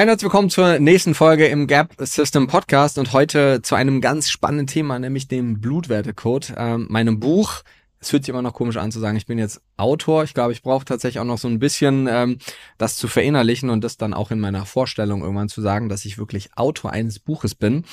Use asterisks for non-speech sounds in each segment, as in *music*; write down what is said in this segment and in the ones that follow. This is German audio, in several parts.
Und herzlich willkommen zur nächsten Folge im Gap System Podcast und heute zu einem ganz spannenden Thema, nämlich dem Blutwertecode, ähm, meinem Buch. Es fühlt sich immer noch komisch an zu sagen, ich bin jetzt Autor. Ich glaube, ich brauche tatsächlich auch noch so ein bisschen ähm, das zu verinnerlichen und das dann auch in meiner Vorstellung irgendwann zu sagen, dass ich wirklich Autor eines Buches bin.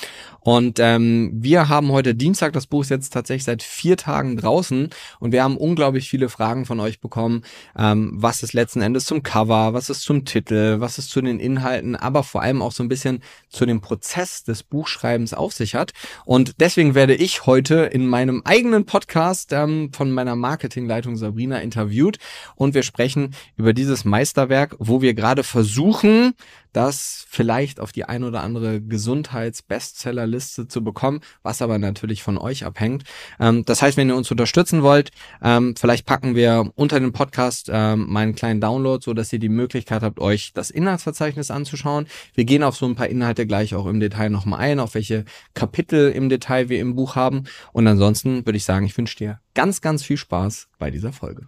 Und ähm, wir haben heute Dienstag, das Buch ist jetzt tatsächlich seit vier Tagen draußen und wir haben unglaublich viele Fragen von euch bekommen, ähm, was ist letzten Endes zum Cover, was ist zum Titel, was ist zu den Inhalten, aber vor allem auch so ein bisschen zu dem Prozess des Buchschreibens auf sich hat. Und deswegen werde ich heute in meinem eigenen Podcast ähm, von meiner Marketingleitung Sabrina interviewt. Und wir sprechen über dieses Meisterwerk, wo wir gerade versuchen, das vielleicht auf die ein oder andere Gesundheits-Bestsellerliste zu bekommen, was aber natürlich von euch abhängt. Ähm, das heißt, wenn ihr uns unterstützen wollt, ähm, vielleicht packen wir unter den Podcast ähm, meinen kleinen Download, so dass ihr die Möglichkeit habt, euch das Inhaltsverzeichnis anzuschauen. Wir gehen auf so ein paar Inhalte gleich auch im Detail nochmal ein, auf welche Kapitel im Detail wir im Buch haben. Und ansonsten würde ich sagen, ich wünsche dir ganz, ganz viel Spaß bei dieser Folge.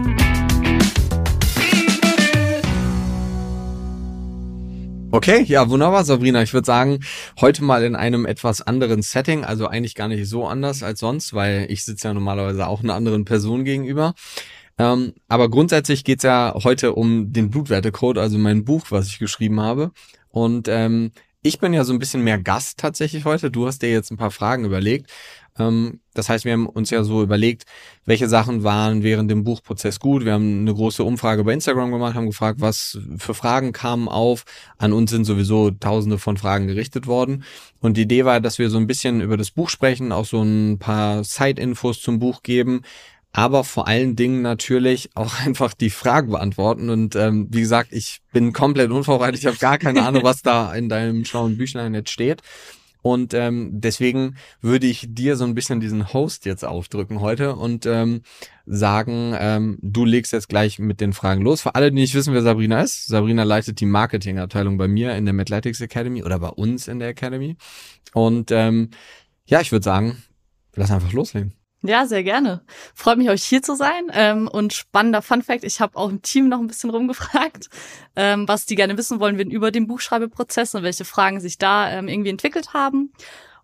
Okay, ja, wunderbar, Sabrina. Ich würde sagen, heute mal in einem etwas anderen Setting, also eigentlich gar nicht so anders als sonst, weil ich sitze ja normalerweise auch einer anderen Person gegenüber. Ähm, aber grundsätzlich geht's ja heute um den Blutwertecode, also mein Buch, was ich geschrieben habe. Und ähm, ich bin ja so ein bisschen mehr Gast tatsächlich heute. Du hast dir jetzt ein paar Fragen überlegt. Ähm, das heißt, wir haben uns ja so überlegt, welche Sachen waren während dem Buchprozess gut. Wir haben eine große Umfrage bei Instagram gemacht, haben gefragt, was für Fragen kamen auf. An uns sind sowieso tausende von Fragen gerichtet worden. Und die Idee war, dass wir so ein bisschen über das Buch sprechen, auch so ein paar Side-Infos zum Buch geben, aber vor allen Dingen natürlich auch *laughs* einfach die Fragen beantworten. Und ähm, wie gesagt, ich bin komplett unvorbereitet. Ich habe gar keine Ahnung, was da in deinem schlauen Büchlein jetzt steht. Und ähm, deswegen würde ich dir so ein bisschen diesen Host jetzt aufdrücken heute und ähm, sagen, ähm, du legst jetzt gleich mit den Fragen los. Für alle, die nicht wissen, wer Sabrina ist, Sabrina leitet die Marketingabteilung bei mir in der Mathletics Academy oder bei uns in der Academy. Und ähm, ja, ich würde sagen, lass einfach loslegen. Ja, sehr gerne. Freut mich, euch hier zu sein. Ähm, und spannender Fun Fact, ich habe auch im Team noch ein bisschen rumgefragt, ähm, was die gerne wissen wollen würden über den Buchschreibeprozess und welche Fragen sich da ähm, irgendwie entwickelt haben.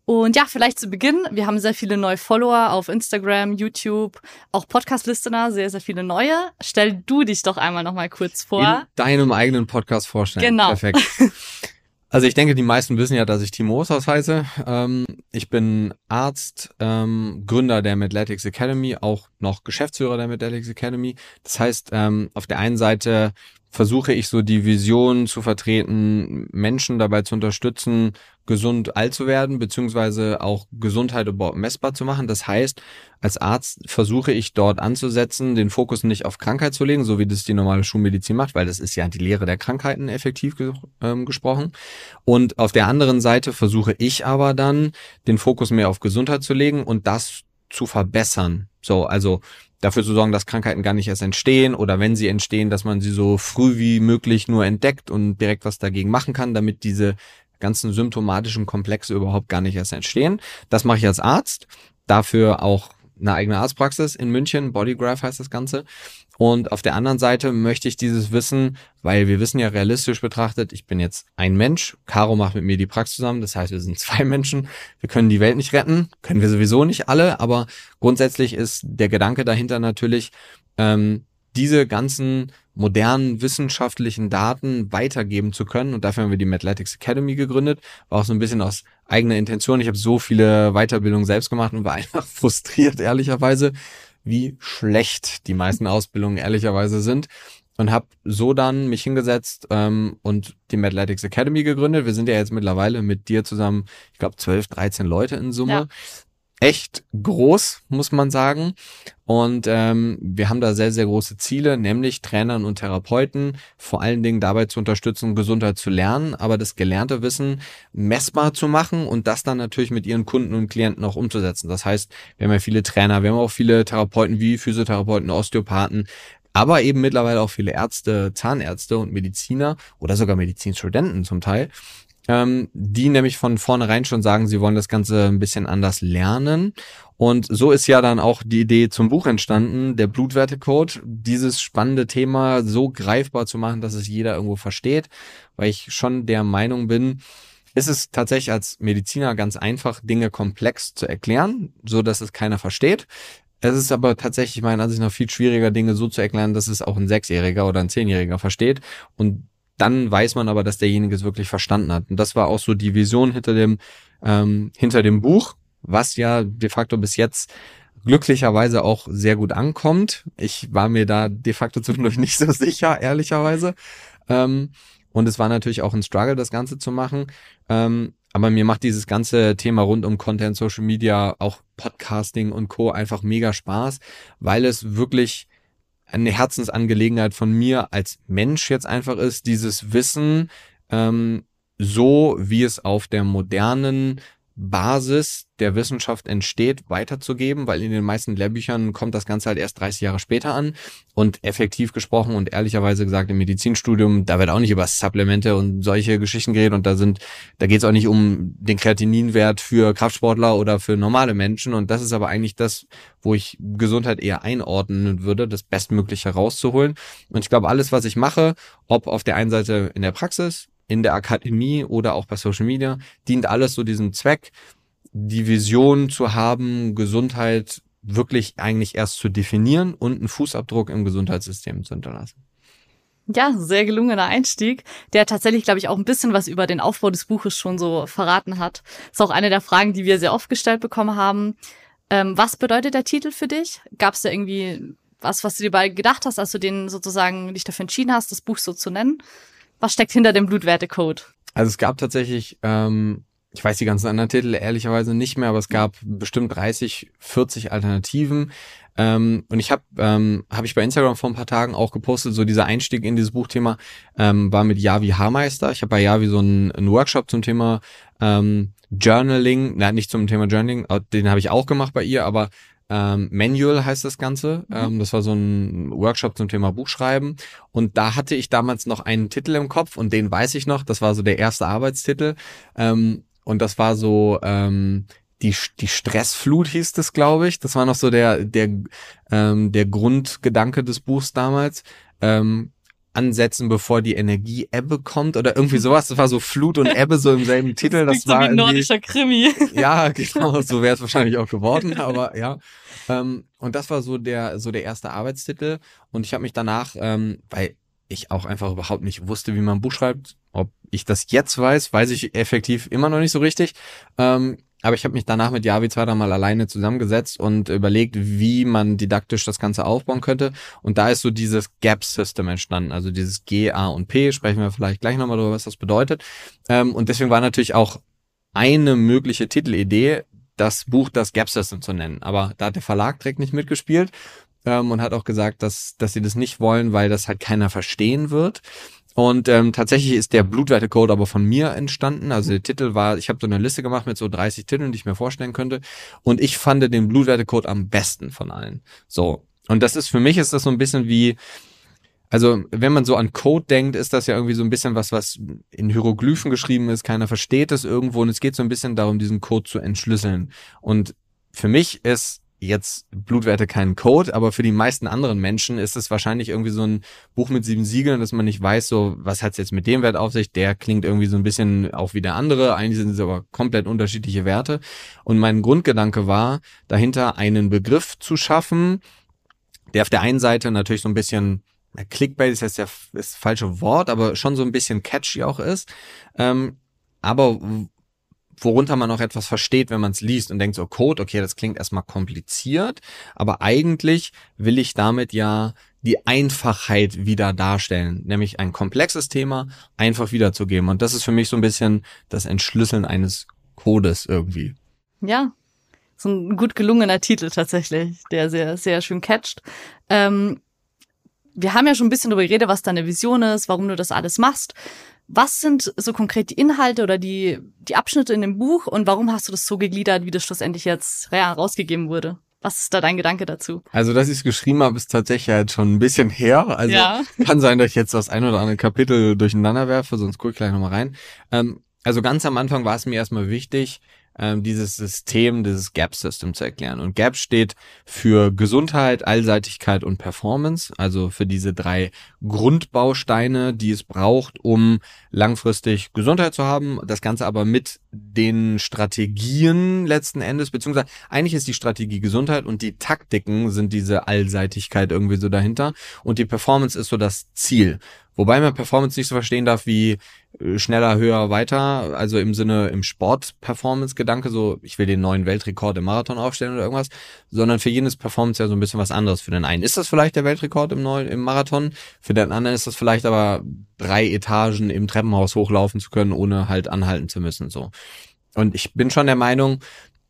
Und ja, vielleicht zu Beginn, wir haben sehr viele neue Follower auf Instagram, YouTube, auch Podcast-Listener, sehr, sehr viele neue. Stell du dich doch einmal noch mal kurz vor. In deinem eigenen Podcast vorstellen. Genau. Perfekt. *laughs* Also ich denke, die meisten wissen ja, dass ich Timo Oshaus heiße. Ähm, ich bin Arzt, ähm, Gründer der Mathletics Academy, auch noch Geschäftsführer der Mathletics Academy. Das heißt, ähm, auf der einen Seite versuche ich so die Vision zu vertreten, Menschen dabei zu unterstützen, gesund alt zu werden, beziehungsweise auch Gesundheit überhaupt messbar zu machen. Das heißt, als Arzt versuche ich dort anzusetzen, den Fokus nicht auf Krankheit zu legen, so wie das die normale Schulmedizin macht, weil das ist ja die Lehre der Krankheiten effektiv ge ähm, gesprochen. Und auf der anderen Seite versuche ich aber dann, den Fokus mehr auf Gesundheit zu legen und das zu verbessern. So, also dafür zu sorgen, dass Krankheiten gar nicht erst entstehen oder wenn sie entstehen, dass man sie so früh wie möglich nur entdeckt und direkt was dagegen machen kann, damit diese ganzen symptomatischen Komplexe überhaupt gar nicht erst entstehen. Das mache ich als Arzt. Dafür auch eine eigene Arztpraxis in München, Bodygraph heißt das Ganze. Und auf der anderen Seite möchte ich dieses Wissen, weil wir wissen ja realistisch betrachtet, ich bin jetzt ein Mensch, Caro macht mit mir die Praxis zusammen, das heißt, wir sind zwei *laughs* Menschen, wir können die Welt nicht retten, können wir sowieso nicht alle, aber grundsätzlich ist der Gedanke dahinter natürlich, ähm, diese ganzen modernen wissenschaftlichen Daten weitergeben zu können. Und dafür haben wir die Mathletics Academy gegründet. War auch so ein bisschen aus eigener Intention. Ich habe so viele Weiterbildungen selbst gemacht und war *laughs* einfach frustriert, ehrlicherweise, wie schlecht die meisten Ausbildungen ehrlicherweise sind. Und habe so dann mich hingesetzt ähm, und die Mathletics Academy gegründet. Wir sind ja jetzt mittlerweile mit dir zusammen, ich glaube, 12, 13 Leute in Summe. Echt groß, muss man sagen. Und ähm, wir haben da sehr, sehr große Ziele, nämlich Trainern und Therapeuten vor allen Dingen dabei zu unterstützen, Gesundheit zu lernen, aber das gelernte Wissen messbar zu machen und das dann natürlich mit ihren Kunden und Klienten auch umzusetzen. Das heißt, wir haben ja viele Trainer, wir haben auch viele Therapeuten wie Physiotherapeuten, Osteopathen, aber eben mittlerweile auch viele Ärzte, Zahnärzte und Mediziner oder sogar Medizinstudenten zum Teil, ähm, die nämlich von vornherein schon sagen, sie wollen das Ganze ein bisschen anders lernen. Und so ist ja dann auch die Idee zum Buch entstanden, der Blutwertecode, dieses spannende Thema so greifbar zu machen, dass es jeder irgendwo versteht, weil ich schon der Meinung bin, ist es tatsächlich als Mediziner ganz einfach, Dinge komplex zu erklären, so dass es keiner versteht. Es ist aber tatsächlich meiner Ansicht nach viel schwieriger, Dinge so zu erklären, dass es auch ein Sechsjähriger oder ein Zehnjähriger versteht. Und dann weiß man aber, dass derjenige es wirklich verstanden hat. Und das war auch so die Vision hinter dem, ähm, hinter dem Buch, was ja de facto bis jetzt glücklicherweise auch sehr gut ankommt. Ich war mir da de facto zwischendurch nicht so *laughs* sicher, ehrlicherweise. Ähm, und es war natürlich auch ein Struggle, das Ganze zu machen. Ähm, aber mir macht dieses ganze Thema rund um Content, Social Media, auch Podcasting und Co. einfach mega Spaß, weil es wirklich eine Herzensangelegenheit von mir als Mensch jetzt einfach ist, dieses Wissen ähm, so, wie es auf der modernen Basis der Wissenschaft entsteht, weiterzugeben, weil in den meisten Lehrbüchern kommt das Ganze halt erst 30 Jahre später an. Und effektiv gesprochen und ehrlicherweise gesagt im Medizinstudium, da wird auch nicht über Supplemente und solche Geschichten geredet. Und da sind, da geht es auch nicht um den Kreatininwert für Kraftsportler oder für normale Menschen. Und das ist aber eigentlich das, wo ich Gesundheit eher einordnen würde, das Bestmögliche rauszuholen. Und ich glaube, alles, was ich mache, ob auf der einen Seite in der Praxis, in der Akademie oder auch bei Social Media, dient alles so diesem Zweck, die Vision zu haben, Gesundheit wirklich eigentlich erst zu definieren und einen Fußabdruck im Gesundheitssystem zu hinterlassen. Ja, sehr gelungener Einstieg, der tatsächlich, glaube ich, auch ein bisschen was über den Aufbau des Buches schon so verraten hat. ist auch eine der Fragen, die wir sehr oft gestellt bekommen haben. Ähm, was bedeutet der Titel für dich? Gab es da irgendwie was, was du dir bei gedacht hast, als du den sozusagen dich dafür entschieden hast, das Buch so zu nennen? Was steckt hinter dem Blutwertecode? Also es gab tatsächlich, ähm, ich weiß die ganzen anderen Titel ehrlicherweise nicht mehr, aber es gab bestimmt 30, 40 Alternativen. Ähm, und ich habe ähm, hab ich bei Instagram vor ein paar Tagen auch gepostet, so dieser Einstieg in dieses Buchthema ähm, war mit Javi Haarmeister. Ich habe bei Javi so einen, einen Workshop zum Thema ähm, Journaling, nein, nicht zum Thema Journaling, den habe ich auch gemacht bei ihr, aber ähm, Manual heißt das Ganze. Mhm. Ähm, das war so ein Workshop zum Thema Buchschreiben. Und da hatte ich damals noch einen Titel im Kopf und den weiß ich noch. Das war so der erste Arbeitstitel. Ähm, und das war so ähm, die, die Stressflut hieß das, glaube ich. Das war noch so der, der, ähm, der Grundgedanke des Buchs damals. Ähm, ansetzen, bevor die Energie Ebbe kommt oder irgendwie sowas. Das war so Flut und Ebbe so im selben Titel. Das, das war so wie ein nordischer Krimi. *laughs* Ja, genau, so wäre es wahrscheinlich auch geworden, aber ja. Ähm, und das war so der so der erste Arbeitstitel und ich habe mich danach, ähm, weil ich auch einfach überhaupt nicht wusste, wie man ein Buch schreibt. Ob ich das jetzt weiß, weiß ich effektiv immer noch nicht so richtig. Ähm, aber ich habe mich danach mit Javi zwei, mal alleine zusammengesetzt und überlegt, wie man didaktisch das Ganze aufbauen könnte. Und da ist so dieses Gap-System entstanden, also dieses G, A und P. Sprechen wir vielleicht gleich nochmal darüber, was das bedeutet. Ähm, und deswegen war natürlich auch eine mögliche Titelidee, das Buch das Gap System zu nennen. Aber da hat der Verlag direkt nicht mitgespielt ähm, und hat auch gesagt, dass, dass sie das nicht wollen, weil das halt keiner verstehen wird. Und ähm, tatsächlich ist der Blutwertecode aber von mir entstanden. Also der Titel war, ich habe so eine Liste gemacht mit so 30 Titeln, die ich mir vorstellen könnte. Und ich fand den Blutwertecode am besten von allen. So. Und das ist für mich ist das so ein bisschen wie, also wenn man so an Code denkt, ist das ja irgendwie so ein bisschen was, was in Hieroglyphen geschrieben ist. Keiner versteht es irgendwo und es geht so ein bisschen darum, diesen Code zu entschlüsseln. Und für mich ist jetzt Blutwerte keinen Code, aber für die meisten anderen Menschen ist es wahrscheinlich irgendwie so ein Buch mit sieben Siegeln, dass man nicht weiß, so was hat's jetzt mit dem Wert auf sich. Der klingt irgendwie so ein bisschen auch wie der andere. Eigentlich sind es aber komplett unterschiedliche Werte. Und mein Grundgedanke war, dahinter einen Begriff zu schaffen, der auf der einen Seite natürlich so ein bisschen Clickbait ist jetzt ja das falsche Wort, aber schon so ein bisschen catchy auch ist. Ähm, aber worunter man auch etwas versteht, wenn man es liest und denkt so, Code, okay, das klingt erstmal kompliziert, aber eigentlich will ich damit ja die Einfachheit wieder darstellen, nämlich ein komplexes Thema einfach wiederzugeben. Und das ist für mich so ein bisschen das Entschlüsseln eines Codes irgendwie. Ja, so ein gut gelungener Titel tatsächlich, der sehr, sehr schön catcht. Ähm, wir haben ja schon ein bisschen darüber geredet, was deine Vision ist, warum du das alles machst. Was sind so konkret die Inhalte oder die, die Abschnitte in dem Buch und warum hast du das so gegliedert, wie das schlussendlich jetzt ja, rausgegeben wurde? Was ist da dein Gedanke dazu? Also, dass ich es geschrieben habe, ist tatsächlich halt schon ein bisschen her. Also ja. *laughs* kann sein, dass ich jetzt das ein oder andere Kapitel durcheinander werfe, sonst gucke ich gleich nochmal rein. Ähm, also ganz am Anfang war es mir erstmal wichtig, ähm, dieses System, dieses GAP-System zu erklären. Und GAP steht für Gesundheit, Allseitigkeit und Performance, also für diese drei Grundbausteine, die es braucht, um langfristig Gesundheit zu haben. Das Ganze aber mit den Strategien letzten Endes, beziehungsweise eigentlich ist die Strategie Gesundheit und die Taktiken sind diese Allseitigkeit irgendwie so dahinter. Und die Performance ist so das Ziel. Wobei man Performance nicht so verstehen darf wie äh, schneller, höher, weiter, also im Sinne im Sport-Performance-Gedanke, so ich will den neuen Weltrekord im Marathon aufstellen oder irgendwas, sondern für jeden ist Performance ja so ein bisschen was anderes. Für den einen ist das vielleicht der Weltrekord im neuen im Marathon, für den anderen ist das vielleicht aber drei Etagen im Treppenhaus hochlaufen zu können, ohne halt anhalten zu müssen. so. Und ich bin schon der Meinung,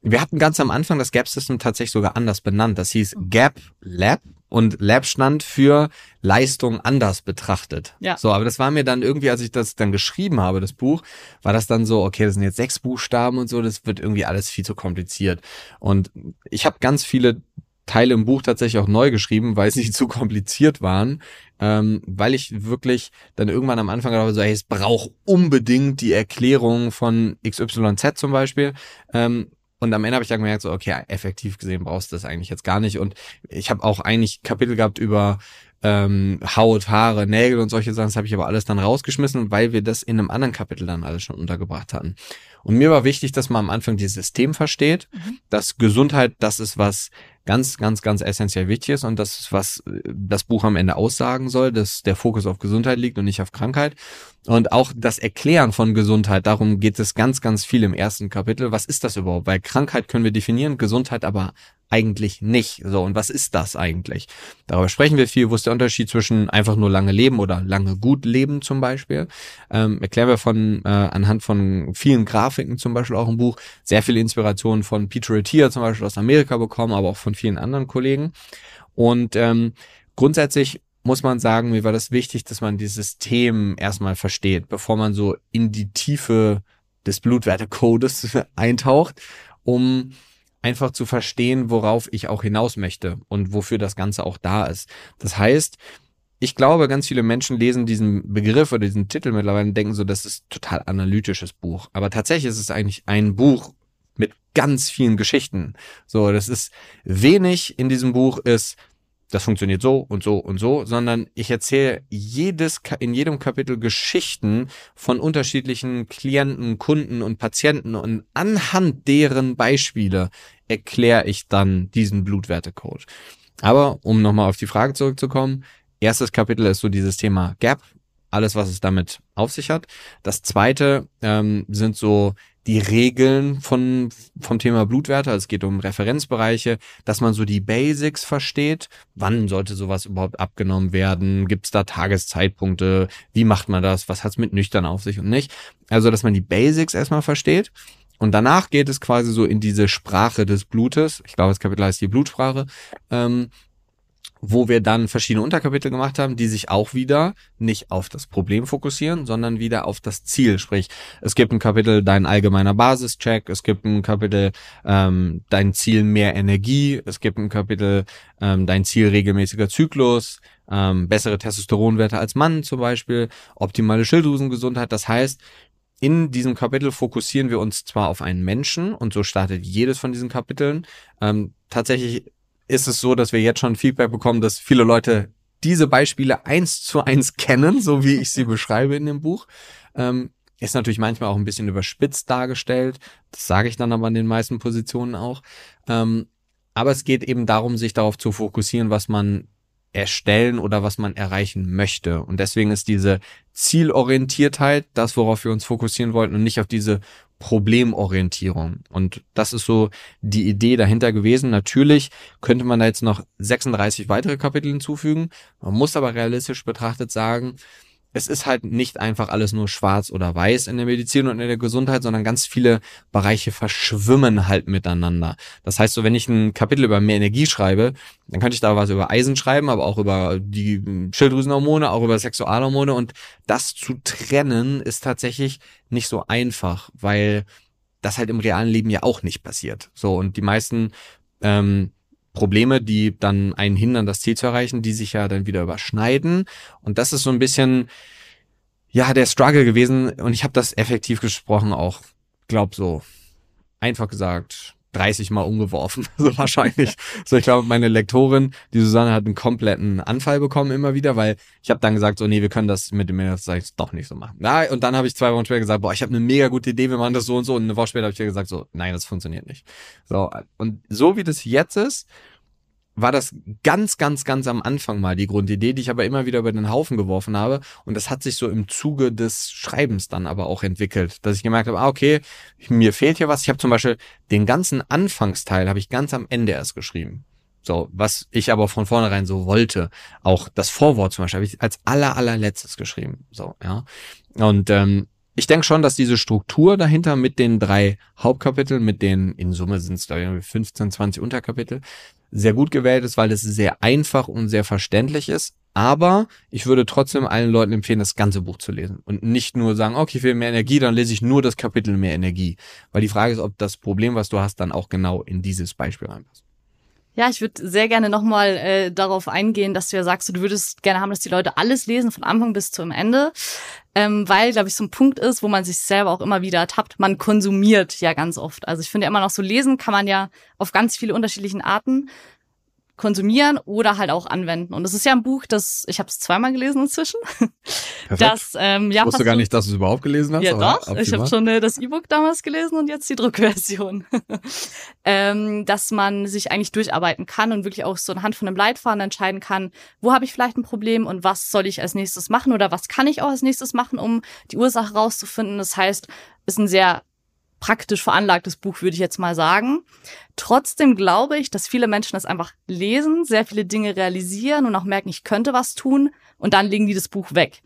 wir hatten ganz am Anfang das Gap System tatsächlich sogar anders benannt. Das hieß Gap Lab und Lab stand für Leistung anders betrachtet. Ja. So, aber das war mir dann irgendwie, als ich das dann geschrieben habe, das Buch, war das dann so, okay, das sind jetzt sechs Buchstaben und so, das wird irgendwie alles viel zu kompliziert. Und ich habe ganz viele Teile im Buch tatsächlich auch neu geschrieben, weil sie *laughs* zu kompliziert waren, ähm, weil ich wirklich dann irgendwann am Anfang gedacht so, hey, es braucht unbedingt die Erklärung von XYZ zum Beispiel. Ähm, und am Ende habe ich dann gemerkt, so, okay, effektiv gesehen brauchst du das eigentlich jetzt gar nicht. Und ich habe auch eigentlich Kapitel gehabt über ähm, Haut, Haare, Nägel und solche Sachen. Das habe ich aber alles dann rausgeschmissen, weil wir das in einem anderen Kapitel dann alles schon untergebracht hatten. Und mir war wichtig, dass man am Anfang dieses System versteht, mhm. dass Gesundheit das ist, was ganz, ganz, ganz essentiell wichtig ist und das ist, was äh, das Buch am Ende aussagen soll, dass der Fokus auf Gesundheit liegt und nicht auf Krankheit. Und auch das Erklären von Gesundheit, darum geht es ganz, ganz viel im ersten Kapitel. Was ist das überhaupt? Weil Krankheit können wir definieren, Gesundheit aber eigentlich nicht. So, und was ist das eigentlich? Darüber sprechen wir viel. Wo ist der Unterschied zwischen einfach nur lange leben oder lange gut leben zum Beispiel? Ähm, erklären wir von äh, anhand von vielen Grafiken zum Beispiel auch im Buch. Sehr viele Inspirationen von Peter Attia zum Beispiel aus Amerika bekommen, aber auch von vielen anderen Kollegen. Und ähm, grundsätzlich muss man sagen, mir war das wichtig, dass man dieses System erstmal versteht, bevor man so in die Tiefe des Blutwertecodes *laughs* eintaucht, um einfach zu verstehen, worauf ich auch hinaus möchte und wofür das Ganze auch da ist. Das heißt, ich glaube, ganz viele Menschen lesen diesen Begriff oder diesen Titel mittlerweile und denken so, das ist total analytisches Buch. Aber tatsächlich ist es eigentlich ein Buch mit ganz vielen Geschichten. So, das ist wenig in diesem Buch ist das funktioniert so und so und so, sondern ich erzähle jedes, in jedem Kapitel Geschichten von unterschiedlichen Klienten, Kunden und Patienten und anhand deren Beispiele erkläre ich dann diesen Blutwertecode. Aber um nochmal auf die Frage zurückzukommen, erstes Kapitel ist so dieses Thema Gap, alles, was es damit auf sich hat. Das zweite ähm, sind so die Regeln von, vom Thema Blutwerte. Also es geht um Referenzbereiche, dass man so die Basics versteht. Wann sollte sowas überhaupt abgenommen werden? Gibt es da Tageszeitpunkte? Wie macht man das? Was hat's mit nüchtern auf sich und nicht? Also, dass man die Basics erstmal versteht. Und danach geht es quasi so in diese Sprache des Blutes. Ich glaube, das Kapitel heißt die Blutsprache. Ähm, wo wir dann verschiedene Unterkapitel gemacht haben, die sich auch wieder nicht auf das Problem fokussieren, sondern wieder auf das Ziel. Sprich, es gibt ein Kapitel dein allgemeiner Basischeck, es gibt ein Kapitel ähm, dein Ziel mehr Energie, es gibt ein Kapitel ähm, dein Ziel regelmäßiger Zyklus, ähm, bessere Testosteronwerte als Mann zum Beispiel, optimale Schilddrüsengesundheit. Das heißt, in diesem Kapitel fokussieren wir uns zwar auf einen Menschen und so startet jedes von diesen Kapiteln. Ähm, tatsächlich ist es so, dass wir jetzt schon Feedback bekommen, dass viele Leute diese Beispiele eins zu eins kennen, so wie ich sie beschreibe in dem Buch. Ähm, ist natürlich manchmal auch ein bisschen überspitzt dargestellt. Das sage ich dann aber in den meisten Positionen auch. Ähm, aber es geht eben darum, sich darauf zu fokussieren, was man erstellen oder was man erreichen möchte. Und deswegen ist diese Zielorientiertheit das, worauf wir uns fokussieren wollten und nicht auf diese Problemorientierung. Und das ist so die Idee dahinter gewesen. Natürlich könnte man da jetzt noch 36 weitere Kapitel hinzufügen. Man muss aber realistisch betrachtet sagen, es ist halt nicht einfach alles nur schwarz oder weiß in der Medizin und in der Gesundheit, sondern ganz viele Bereiche verschwimmen halt miteinander. Das heißt, so wenn ich ein Kapitel über mehr Energie schreibe, dann könnte ich da was über Eisen schreiben, aber auch über die Schilddrüsenhormone, auch über Sexualhormone und das zu trennen ist tatsächlich nicht so einfach, weil das halt im realen Leben ja auch nicht passiert. So und die meisten ähm, Probleme, die dann einen hindern, das Ziel zu erreichen, die sich ja dann wieder überschneiden. Und das ist so ein bisschen, ja, der Struggle gewesen. Und ich habe das effektiv gesprochen auch, glaub so, einfach gesagt, 30 Mal umgeworfen, *laughs* so wahrscheinlich. so, ich glaube, meine Lektorin, die Susanne, hat einen kompletten Anfall bekommen immer wieder, weil ich habe dann gesagt, so, nee, wir können das mit dem Minutes doch nicht so machen. Ja, und dann habe ich zwei Wochen später gesagt, boah, ich habe eine mega gute Idee, wir machen das so und so. Und eine Woche später habe ich gesagt, so, nein, das funktioniert nicht. So, und so wie das jetzt ist, war das ganz, ganz, ganz am Anfang mal die Grundidee, die ich aber immer wieder über den Haufen geworfen habe. Und das hat sich so im Zuge des Schreibens dann aber auch entwickelt, dass ich gemerkt habe, ah, okay, mir fehlt hier was. Ich habe zum Beispiel den ganzen Anfangsteil habe ich ganz am Ende erst geschrieben. So, was ich aber von vornherein so wollte. Auch das Vorwort zum Beispiel habe ich als aller, allerletztes geschrieben. So, ja. Und ähm, ich denke schon, dass diese Struktur dahinter mit den drei Hauptkapiteln, mit den, in Summe sind es, glaube ich, 15, 20 Unterkapitel, sehr gut gewählt ist, weil es sehr einfach und sehr verständlich ist. Aber ich würde trotzdem allen Leuten empfehlen, das ganze Buch zu lesen und nicht nur sagen, okay, ich will mehr Energie, dann lese ich nur das Kapitel mehr Energie. Weil die Frage ist, ob das Problem, was du hast, dann auch genau in dieses Beispiel reinpasst. Ja, ich würde sehr gerne nochmal äh, darauf eingehen, dass du ja sagst, du würdest gerne haben, dass die Leute alles lesen, von Anfang bis zum Ende. Ähm, weil, glaube ich, so ein Punkt ist, wo man sich selber auch immer wieder ertappt, man konsumiert ja ganz oft. Also ich finde ja immer noch so lesen kann man ja auf ganz viele unterschiedlichen Arten konsumieren oder halt auch anwenden. Und es ist ja ein Buch, das ich habe es zweimal gelesen inzwischen. Perfekt. Das, ähm, ja, ich wusste gar nicht, dass du es überhaupt gelesen hast. Ja, doch. Ich habe schon äh, das E-Book damals gelesen und jetzt die *laughs* Druckversion. ähm, dass man sich eigentlich durcharbeiten kann und wirklich auch so anhand von einem Leitfaden entscheiden kann, wo habe ich vielleicht ein Problem und was soll ich als nächstes machen oder was kann ich auch als nächstes machen, um die Ursache rauszufinden. Das heißt, ist ein sehr praktisch veranlagtes Buch, würde ich jetzt mal sagen. Trotzdem glaube ich, dass viele Menschen das einfach lesen, sehr viele Dinge realisieren und auch merken, ich könnte was tun und dann legen die das Buch weg.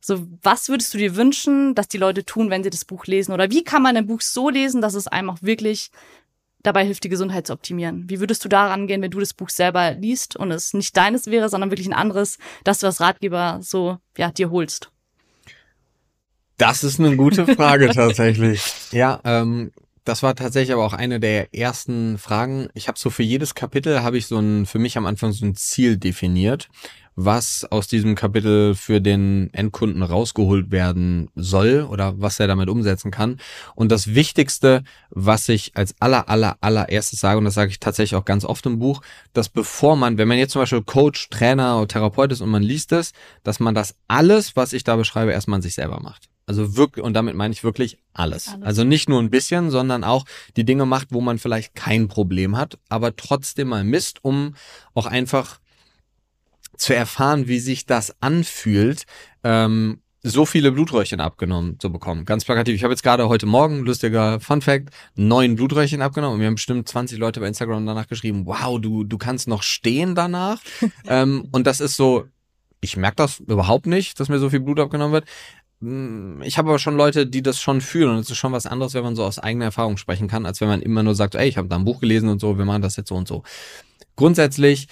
So, was würdest du dir wünschen, dass die Leute tun, wenn sie das Buch lesen? Oder wie kann man ein Buch so lesen, dass es einem auch wirklich dabei hilft, die Gesundheit zu optimieren? Wie würdest du daran gehen, wenn du das Buch selber liest und es nicht deines wäre, sondern wirklich ein anderes, dass du als Ratgeber so, ja, dir holst? Das ist eine gute Frage *laughs* tatsächlich. Ja, ähm, das war tatsächlich aber auch eine der ersten Fragen. Ich habe so für jedes Kapitel habe ich so ein für mich am Anfang so ein Ziel definiert, was aus diesem Kapitel für den Endkunden rausgeholt werden soll oder was er damit umsetzen kann. Und das Wichtigste, was ich als aller aller allererstes sage und das sage ich tatsächlich auch ganz oft im Buch, dass bevor man, wenn man jetzt zum Beispiel Coach, Trainer oder Therapeut ist und man liest es, dass man das alles, was ich da beschreibe, erstmal an sich selber macht. Also wirklich, und damit meine ich wirklich alles. alles. Also nicht nur ein bisschen, sondern auch die Dinge macht, wo man vielleicht kein Problem hat, aber trotzdem mal misst, um auch einfach zu erfahren, wie sich das anfühlt, ähm, so viele Blutröhrchen abgenommen zu bekommen. Ganz plakativ. Ich habe jetzt gerade heute Morgen, lustiger Fun Fact, neun Blutröhrchen abgenommen und mir haben bestimmt 20 Leute bei Instagram danach geschrieben, wow, du, du kannst noch stehen danach. *laughs* ähm, und das ist so, ich merke das überhaupt nicht, dass mir so viel Blut abgenommen wird. Hm, ich habe aber schon Leute, die das schon fühlen und es ist schon was anderes, wenn man so aus eigener Erfahrung sprechen kann, als wenn man immer nur sagt, ey, ich habe da ein Buch gelesen und so, wir machen das jetzt so und so. Grundsätzlich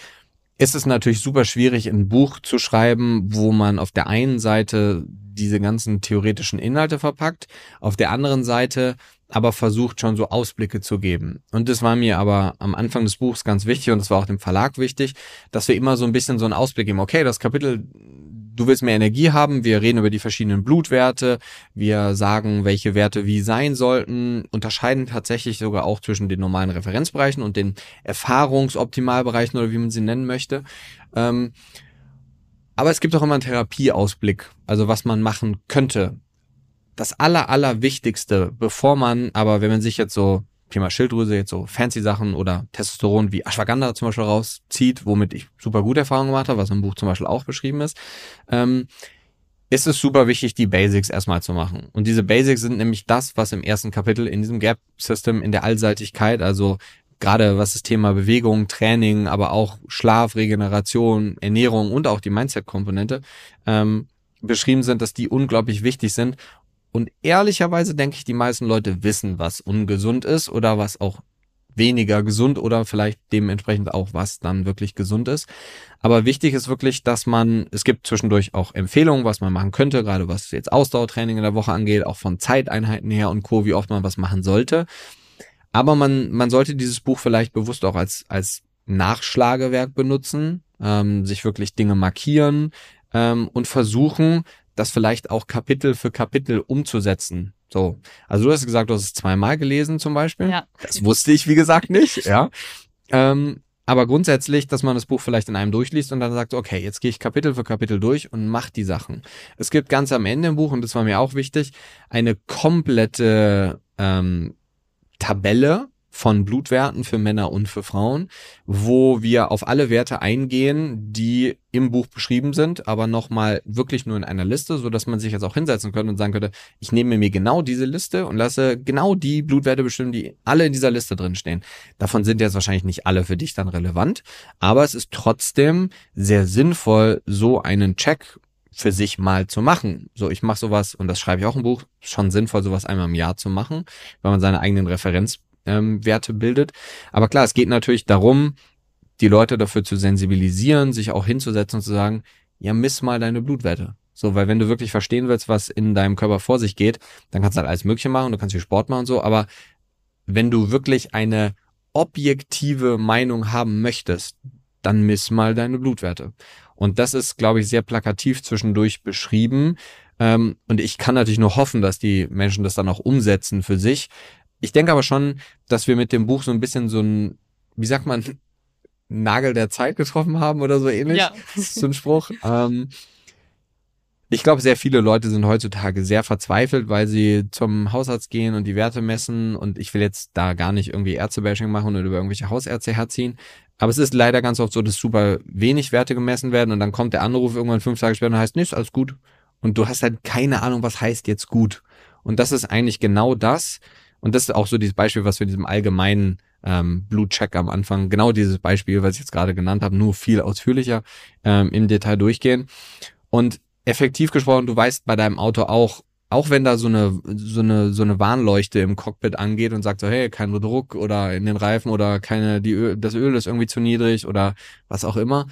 ist es natürlich super schwierig, ein Buch zu schreiben, wo man auf der einen Seite diese ganzen theoretischen Inhalte verpackt, auf der anderen Seite aber versucht schon so Ausblicke zu geben. Und das war mir aber am Anfang des Buchs ganz wichtig und das war auch dem Verlag wichtig, dass wir immer so ein bisschen so einen Ausblick geben. Okay, das Kapitel du willst mehr Energie haben, wir reden über die verschiedenen Blutwerte, wir sagen, welche Werte wie sein sollten, unterscheiden tatsächlich sogar auch zwischen den normalen Referenzbereichen und den Erfahrungsoptimalbereichen oder wie man sie nennen möchte. Ähm, aber es gibt auch immer einen Therapieausblick, also was man machen könnte. Das aller, aller Wichtigste, bevor man, aber wenn man sich jetzt so Thema Schilddrüse jetzt so fancy Sachen oder Testosteron wie Ashwagandha zum Beispiel rauszieht, womit ich super gute Erfahrungen gemacht habe, was im Buch zum Beispiel auch beschrieben ist, ähm, ist es super wichtig, die Basics erstmal zu machen. Und diese Basics sind nämlich das, was im ersten Kapitel in diesem Gap System in der Allseitigkeit, also gerade was das Thema Bewegung, Training, aber auch Schlaf, Regeneration, Ernährung und auch die Mindset-Komponente, ähm, beschrieben sind, dass die unglaublich wichtig sind. Und ehrlicherweise denke ich, die meisten Leute wissen, was ungesund ist oder was auch weniger gesund oder vielleicht dementsprechend auch was dann wirklich gesund ist. Aber wichtig ist wirklich, dass man, es gibt zwischendurch auch Empfehlungen, was man machen könnte, gerade was jetzt Ausdauertraining in der Woche angeht, auch von Zeiteinheiten her und Co., wie oft man was machen sollte. Aber man, man sollte dieses Buch vielleicht bewusst auch als, als Nachschlagewerk benutzen, ähm, sich wirklich Dinge markieren ähm, und versuchen, das vielleicht auch Kapitel für Kapitel umzusetzen. So, also du hast gesagt, du hast es zweimal gelesen zum Beispiel. Ja. Das wusste ich, wie gesagt, nicht. Ja. Ähm, aber grundsätzlich, dass man das Buch vielleicht in einem durchliest und dann sagt, okay, jetzt gehe ich Kapitel für Kapitel durch und mach die Sachen. Es gibt ganz am Ende im Buch, und das war mir auch wichtig, eine komplette ähm, Tabelle von Blutwerten für Männer und für Frauen, wo wir auf alle Werte eingehen, die im Buch beschrieben sind, aber nochmal wirklich nur in einer Liste, so dass man sich jetzt auch hinsetzen könnte und sagen könnte, ich nehme mir genau diese Liste und lasse genau die Blutwerte bestimmen, die alle in dieser Liste drin stehen. Davon sind jetzt wahrscheinlich nicht alle für dich dann relevant, aber es ist trotzdem sehr sinnvoll, so einen Check für sich mal zu machen. So, ich mache sowas, und das schreibe ich auch im Buch, schon sinnvoll, sowas einmal im Jahr zu machen, weil man seine eigenen Referenz ähm, Werte bildet. Aber klar, es geht natürlich darum, die Leute dafür zu sensibilisieren, sich auch hinzusetzen und zu sagen, ja, miss mal deine Blutwerte. So, weil wenn du wirklich verstehen willst, was in deinem Körper vor sich geht, dann kannst du halt alles Mögliche machen, du kannst viel Sport machen und so, aber wenn du wirklich eine objektive Meinung haben möchtest, dann miss mal deine Blutwerte. Und das ist, glaube ich, sehr plakativ zwischendurch beschrieben. Ähm, und ich kann natürlich nur hoffen, dass die Menschen das dann auch umsetzen für sich. Ich denke aber schon, dass wir mit dem Buch so ein bisschen so ein, wie sagt man, *laughs* Nagel der Zeit getroffen haben oder so ähnlich. Ja. *laughs* So ein Spruch. Ähm, ich glaube, sehr viele Leute sind heutzutage sehr verzweifelt, weil sie zum Hausarzt gehen und die Werte messen. Und ich will jetzt da gar nicht irgendwie Ärztebashing machen oder über irgendwelche Hausärzte herziehen. Aber es ist leider ganz oft so, dass super wenig Werte gemessen werden und dann kommt der Anruf irgendwann fünf Tage später und heißt, nee, ist alles gut. Und du hast halt keine Ahnung, was heißt jetzt gut. Und das ist eigentlich genau das, und das ist auch so dieses Beispiel, was wir in diesem allgemeinen ähm, Blutcheck am Anfang, genau dieses Beispiel, was ich jetzt gerade genannt habe, nur viel ausführlicher ähm, im Detail durchgehen. Und effektiv gesprochen, du weißt bei deinem Auto auch, auch wenn da so eine, so eine, so eine Warnleuchte im Cockpit angeht und sagt so, hey, kein Druck oder in den Reifen oder keine, die Öl, das Öl ist irgendwie zu niedrig oder was auch immer.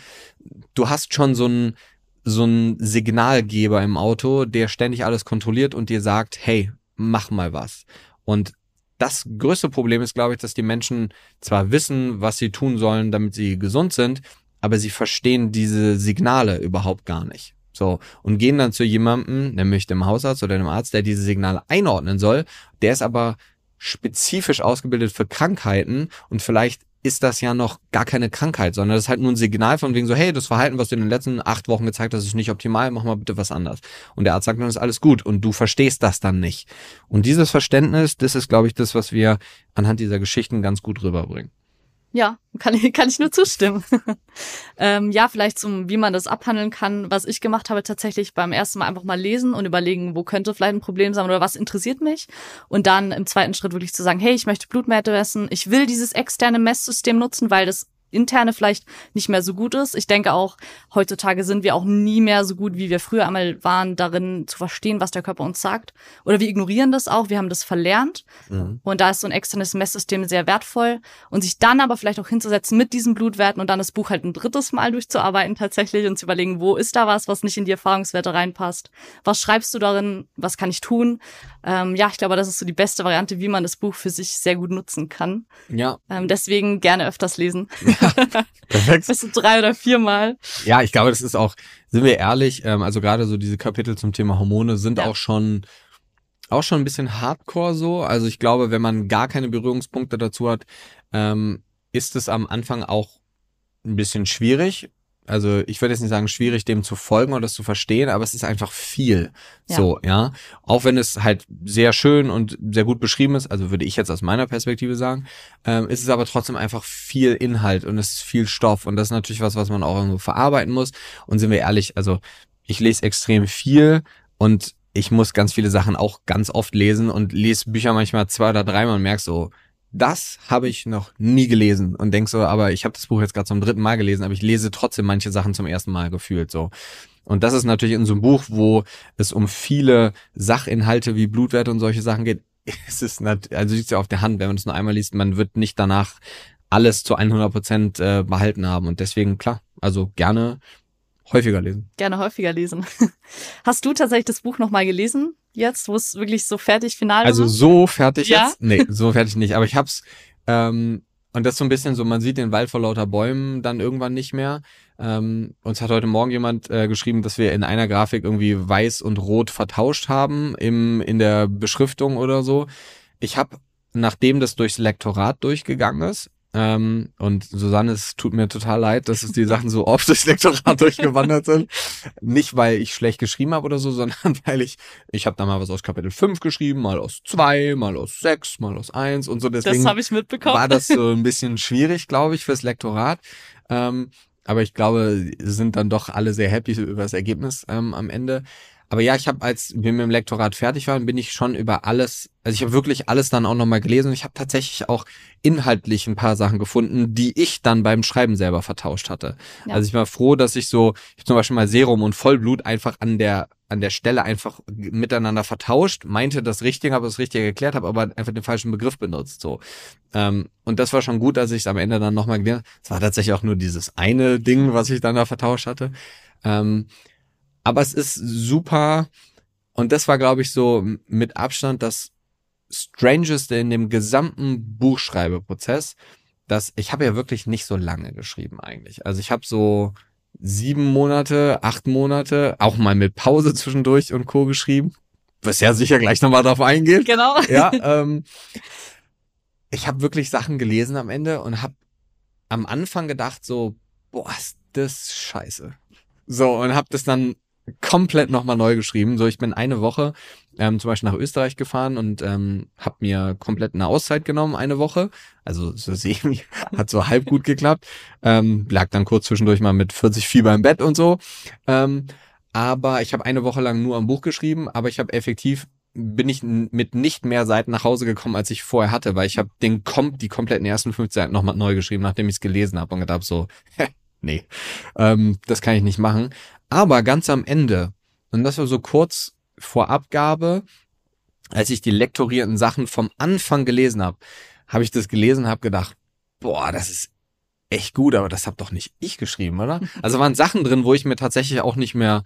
Du hast schon so ein, so ein Signalgeber im Auto, der ständig alles kontrolliert und dir sagt, hey, mach mal was. Und das größte Problem ist, glaube ich, dass die Menschen zwar wissen, was sie tun sollen, damit sie gesund sind, aber sie verstehen diese Signale überhaupt gar nicht. So, und gehen dann zu jemandem, nämlich dem Hausarzt oder dem Arzt, der diese Signale einordnen soll. Der ist aber spezifisch ausgebildet für Krankheiten und vielleicht ist das ja noch gar keine Krankheit, sondern das ist halt nur ein Signal von wegen so, hey, das Verhalten, was du in den letzten acht Wochen gezeigt hast, ist nicht optimal, mach mal bitte was anders. Und der Arzt sagt dann, ist alles gut und du verstehst das dann nicht. Und dieses Verständnis, das ist, glaube ich, das, was wir anhand dieser Geschichten ganz gut rüberbringen. Ja, kann ich, kann ich nur zustimmen. *laughs* ähm, ja, vielleicht zum, wie man das abhandeln kann. Was ich gemacht habe, tatsächlich beim ersten Mal einfach mal lesen und überlegen, wo könnte vielleicht ein Problem sein oder was interessiert mich. Und dann im zweiten Schritt wirklich zu sagen, hey, ich möchte Blutwerte messen. Ich will dieses externe Messsystem nutzen, weil das interne vielleicht nicht mehr so gut ist. Ich denke auch, heutzutage sind wir auch nie mehr so gut, wie wir früher einmal waren, darin zu verstehen, was der Körper uns sagt. Oder wir ignorieren das auch, wir haben das verlernt. Mhm. Und da ist so ein externes Messsystem sehr wertvoll. Und sich dann aber vielleicht auch hinzusetzen mit diesen Blutwerten und dann das Buch halt ein drittes Mal durchzuarbeiten tatsächlich und zu überlegen, wo ist da was, was nicht in die Erfahrungswerte reinpasst? Was schreibst du darin? Was kann ich tun? Ähm, ja, ich glaube, das ist so die beste Variante, wie man das Buch für sich sehr gut nutzen kann. Ja. Ähm, deswegen gerne öfters lesen. *laughs* *laughs* Perfekt. Bis zu drei oder viermal. Ja, ich glaube, das ist auch, sind wir ehrlich, ähm, also gerade so diese Kapitel zum Thema Hormone sind ja. auch schon auch schon ein bisschen hardcore so. Also ich glaube, wenn man gar keine Berührungspunkte dazu hat, ähm, ist es am Anfang auch ein bisschen schwierig also ich würde jetzt nicht sagen, schwierig, dem zu folgen oder das zu verstehen, aber es ist einfach viel. Ja. So, ja. Auch wenn es halt sehr schön und sehr gut beschrieben ist, also würde ich jetzt aus meiner Perspektive sagen, ähm, ist es aber trotzdem einfach viel Inhalt und es ist viel Stoff und das ist natürlich was, was man auch irgendwo verarbeiten muss. Und sind wir ehrlich, also ich lese extrem viel und ich muss ganz viele Sachen auch ganz oft lesen und lese Bücher manchmal zwei oder dreimal und merke so, das habe ich noch nie gelesen und denk so, aber ich habe das Buch jetzt gerade zum dritten Mal gelesen, aber ich lese trotzdem manche Sachen zum ersten Mal gefühlt so. Und das ist natürlich in so einem Buch, wo es um viele Sachinhalte wie Blutwerte und solche Sachen geht, *laughs* ist es nicht, also liegt ja auf der Hand, wenn man es nur einmal liest, man wird nicht danach alles zu 100 Prozent äh, behalten haben und deswegen klar, also gerne häufiger lesen. Gerne häufiger lesen. *laughs* Hast du tatsächlich das Buch nochmal gelesen? Jetzt, wo es wirklich so fertig final Also war? so fertig Ja? jetzt? Nee, so fertig nicht. Aber ich hab's, ähm, und das ist so ein bisschen so, man sieht den Wald vor lauter Bäumen dann irgendwann nicht mehr. Ähm, uns hat heute Morgen jemand äh, geschrieben, dass wir in einer Grafik irgendwie weiß und rot vertauscht haben im, in der Beschriftung oder so. Ich habe, nachdem das durchs Lektorat durchgegangen ist, ähm, und Susanne, es tut mir total leid, dass es die Sachen so oft durchs Lektorat durchgewandert sind. Nicht, weil ich schlecht geschrieben habe oder so, sondern *laughs* weil ich, ich habe da mal was aus Kapitel 5 geschrieben, mal aus 2, mal aus 6, mal aus 1 und so. Deswegen das habe ich mitbekommen. war das so ein bisschen schwierig, glaube ich, fürs Lektorat. Ähm, aber ich glaube, sind dann doch alle sehr happy über das Ergebnis ähm, am Ende. Aber ja, ich habe, als wir mit dem Lektorat fertig waren, bin ich schon über alles, also ich habe wirklich alles dann auch nochmal gelesen und ich habe tatsächlich auch inhaltlich ein paar Sachen gefunden, die ich dann beim Schreiben selber vertauscht hatte. Ja. Also ich war froh, dass ich so, ich hab zum Beispiel mal Serum und Vollblut einfach an der an der Stelle einfach miteinander vertauscht, meinte das Richtige, habe das Richtige erklärt, habe aber einfach den falschen Begriff benutzt. So ähm, und das war schon gut, dass ich es am Ende dann nochmal gelernt. Es war tatsächlich auch nur dieses eine Ding, was ich dann da vertauscht hatte. Ähm, aber es ist super und das war, glaube ich, so mit Abstand das Strangeste in dem gesamten Buchschreibeprozess, dass ich habe ja wirklich nicht so lange geschrieben eigentlich. Also ich habe so sieben Monate, acht Monate, auch mal mit Pause zwischendurch und Co. geschrieben, was ja sicher gleich nochmal drauf eingeht. Genau. Ja, *laughs* ähm, ich habe wirklich Sachen gelesen am Ende und habe am Anfang gedacht so, boah, ist das scheiße. So, und habe das dann komplett nochmal neu geschrieben. So, ich bin eine Woche ähm, zum Beispiel nach Österreich gefahren und ähm, habe mir komplett eine Auszeit genommen, eine Woche. Also so semi, *laughs* hat so halb gut geklappt. Ähm, lag dann kurz zwischendurch mal mit 40 Fieber im Bett und so. Ähm, aber ich habe eine Woche lang nur am Buch geschrieben, aber ich habe effektiv bin ich mit nicht mehr Seiten nach Hause gekommen, als ich vorher hatte, weil ich habe den kom die kompletten ersten fünf Seiten nochmal neu geschrieben, nachdem ich es gelesen habe und gedacht hab so, hä, *laughs* nee, ähm, das kann ich nicht machen. Aber ganz am Ende, und das war so kurz vor Abgabe, als ich die lektorierten Sachen vom Anfang gelesen habe, habe ich das gelesen und habe gedacht, boah, das ist echt gut, aber das hab doch nicht ich geschrieben, oder? *laughs* Also waren Sachen drin, wo ich mir tatsächlich auch nicht mehr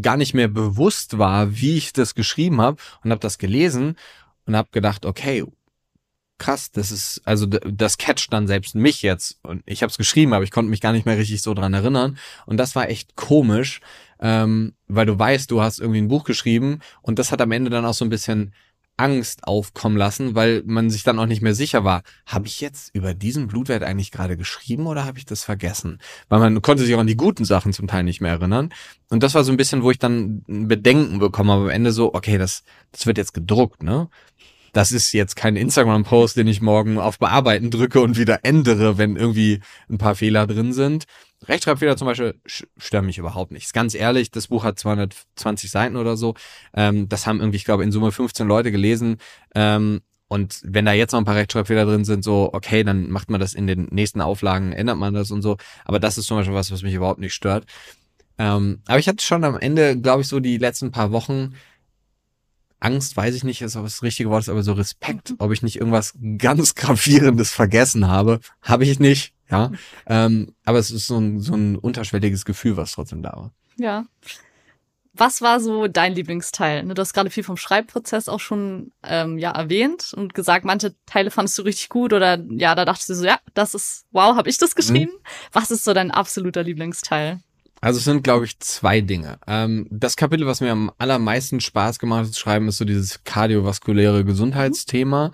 gar nicht mehr bewusst war, wie ich das geschrieben habe und habe das gelesen und habe gedacht, okay, krass, das ist also das catcht dann selbst mich jetzt und ich habe es geschrieben, aber ich konnte mich gar nicht mehr richtig so dran erinnern und das war echt komisch, ähm, weil du weißt, du hast irgendwie ein Buch geschrieben und das hat am Ende dann auch so ein bisschen Angst aufkommen lassen, weil man sich dann auch nicht mehr sicher war, habe ich jetzt über diesen Blutwert eigentlich gerade geschrieben oder habe ich das vergessen? Weil man konnte sich auch an die guten Sachen zum Teil nicht mehr erinnern. Und das war so ein bisschen, wo ich dann Bedenken bekommen habe am Ende so, okay, das, das wird jetzt gedruckt, ne? Das ist jetzt kein Instagram-Post, den ich morgen auf Bearbeiten drücke und wieder ändere, wenn irgendwie ein paar Fehler drin sind. Rechtschreibfehler zum Beispiel stören mich überhaupt nicht. Ist ganz ehrlich, das Buch hat 220 Seiten oder so. Ähm, das haben irgendwie, ich glaube, in Summe 15 Leute gelesen. Ähm, und wenn da jetzt noch ein paar Rechtschreibfehler drin sind, so, okay, dann macht man das in den nächsten Auflagen, ändert man das und so. Aber das ist zum Beispiel was, was mich überhaupt nicht stört. Ähm, aber ich hatte schon am Ende, glaube ich, so die letzten paar Wochen Angst, weiß ich nicht, ist ob das richtige Wort ist, aber so Respekt, ob ich nicht irgendwas ganz gravierendes vergessen habe. Habe ich nicht, ja. Ähm, aber es ist so ein, so ein unterschwelliges Gefühl, was trotzdem da war. Ja. Was war so dein Lieblingsteil? Ne, Du hast gerade viel vom Schreibprozess auch schon ähm, ja erwähnt und gesagt, manche Teile fandest du richtig gut oder ja, da dachtest du so, ja, das ist wow, habe ich das geschrieben? Was ist so dein absoluter Lieblingsteil? Also es sind, glaube ich, zwei Dinge. Ähm, das Kapitel, was mir am allermeisten Spaß gemacht hat zu schreiben, ist so dieses kardiovaskuläre Gesundheitsthema.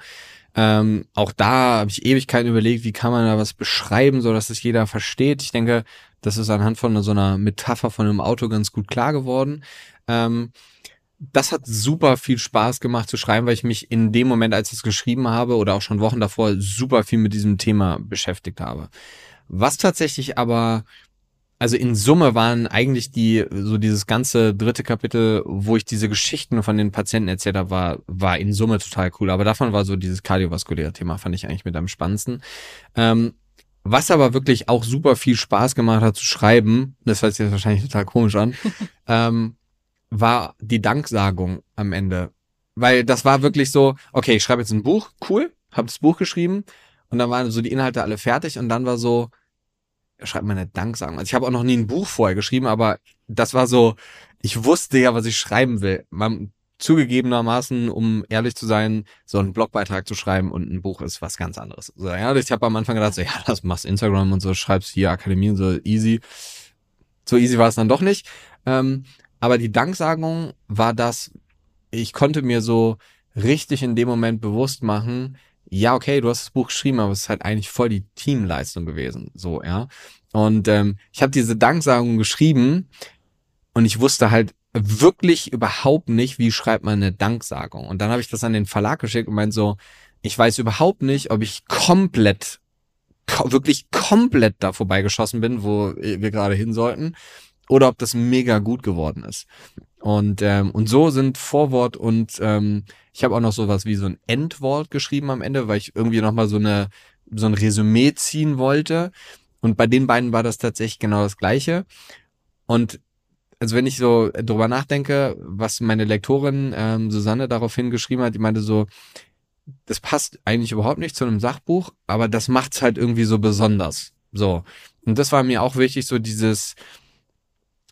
Ähm, auch da habe ich Ewigkeiten überlegt, wie kann man da was beschreiben, so dass es jeder versteht. Ich denke, das ist anhand von so einer Metapher von einem Auto ganz gut klar geworden. Ähm, das hat super viel Spaß gemacht zu schreiben, weil ich mich in dem Moment, als ich es geschrieben habe oder auch schon Wochen davor, super viel mit diesem Thema beschäftigt habe. Was tatsächlich aber also in Summe waren eigentlich die, so dieses ganze dritte Kapitel, wo ich diese Geschichten von den Patienten erzählt habe, war, war in Summe total cool. Aber davon war so dieses kardiovaskuläre Thema, fand ich eigentlich mit am spannendsten. Ähm, was aber wirklich auch super viel Spaß gemacht hat zu schreiben, das hört sich jetzt wahrscheinlich total komisch an, *laughs* ähm, war die Danksagung am Ende. Weil das war wirklich so, okay, ich schreibe jetzt ein Buch, cool, habe das Buch geschrieben und dann waren so die Inhalte alle fertig und dann war so, schreibt man eine Danksagung. Also ich habe auch noch nie ein Buch vorher geschrieben, aber das war so, ich wusste ja, was ich schreiben will. Man, zugegebenermaßen, um ehrlich zu sein, so einen Blogbeitrag zu schreiben und ein Buch ist was ganz anderes. So, ja, ich habe am Anfang gedacht, so, ja, das machst Instagram und so, schreibst hier Akademie und so easy. So easy war es dann doch nicht. Ähm, aber die Danksagung war das, ich konnte mir so richtig in dem Moment bewusst machen, ja, okay, du hast das Buch geschrieben, aber es ist halt eigentlich voll die Teamleistung gewesen, so, ja. Und ähm, ich habe diese Danksagung geschrieben und ich wusste halt wirklich überhaupt nicht, wie schreibt man eine Danksagung. Und dann habe ich das an den Verlag geschickt und meinte so, ich weiß überhaupt nicht, ob ich komplett, wirklich komplett da vorbeigeschossen bin, wo wir gerade hin sollten, oder ob das mega gut geworden ist. Und, ähm, und so sind Vorwort und ähm, ich habe auch noch sowas wie so ein Endwort geschrieben am Ende, weil ich irgendwie nochmal so eine so ein Resümee ziehen wollte. Und bei den beiden war das tatsächlich genau das Gleiche. Und also wenn ich so drüber nachdenke, was meine Lektorin ähm, Susanne darauf hingeschrieben hat, die meinte so, das passt eigentlich überhaupt nicht zu einem Sachbuch, aber das macht's halt irgendwie so besonders. So. Und das war mir auch wichtig, so dieses,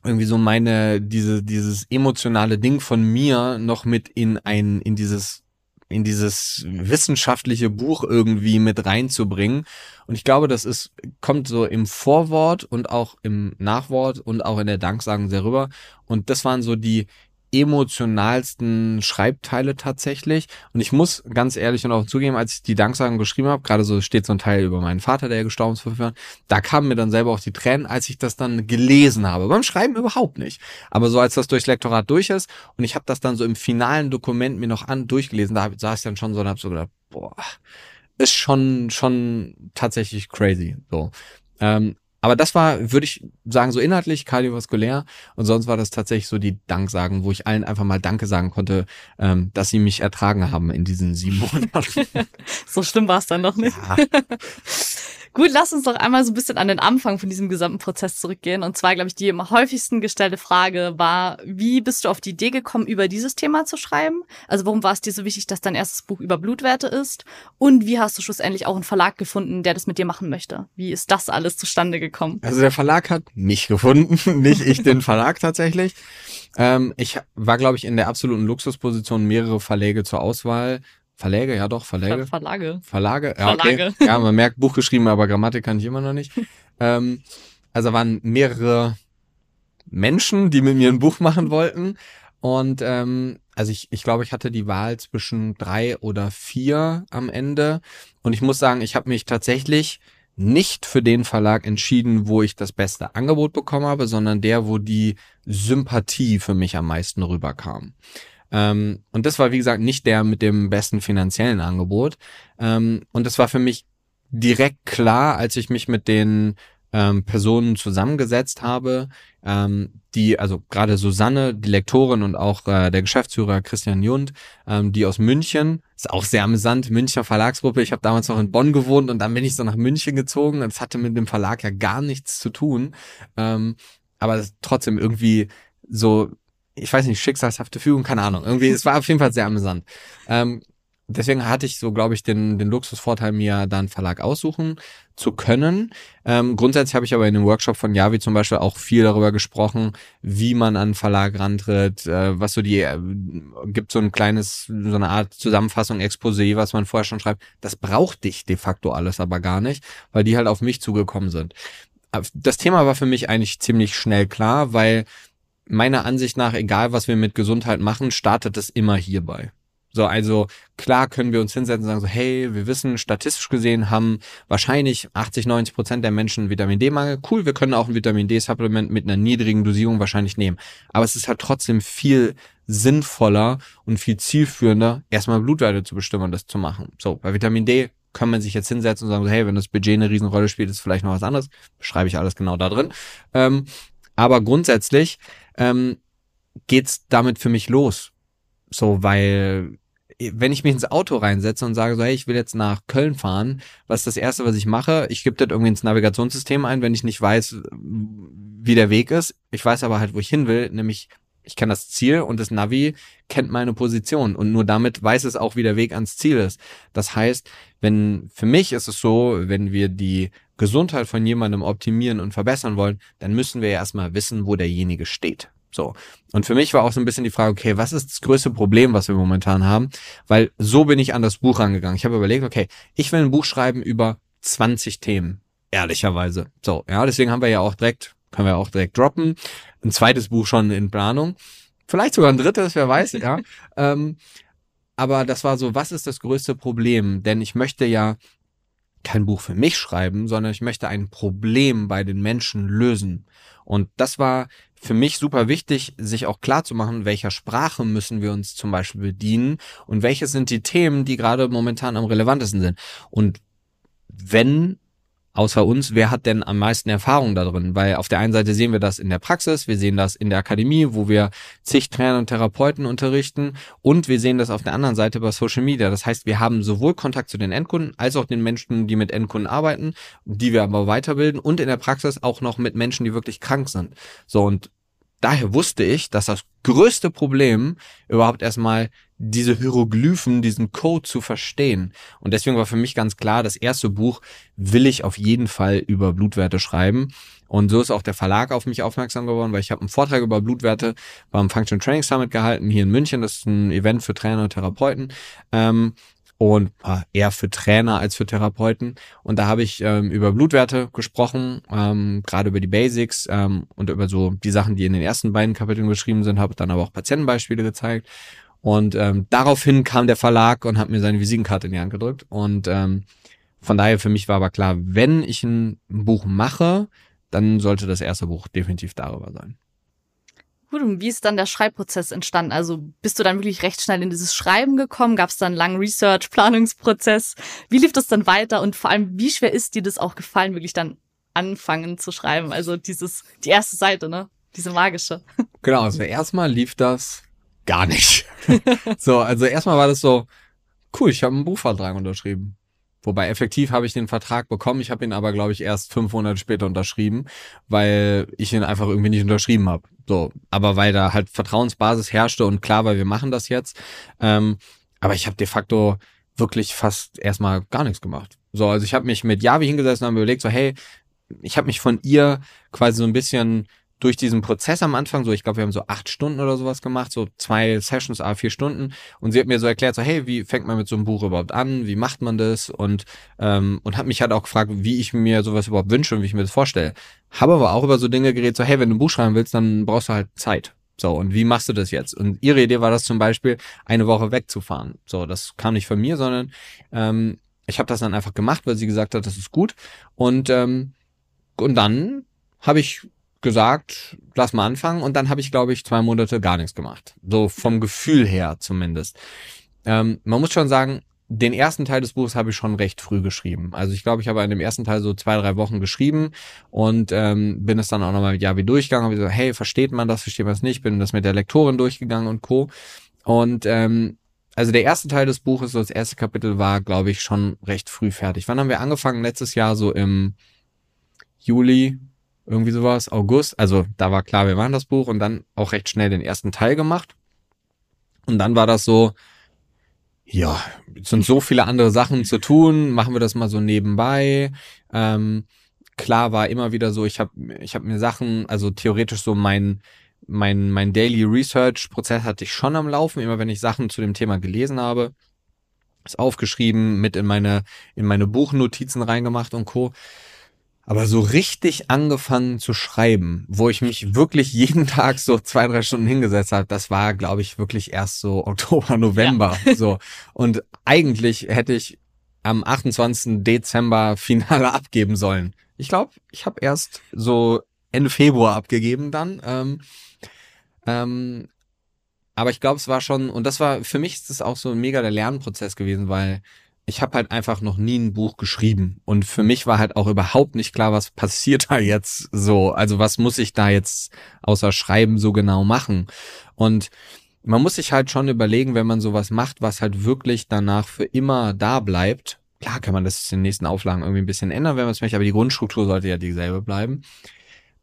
irgendwie so meine, diese, dieses emotionale Ding von mir noch mit in ein, in dieses, in dieses wissenschaftliche Buch irgendwie mit reinzubringen. Und ich glaube, das ist, kommt so im Vorwort und auch im Nachwort und auch in der Danksagung sehr rüber. Und das waren so die emotionalsten Schreibteile tatsächlich. Und ich muss ganz ehrlich und auch zugeben, als ich die Danksagung geschrieben habe, gerade so steht so ein Teil über meinen Vater, der gestorben ist vor fünf Jahren, da kamen mir dann selber auch die Tränen, als ich das dann gelesen habe. Beim Schreiben überhaupt nicht. Aber so als das durchs Lektorat durch ist und ich habe das dann so im finalen Dokument mir noch an durchgelesen, da saß ich dann schon so und habe so gedacht, boah, ist schon, schon tatsächlich crazy. So. Ähm, aber das war, würde ich sagen, so inhaltlich kardiovaskulär. Und sonst war das tatsächlich so die Danksagen, wo ich allen einfach mal Danke sagen konnte, ähm, dass sie mich ertragen haben in diesen sieben Monaten. *laughs* so schlimm war es dann noch nicht. Ja. *laughs* Gut, lass uns doch einmal so ein bisschen an den Anfang von diesem gesamten Prozess zurückgehen. Und zwar, glaube ich, die am häufigsten gestellte Frage war, wie bist du auf die Idee gekommen, über dieses Thema zu schreiben? Also warum war es dir so wichtig, dass dein erstes Buch über Blutwerte ist? Und wie hast du schlussendlich auch einen Verlag gefunden, der das mit dir machen möchte? Wie ist das alles zustande gekommen? Also der Verlag hat mich gefunden, *laughs* nicht ich den Verlag tatsächlich. Ähm, ich war, glaube ich, in der absoluten Luxusposition, mehrere Verläge zur Auswahl Verläge, ja doch, Verläge. Verlage. Verlage, ja, okay. Verlage. *laughs* Ja, man merkt, Buch geschrieben, aber Grammatik kann ich immer noch nicht. *laughs* ähm, also waren mehrere Menschen, die mit mir ein Buch machen wollten. Und ähm, also ich, ich glaube, ich hatte die Wahl zwischen drei oder vier am Ende. Und ich muss sagen, ich habe mich tatsächlich nicht für den Verlag entschieden, wo ich das beste Angebot bekommen habe, sondern der, wo die Sympathie für mich am meisten rüberkam. Ähm, und das war, wie gesagt, nicht der mit dem besten finanziellen Angebot. Ähm, und das war für mich direkt klar, als ich mich mit den ähm, Personen zusammengesetzt habe, ähm, die, also gerade Susanne, die Lektorin und auch äh, der Geschäftsführer Christian Jund, ähm, die aus München, ist auch sehr amüsant, Münchner Verlagsgruppe. Ich habe damals noch in Bonn gewohnt und dann bin ich so nach München gezogen. Das hatte mit dem Verlag ja gar nichts zu tun. Ähm, aber trotzdem irgendwie so ich weiß nicht, schicksalshafte Fügung, keine Ahnung. Irgendwie, es war auf jeden Fall sehr amüsant. Ähm, deswegen hatte ich so, glaube ich, den, den Luxusvorteil, mir dann Verlag aussuchen zu können. Ähm, grundsätzlich habe ich aber in dem Workshop von Yavi zum Beispiel auch viel darüber gesprochen, wie man an Verlag rantritt, äh, was so die, äh, gibt so ein kleines, so eine Art Zusammenfassung, Exposé, was man vorher schon schreibt. Das brauchte ich de facto alles aber gar nicht, weil die halt auf mich zugekommen sind. Das Thema war für mich eigentlich ziemlich schnell klar, weil meiner Ansicht nach, egal was wir mit Gesundheit machen, startet es immer hierbei. So, also klar können wir uns hinsetzen und sagen so, hey, wir wissen, statistisch gesehen haben wahrscheinlich 80, 90 Prozent der Menschen Vitamin D-Mangel. Cool, wir können auch ein Vitamin D-Supplement mit einer niedrigen Dosierung wahrscheinlich nehmen. Aber es ist halt trotzdem viel sinnvoller und viel zielführender, erstmal Blutwerte zu bestimmen und das zu machen. So, bei Vitamin D kann man sich jetzt hinsetzen und sagen, so, hey, wenn das Budget eine Riesenrolle spielt, ist vielleicht noch was anderes. Schreibe ich alles genau da drin. Ähm, aber grundsätzlich ähm, geht's damit für mich los. So, weil wenn ich mich ins Auto reinsetze und sage so, hey, ich will jetzt nach Köln fahren, was ist das Erste, was ich mache? Ich gebe das irgendwie ins Navigationssystem ein, wenn ich nicht weiß, wie der Weg ist. Ich weiß aber halt, wo ich hin will, nämlich ich kenne das Ziel und das Navi kennt meine Position und nur damit weiß es auch, wie der Weg ans Ziel ist. Das heißt, wenn für mich ist es so, wenn wir die Gesundheit von jemandem optimieren und verbessern wollen, dann müssen wir ja erstmal wissen, wo derjenige steht. So. Und für mich war auch so ein bisschen die Frage, okay, was ist das größte Problem, was wir momentan haben? Weil so bin ich an das Buch rangegangen. Ich habe überlegt, okay, ich will ein Buch schreiben über 20 Themen. Ehrlicherweise. So, ja, deswegen haben wir ja auch direkt, können wir auch direkt droppen. Ein zweites Buch schon in Planung. Vielleicht sogar ein drittes, wer weiß, ja. *laughs* ähm, aber das war so, was ist das größte Problem? Denn ich möchte ja kein Buch für mich schreiben, sondern ich möchte ein Problem bei den Menschen lösen. Und das war für mich super wichtig, sich auch klar zu machen, welcher Sprache müssen wir uns zum Beispiel bedienen und welche sind die Themen, die gerade momentan am relevantesten sind. Und wenn außer uns, wer hat denn am meisten Erfahrung da drin? Weil auf der einen Seite sehen wir das in der Praxis, wir sehen das in der Akademie, wo wir zig Trainer und Therapeuten unterrichten und wir sehen das auf der anderen Seite bei Social Media. Das heißt, wir haben sowohl Kontakt zu den Endkunden als auch den Menschen, die mit Endkunden arbeiten, die wir aber weiterbilden und in der Praxis auch noch mit Menschen, die wirklich krank sind. So und daher wusste ich, dass das größte Problem überhaupt erstmal diese Hieroglyphen, diesen Code zu verstehen. Und deswegen war für mich ganz klar, das erste Buch will ich auf jeden Fall über Blutwerte schreiben. Und so ist auch der Verlag auf mich aufmerksam geworden, weil ich habe einen Vortrag über Blutwerte beim Function Training Summit gehalten hier in München. Das ist ein Event für Trainer und Therapeuten. Ähm, und äh, eher für Trainer als für Therapeuten. Und da habe ich ähm, über Blutwerte gesprochen, ähm, gerade über die Basics ähm, und über so die Sachen, die in den ersten beiden Kapiteln beschrieben sind, habe dann aber auch Patientenbeispiele gezeigt. Und ähm, daraufhin kam der Verlag und hat mir seine Visitenkarte in die Hand gedrückt. Und ähm, von daher für mich war aber klar, wenn ich ein Buch mache, dann sollte das erste Buch definitiv darüber sein. Gut, und wie ist dann der Schreibprozess entstanden? Also bist du dann wirklich recht schnell in dieses Schreiben gekommen? Gab es dann einen langen Research, Planungsprozess? Wie lief das dann weiter? Und vor allem, wie schwer ist dir das auch gefallen, wirklich dann anfangen zu schreiben? Also dieses, die erste Seite, ne? Diese magische. Genau, also erstmal lief das gar nicht. *laughs* so, also erstmal war das so, cool, ich habe einen Buchvertrag unterschrieben. Wobei effektiv habe ich den Vertrag bekommen, ich habe ihn aber, glaube ich, erst fünf Monate später unterschrieben, weil ich ihn einfach irgendwie nicht unterschrieben habe. So, aber weil da halt Vertrauensbasis herrschte und klar, weil wir machen das jetzt. Ähm, aber ich habe de facto wirklich fast erstmal gar nichts gemacht. So, also ich habe mich mit Javi hingesetzt und habe überlegt, so, hey, ich habe mich von ihr quasi so ein bisschen durch diesen Prozess am Anfang, so ich glaube, wir haben so acht Stunden oder sowas gemacht, so zwei Sessions, a vier Stunden. Und sie hat mir so erklärt, so hey, wie fängt man mit so einem Buch überhaupt an? Wie macht man das? Und ähm, und hat mich halt auch gefragt, wie ich mir sowas überhaupt wünsche und wie ich mir das vorstelle. Habe aber auch über so Dinge geredet, so hey, wenn du ein Buch schreiben willst, dann brauchst du halt Zeit. So, und wie machst du das jetzt? Und ihre Idee war das zum Beispiel, eine Woche wegzufahren. So, das kam nicht von mir, sondern ähm, ich habe das dann einfach gemacht, weil sie gesagt hat, das ist gut. Und ähm, und dann habe ich gesagt, lass mal anfangen. Und dann habe ich, glaube ich, zwei Monate gar nichts gemacht. So vom Gefühl her zumindest. Ähm, man muss schon sagen, den ersten Teil des Buches habe ich schon recht früh geschrieben. Also ich glaube, ich habe in dem ersten Teil so zwei, drei Wochen geschrieben und ähm, bin es dann auch nochmal mit Javi durchgegangen, habe gesagt, hey, versteht man das, versteht man das nicht, bin das mit der Lektorin durchgegangen und Co. Und ähm, also der erste Teil des Buches, so das erste Kapitel war, glaube ich, schon recht früh fertig. Wann haben wir angefangen? Letztes Jahr so im Juli, irgendwie sowas, August. Also da war klar, wir machen das Buch und dann auch recht schnell den ersten Teil gemacht. Und dann war das so, ja, sind so viele andere Sachen zu tun, machen wir das mal so nebenbei. Ähm, klar war immer wieder so, ich habe ich hab mir Sachen, also theoretisch so mein mein mein Daily Research Prozess hatte ich schon am Laufen, immer wenn ich Sachen zu dem Thema gelesen habe, ist aufgeschrieben, mit in meine in meine Buchnotizen reingemacht und co. Aber so richtig angefangen zu schreiben, wo ich mich wirklich jeden *laughs* Tag so zwei, drei Stunden hingesetzt habe, das war, glaube ich, wirklich erst so *laughs* Oktober, November. Ja. So. Und eigentlich hätte ich am 28. Dezember Finale *laughs* abgeben sollen. Ich glaube, ich habe erst so Ende Februar abgegeben dann. Ähm, ähm, aber ich glaube, es war schon, und das war, für mich ist es auch so ein mega der Lernprozess gewesen, weil ich habe halt einfach noch nie ein Buch geschrieben. Und für mich war halt auch überhaupt nicht klar, was passiert da jetzt so. Also was muss ich da jetzt außer Schreiben so genau machen? Und man muss sich halt schon überlegen, wenn man sowas macht, was halt wirklich danach für immer da bleibt. Klar kann man das in den nächsten Auflagen irgendwie ein bisschen ändern, wenn man es möchte, aber die Grundstruktur sollte ja dieselbe bleiben.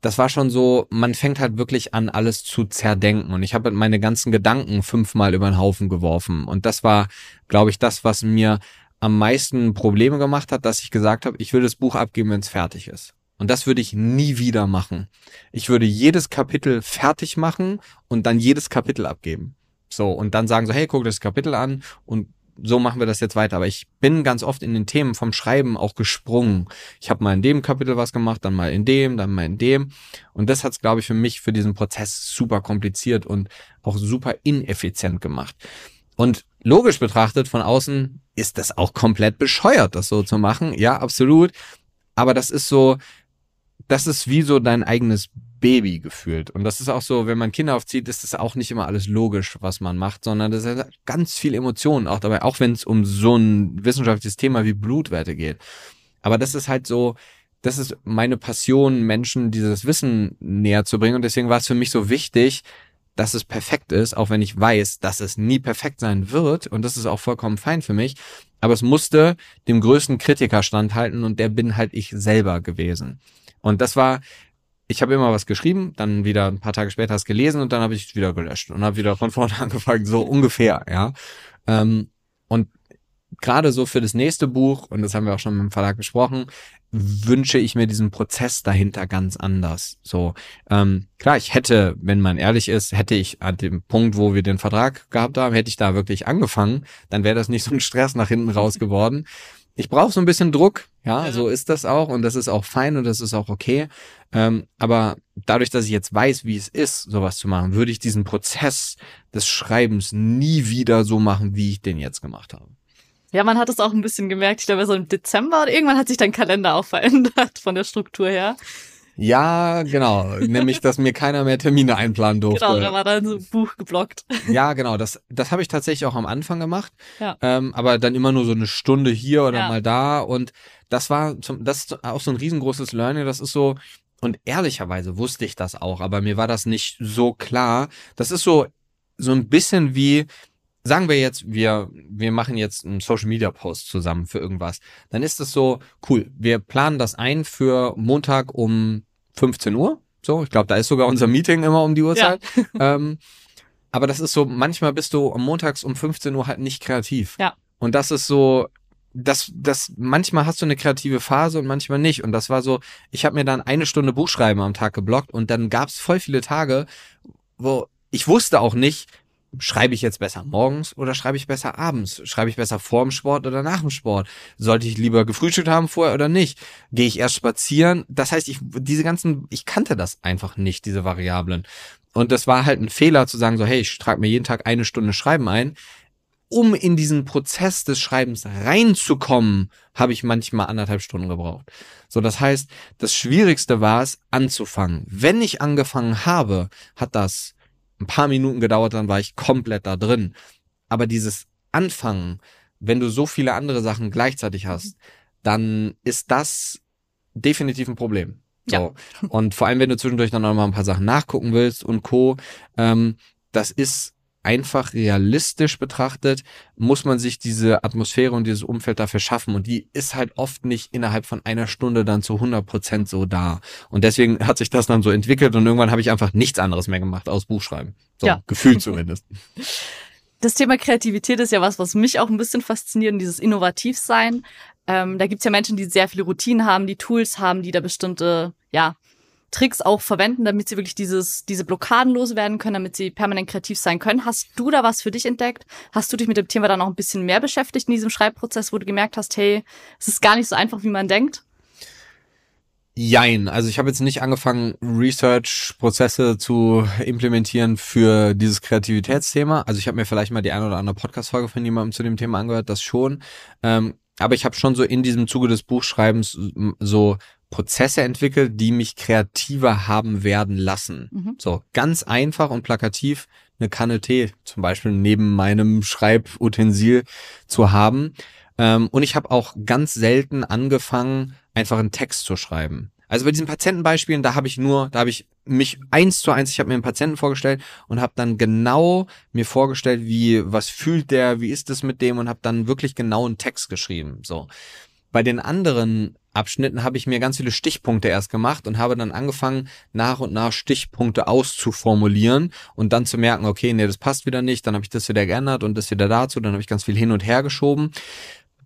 Das war schon so, man fängt halt wirklich an, alles zu zerdenken. Und ich habe meine ganzen Gedanken fünfmal über den Haufen geworfen. Und das war, glaube ich, das, was mir am meisten Probleme gemacht hat, dass ich gesagt habe, ich will das Buch abgeben, wenn es fertig ist. Und das würde ich nie wieder machen. Ich würde jedes Kapitel fertig machen und dann jedes Kapitel abgeben. So, und dann sagen so, hey, guck das Kapitel an und so machen wir das jetzt weiter. Aber ich bin ganz oft in den Themen vom Schreiben auch gesprungen. Ich habe mal in dem Kapitel was gemacht, dann mal in dem, dann mal in dem. Und das hat es, glaube ich, für mich, für diesen Prozess super kompliziert und auch super ineffizient gemacht. Und logisch betrachtet von außen ist das auch komplett bescheuert, das so zu machen. Ja, absolut. Aber das ist so, das ist wie so dein eigenes Baby gefühlt. Und das ist auch so, wenn man Kinder aufzieht, ist das auch nicht immer alles logisch, was man macht, sondern das ist ganz viel Emotionen auch dabei, auch wenn es um so ein wissenschaftliches Thema wie Blutwerte geht. Aber das ist halt so, das ist meine Passion, Menschen dieses Wissen näher zu bringen. Und deswegen war es für mich so wichtig, dass es perfekt ist, auch wenn ich weiß, dass es nie perfekt sein wird. Und das ist auch vollkommen fein für mich. Aber es musste dem größten Kritiker standhalten und der bin halt ich selber gewesen. Und das war, ich habe immer was geschrieben, dann wieder ein paar Tage später es gelesen und dann habe ich es wieder gelöscht und habe wieder von vorne *laughs* angefangen, so ungefähr, ja. Ähm, und gerade so für das nächste Buch, und das haben wir auch schon mit dem Verlag besprochen, wünsche ich mir diesen Prozess dahinter ganz anders. So, ähm, klar, ich hätte, wenn man ehrlich ist, hätte ich an dem Punkt, wo wir den Vertrag gehabt haben, hätte ich da wirklich angefangen, dann wäre das nicht so ein Stress nach hinten raus geworden. Ich brauche so ein bisschen Druck, ja, so ist das auch und das ist auch fein und das ist auch okay. Ähm, aber dadurch, dass ich jetzt weiß, wie es ist, sowas zu machen, würde ich diesen Prozess des Schreibens nie wieder so machen, wie ich den jetzt gemacht habe. Ja, man hat es auch ein bisschen gemerkt. Ich glaube, so im Dezember und irgendwann hat sich dein Kalender auch *laughs* verändert von der Struktur her. Ja, genau. Nämlich, dass mir keiner mehr Termine einplanen durfte. Genau, da war dann so ein Buch geblockt. *laughs* Ja, genau. Das, das habe ich tatsächlich auch am Anfang gemacht. Ja. Ähm, aber dann immer nur so eine Stunde hier oder Ja. mal da. Und das war zum, das ist auch so ein riesengroßes Learning. Das ist so, und ehrlicherweise wusste ich das auch, aber mir war das nicht so klar. Das ist so, so ein bisschen wie, sagen wir jetzt, wir, wir machen jetzt einen Social Media Post zusammen für irgendwas. Dann ist es so, cool, wir planen das ein für Montag um 15 Uhr. So, ich glaube, da ist sogar unser Meeting immer um die Uhrzeit. *laughs* ähm, aber das ist so, manchmal bist du montags um 15 Uhr halt nicht kreativ. Ja. Und das ist so, das, das, manchmal hast du eine kreative Phase und manchmal nicht. Und das war so, ich habe mir dann eine Stunde Buchschreiben am Tag geblockt und dann gab's voll viele Tage, wo ich wusste auch nicht, schreibe ich jetzt besser morgens oder schreibe ich besser abends? Schreibe ich besser vorm Sport oder nach dem Sport? Sollte ich lieber gefrühstückt haben vorher oder nicht? Gehe ich erst spazieren? Das heißt, ich, diese ganzen, ich kannte das einfach nicht, diese Variablen. Und das war halt ein Fehler zu sagen, so, hey, ich trage mir jeden Tag eine Stunde Schreiben ein. Um in diesen Prozess des Schreibens reinzukommen, habe ich manchmal anderthalb Stunden gebraucht. So, das heißt, das Schwierigste war es, anzufangen. Wenn ich angefangen habe, hat das ein paar Minuten gedauert, dann war ich komplett da drin. Aber dieses Anfangen, wenn du so viele andere Sachen gleichzeitig hast, dann ist das definitiv ein Problem. So. Und vor allem, wenn du zwischendurch dann noch mal ein paar Sachen nachgucken willst und Co., ähm, das ist einfach realistisch betrachtet, muss man sich diese Atmosphäre und dieses Umfeld dafür schaffen. Und die ist halt oft nicht innerhalb von einer Stunde dann zu 100 Prozent so da. Und deswegen hat sich das dann so entwickelt und irgendwann habe ich einfach nichts anderes mehr gemacht aus Buchschreiben. So, Ja. gefühlt zumindest. *laughs* Das Thema Kreativität ist ja was, was mich auch ein bisschen fasziniert, und dieses Innovativsein. Ähm, da gibt's ja Menschen, die sehr viele Routinen haben, die Tools haben, die da bestimmte, ja, Tricks auch verwenden, damit sie wirklich dieses, diese Blockaden loswerden können, damit sie permanent kreativ sein können. Hast du da was für dich entdeckt? Hast du dich mit dem Thema dann noch ein bisschen mehr beschäftigt in diesem Schreibprozess, wo du gemerkt hast, hey, es ist gar nicht so einfach, wie man denkt? Jein. Also ich habe jetzt nicht angefangen, Research-Prozesse zu implementieren für dieses Kreativitätsthema. Also ich habe mir vielleicht mal die eine oder andere Podcast-Folge von jemandem zu dem Thema angehört, das schon. Ähm, aber ich habe schon so in diesem Zuge des Buchschreibens so Prozesse entwickelt, die mich kreativer haben werden lassen. Mhm. So ganz einfach und plakativ eine Kanne Tee zum Beispiel neben meinem Schreibutensil zu haben. Ähm, und ich habe auch ganz selten angefangen, einfach einen Text zu schreiben. Also bei diesen Patientenbeispielen, da habe ich nur, da habe ich mich eins zu eins, ich habe mir einen Patienten vorgestellt und habe dann genau mir vorgestellt, wie, was fühlt der, wie ist es mit dem und habe dann wirklich genau einen Text geschrieben. So. Bei den anderen Abschnitten habe ich mir ganz viele Stichpunkte erst gemacht und habe dann angefangen, nach und nach Stichpunkte auszuformulieren und dann zu merken, okay, nee, das passt wieder nicht, dann habe ich das wieder geändert und das wieder dazu, dann habe ich ganz viel hin und her geschoben.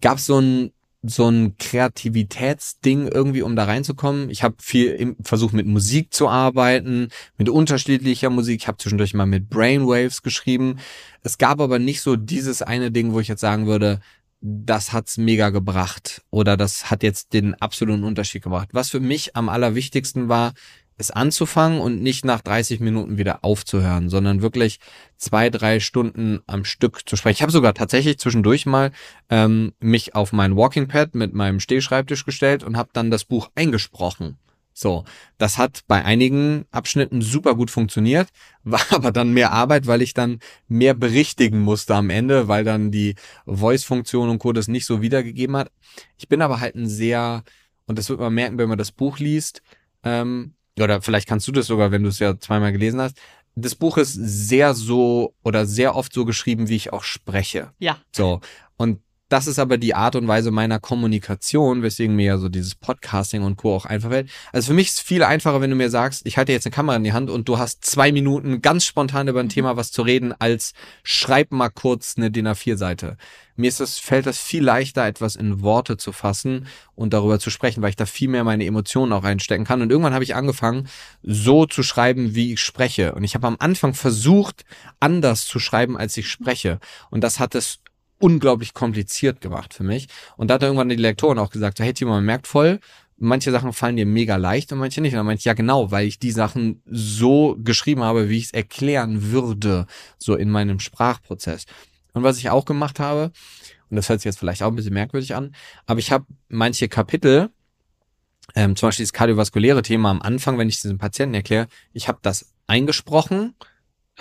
Gab so ein so ein Kreativitätsding irgendwie, um da reinzukommen. Ich habe viel versucht mit Musik zu arbeiten, mit unterschiedlicher Musik. Ich habe zwischendurch mal mit Brainwaves geschrieben. Es gab aber nicht so dieses eine Ding, wo ich jetzt sagen würde, das hat's mega gebracht oder das hat jetzt den absoluten Unterschied gebracht. Was für mich am allerwichtigsten war, es anzufangen und nicht nach 30 Minuten wieder aufzuhören, sondern wirklich zwei, drei Stunden am Stück zu sprechen. Ich habe sogar tatsächlich zwischendurch mal ähm, mich auf mein Walking Pad mit meinem Stehschreibtisch gestellt und habe dann das Buch eingesprochen. So, das hat bei einigen Abschnitten super gut funktioniert, *laughs* war aber dann mehr Arbeit, weil ich dann mehr berichtigen musste am Ende, weil dann die Voice-Funktion und Co. das nicht so wiedergegeben hat. Ich bin aber halt ein sehr, und das wird man merken, wenn man das Buch liest, ähm, oder vielleicht kannst du das sogar, wenn du es ja zweimal gelesen hast. Das Buch ist sehr so oder sehr oft so geschrieben, wie ich auch spreche. Ja. So. Und das ist aber die Art und Weise meiner Kommunikation, weswegen mir ja so dieses Podcasting und Co. auch einfach fällt. Also für mich ist es viel einfacher, wenn du mir sagst, ich halte jetzt eine Kamera in die Hand und du hast zwei Minuten ganz spontan über ein mhm. Thema was zu reden, als schreib mal kurz eine DIN A4-Seite. Mir ist das, fällt das viel leichter, etwas in Worte zu fassen und darüber zu sprechen, weil ich da viel mehr meine Emotionen auch reinstecken kann. Und irgendwann habe ich angefangen, so zu schreiben, wie ich spreche. Und ich habe am Anfang versucht, anders zu schreiben, als ich spreche. Und das hat es unglaublich kompliziert gemacht für mich. Und da hat irgendwann die Lektoren auch gesagt, so, hey Timo, man merkt voll, manche Sachen fallen dir mega leicht und manche nicht. Und dann meinte ich, ja genau, weil ich die Sachen so geschrieben habe, wie ich es erklären würde, so in meinem Sprachprozess. Und was ich auch gemacht habe, und das hört sich jetzt vielleicht auch ein bisschen merkwürdig an, aber ich habe manche Kapitel, ähm, zum Beispiel das kardiovaskuläre Thema am Anfang, wenn ich diesen Patienten erkläre, ich habe das eingesprochen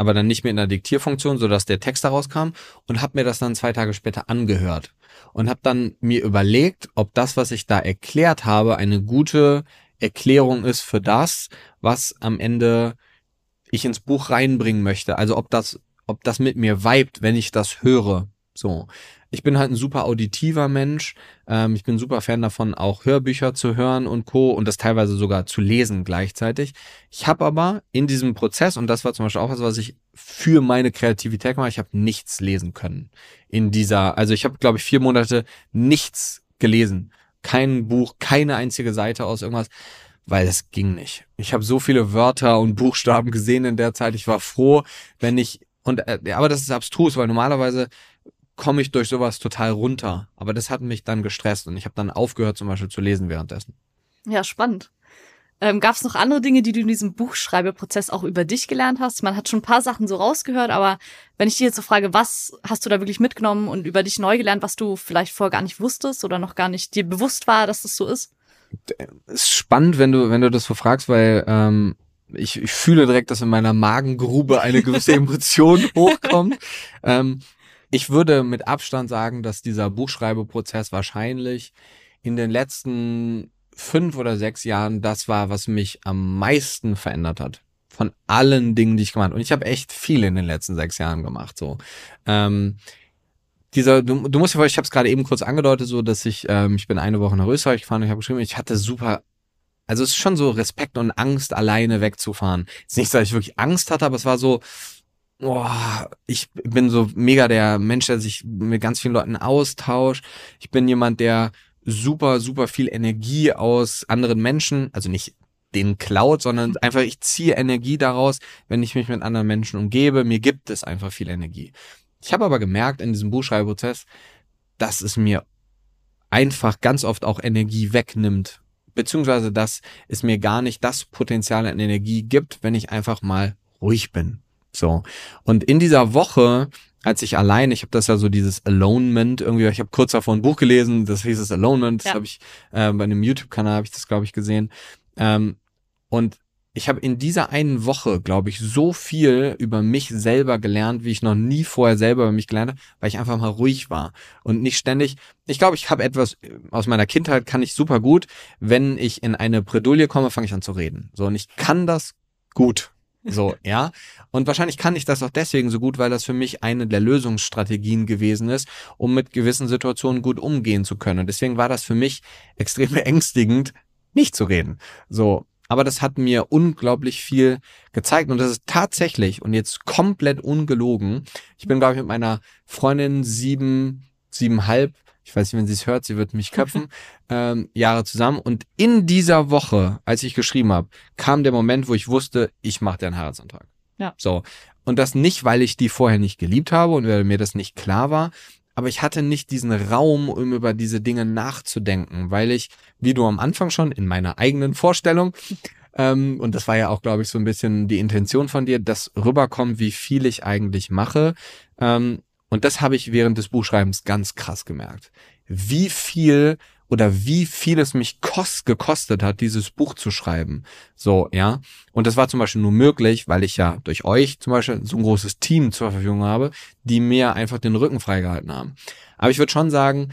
aber dann nicht mehr in der Diktierfunktion, sodass der Text daraus kam und habe mir das dann zwei Tage später angehört und habe dann mir überlegt, ob das, was ich da erklärt habe, eine gute Erklärung ist für das, was am Ende ich ins Buch reinbringen möchte. Also ob das, ob das mit mir vibet, wenn ich das höre. So. Ich bin halt ein super auditiver Mensch. Ähm, ich bin super Fan davon, auch Hörbücher zu hören und Co. und das teilweise sogar zu lesen gleichzeitig. Ich habe aber in diesem Prozess, und das war zum Beispiel auch was, was ich für meine Kreativität gemacht ich habe nichts lesen können. In dieser, also ich habe, glaube ich, vier Monate nichts gelesen. Kein Buch, keine einzige Seite aus irgendwas weil es ging nicht. Ich habe so viele Wörter und Buchstaben gesehen in der Zeit. Ich war froh, wenn ich und äh, aber das ist abstrus, weil normalerweise komme ich durch sowas total runter. Aber das hat mich dann gestresst und ich habe dann aufgehört zum Beispiel zu lesen währenddessen. Ja, spannend. Ähm, Gab es noch andere Dinge, die du in diesem Buchschreibeprozess auch über dich gelernt hast? Man hat schon ein paar Sachen so rausgehört, aber wenn ich dich jetzt so frage, was hast du da wirklich mitgenommen und über dich neu gelernt, was du vielleicht vorher gar nicht wusstest oder noch gar nicht dir bewusst war, dass das so ist? ist spannend, wenn du, wenn du das so fragst, weil ähm, ich, ich fühle direkt, dass in meiner Magengrube eine gewisse *laughs* Emotion hochkommt. Ähm, ich würde mit Abstand sagen, dass dieser Buchschreibeprozess wahrscheinlich in den letzten fünf oder sechs Jahren das war, was mich am meisten verändert hat. Von allen Dingen, die ich gemacht habe. Und ich habe echt viel in den letzten sechs Jahren gemacht. So. Ähm, dieser, du, du musst ja, ich habe es gerade eben kurz angedeutet, so dass ich, ähm, ich bin eine Woche nach Österreich gefahren und ich habe geschrieben, ich hatte super also es ist schon so Respekt und Angst, alleine wegzufahren. Ist nicht, dass ich wirklich Angst hatte, aber es war so, boah, ich bin so mega der Mensch, der sich mit ganz vielen Leuten austauscht. Ich bin jemand, der super, super viel Energie aus anderen Menschen, also nicht den klaut, sondern einfach ich ziehe Energie daraus, wenn ich mich mit anderen Menschen umgebe. Mir gibt es einfach viel Energie. Ich habe aber gemerkt in diesem Buchschreibprozess, dass es mir einfach ganz oft auch Energie wegnimmt, beziehungsweise dass es mir gar nicht das Potenzial an Energie gibt, wenn ich einfach mal ruhig bin. So. Und in dieser Woche, als ich allein, ich habe das ja so dieses Alonement irgendwie, ich habe kurz davor ein Buch gelesen, das hieß es Alonement, das ja. habe ich äh, bei einem YouTube-Kanal habe ich das glaube ich gesehen. Ähm, und ich habe in dieser einen Woche, glaube ich, so viel über mich selber gelernt, wie ich noch nie vorher selber über mich gelernt habe, weil ich einfach mal ruhig war und nicht ständig. Ich glaube, ich habe etwas aus meiner Kindheit kann ich super gut. Wenn ich in eine Bredouille komme, fange ich an zu reden. So und ich kann das gut. So, ja. Und wahrscheinlich kann ich das auch deswegen so gut, weil das für mich eine der Lösungsstrategien gewesen ist, um mit gewissen Situationen gut umgehen zu können. Und deswegen war das für mich extrem *laughs* beängstigend, nicht zu reden. So. Aber das hat mir unglaublich viel gezeigt. Und das ist tatsächlich, und jetzt komplett ungelogen, ich bin, glaube ich, mit meiner Freundin sieben, siebenhalb ich weiß nicht, wenn sie es hört, sie wird mich *laughs* köpfen, ähm, Jahre zusammen. Und in dieser Woche, als ich geschrieben habe, kam der Moment, wo ich wusste, ich mache einen Heiratsantrag. Ja. So. Und das nicht, weil ich die vorher nicht geliebt habe und weil mir das nicht klar war, aber ich hatte nicht diesen Raum, um über diese Dinge nachzudenken, weil ich, wie du am Anfang schon in meiner eigenen Vorstellung, ähm, und das war ja auch, glaube ich, so ein bisschen die Intention von dir, dass rüberkommt, wie viel ich eigentlich mache. Ähm, und das habe ich während des Buchschreibens ganz krass gemerkt. Wie viel oder wie viel es mich kost, gekostet hat, dieses Buch zu schreiben. So, ja. Und das war zum Beispiel nur möglich, weil ich ja durch euch zum Beispiel so ein großes Team zur Verfügung habe, die mir einfach den Rücken freigehalten haben. Aber ich würde schon sagen,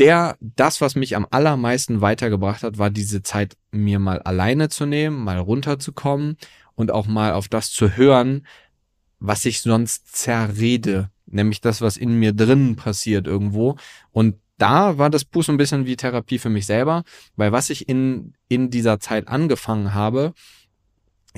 der, das, was mich am allermeisten weitergebracht hat, war diese Zeit, mir mal alleine zu nehmen, mal runterzukommen und auch mal auf das zu hören, was ich sonst zerrede nämlich das, was in mir drinnen passiert irgendwo. Und da war das Buch so ein bisschen wie Therapie für mich selber, weil was ich in, in dieser Zeit angefangen habe,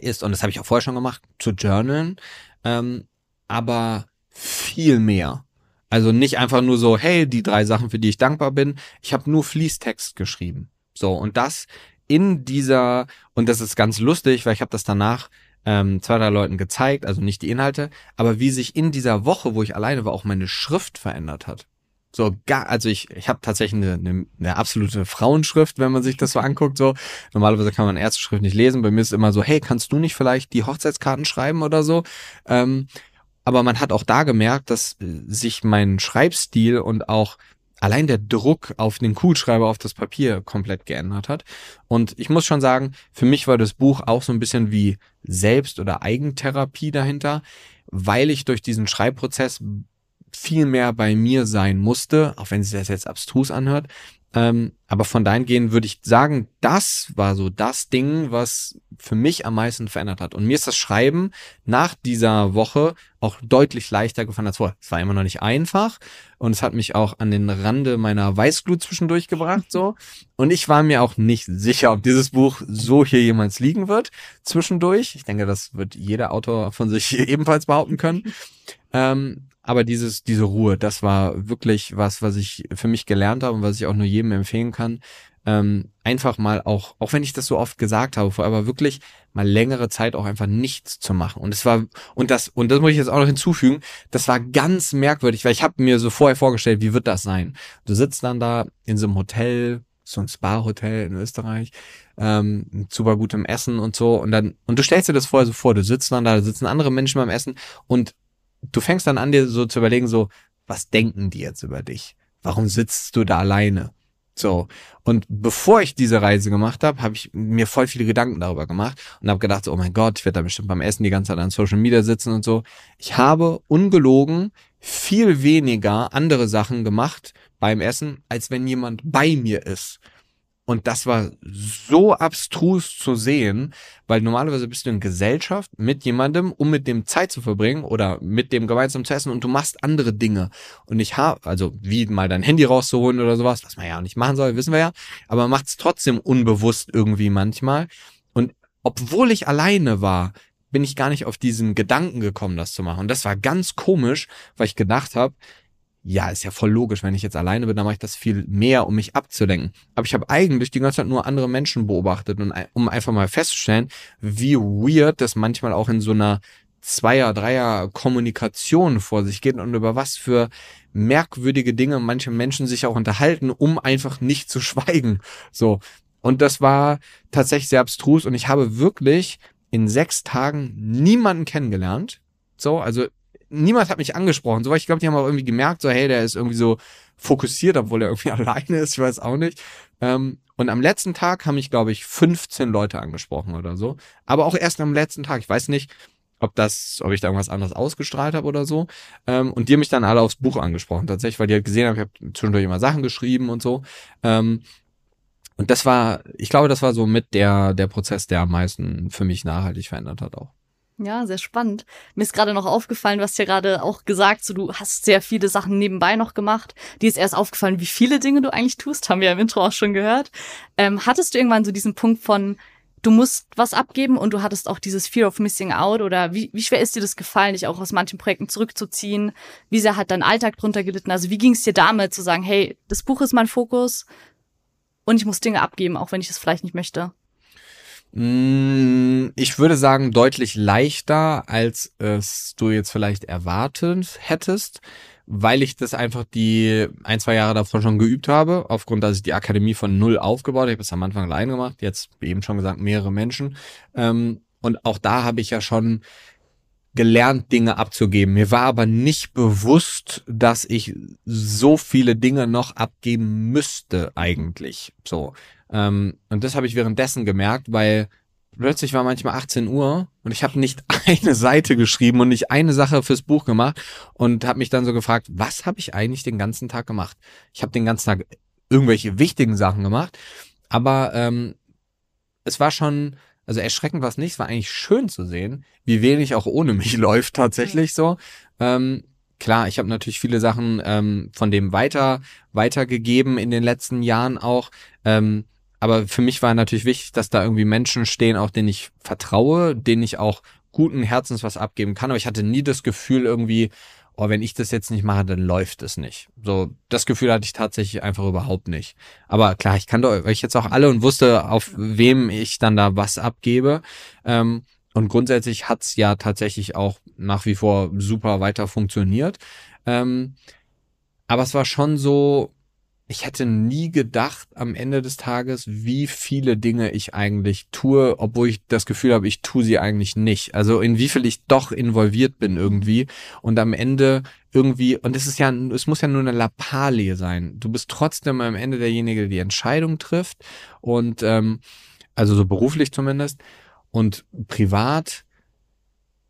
ist, und das habe ich auch vorher schon gemacht, zu journalen, ähm, aber viel mehr. Also nicht einfach nur so, hey, die drei Sachen, für die ich dankbar bin. Ich habe nur Fließtext geschrieben. So, und das in dieser, und das ist ganz lustig, weil ich habe das danach ähm, zwei, drei Leuten gezeigt, also nicht die Inhalte, aber wie sich in dieser Woche, wo ich alleine war, auch meine Schrift verändert hat. So gar, also ich, ich habe tatsächlich eine, eine, eine absolute Frauenschrift, wenn man sich das so anguckt. So normalerweise kann man Ärzteschrift nicht lesen. Bei mir ist immer so, hey, kannst du nicht vielleicht die Hochzeitskarten schreiben oder so? Ähm, aber man hat auch da gemerkt, dass sich mein Schreibstil und auch allein der Druck auf den Kugelschreiber, auf das Papier komplett geändert hat. Und ich muss schon sagen, für mich war das Buch auch so ein bisschen wie Selbst- oder Eigentherapie dahinter, weil ich durch diesen Schreibprozess viel mehr bei mir sein musste, auch wenn sich das jetzt abstrus anhört, ähm, aber von dahingehend würde ich sagen, das war so das Ding, was für mich am meisten verändert hat. Und mir ist das Schreiben nach dieser Woche auch deutlich leichter gefallen als vorher. Es war immer noch nicht einfach und es hat mich auch an den Rande meiner Weißglut zwischendurch gebracht, so. *laughs* Und ich war mir auch nicht sicher, ob dieses Buch so hier jemals liegen wird zwischendurch. Ich denke, das wird jeder Autor von sich *laughs* ebenfalls behaupten können. Ähm, aber dieses, diese Ruhe, das war wirklich was, was ich für mich gelernt habe und was ich auch nur jedem empfehlen kann. Ähm, einfach mal auch, auch wenn ich das so oft gesagt habe, vorher aber wirklich mal längere Zeit auch einfach nichts zu machen. Und es war, und das, und das muss ich jetzt auch noch hinzufügen, das war ganz merkwürdig, weil ich habe mir so vorher vorgestellt, wie wird das sein? Du sitzt dann da in so einem Hotel, so ein Spa-Hotel in Österreich, ähm, super gutem Essen und so, und dann, und du stellst dir das vorher so vor, du sitzt dann da, da sitzen andere Menschen beim Essen und du fängst dann an, dir so zu überlegen, so, was denken die jetzt über dich? Warum sitzt du da alleine? So. Und bevor ich diese Reise gemacht habe, habe ich mir voll viele Gedanken darüber gemacht und habe gedacht, oh mein Gott, ich werde da bestimmt beim Essen die ganze Zeit an Social Media sitzen und so. Ich habe ungelogen viel weniger andere Sachen gemacht beim Essen, als wenn jemand bei mir ist. Und das war so abstrus zu sehen, weil normalerweise bist du in Gesellschaft mit jemandem, um mit dem Zeit zu verbringen oder mit dem gemeinsam zu essen und du machst andere Dinge. Und ich habe, also wie mal dein Handy rauszuholen oder sowas, was man ja auch nicht machen soll, wissen wir ja, aber man macht es trotzdem unbewusst irgendwie manchmal. Und obwohl ich alleine war, bin ich gar nicht auf diesen Gedanken gekommen, das zu machen. Und das war ganz komisch, weil ich gedacht habe, ja, ist ja voll logisch, wenn ich jetzt alleine bin, dann mache ich das viel mehr, um mich abzulenken. Aber ich habe eigentlich die ganze Zeit nur andere Menschen beobachtet und um einfach mal festzustellen, wie weird das manchmal auch in so einer Zweier-, Dreier-Kommunikation vor sich geht und über was für merkwürdige Dinge manche Menschen sich auch unterhalten, um einfach nicht zu *laughs* schweigen. So. Und das war tatsächlich sehr abstrus und ich habe wirklich in sechs Tagen niemanden kennengelernt. So, also niemand hat mich angesprochen. So, weil ich glaube, die haben auch irgendwie gemerkt, so, hey, der ist irgendwie so fokussiert, obwohl er irgendwie *laughs* alleine ist, ich weiß auch nicht. Ähm, und am letzten Tag haben mich, glaube ich, 15 Leute angesprochen oder so. Aber auch erst am letzten Tag. Ich weiß nicht, ob das, ob ich da irgendwas anderes ausgestrahlt habe oder so. Ähm, und die haben mich dann alle aufs Buch angesprochen, tatsächlich, weil die halt gesehen haben, ich habe zwischendurch immer Sachen geschrieben und so. Ähm, und das war, ich glaube, das war so mit der, der Prozess, der am meisten für mich nachhaltig verändert hat auch. Ja, sehr spannend. Mir ist gerade noch aufgefallen, hast ja gerade auch gesagt, so du hast sehr viele Sachen nebenbei noch gemacht. Dir ist erst aufgefallen, wie viele Dinge du eigentlich tust, haben wir im Intro auch schon gehört. Ähm, hattest du irgendwann so diesen Punkt von, du musst was abgeben und du hattest auch dieses Fear of Missing Out oder wie, wie schwer ist dir das gefallen, dich auch aus manchen Projekten zurückzuziehen? Wie sehr hat dein Alltag drunter gelitten? Also wie ging es dir damit zu sagen, hey, das Buch ist mein Fokus und ich muss Dinge abgeben, auch wenn ich es vielleicht nicht möchte? Mm, ich würde sagen, deutlich leichter, als es du jetzt vielleicht erwartet hättest, weil ich das einfach die ein, zwei Jahre davor schon geübt habe, aufgrund, dass ich die Akademie von null aufgebaut habe. Ich habe es am Anfang allein gemacht, jetzt eben schon gesagt, mehrere Menschen. Ähm, und auch da habe ich ja schon gelernt, Dinge abzugeben. Mir war aber nicht bewusst, dass ich so viele Dinge noch abgeben müsste eigentlich. So. Ähm, und das habe ich währenddessen gemerkt, weil plötzlich war manchmal 18 Uhr und ich habe nicht *laughs* eine Seite geschrieben und nicht eine Sache fürs Buch gemacht und habe mich dann so gefragt, was habe ich eigentlich den ganzen Tag gemacht? Ich habe den ganzen Tag irgendwelche wichtigen Sachen gemacht, aber ähm, es war schon, also erschreckend war es nicht, es war eigentlich schön zu sehen, wie wenig auch ohne mich *laughs* läuft tatsächlich so. Ähm, klar, ich habe natürlich viele Sachen ähm, von dem weiter weitergegeben in den letzten Jahren auch. Ähm, aber für mich war natürlich wichtig, dass da irgendwie Menschen stehen, auch denen ich vertraue, denen ich auch guten Herzens was abgeben kann. Aber ich hatte nie das Gefühl irgendwie, oh, wenn ich das jetzt nicht mache, dann läuft es nicht. So, das Gefühl hatte ich tatsächlich einfach überhaupt nicht. Aber klar, ich kannte euch jetzt auch alle und wusste, auf wem ich dann da was abgebe. Ähm, und grundsätzlich hat's ja tatsächlich auch nach wie vor super weiter funktioniert. Ähm, aber es war schon so, ich hätte nie gedacht am Ende des Tages, wie viele Dinge ich eigentlich tue, obwohl ich das Gefühl habe, ich tue sie eigentlich nicht. Also in wie viel ich doch involviert bin irgendwie und am Ende irgendwie, und es ist ja, es muss ja nur eine Lappalie sein. Du bist trotzdem am Ende derjenige, der die Entscheidung trifft und ähm, also so beruflich zumindest und privat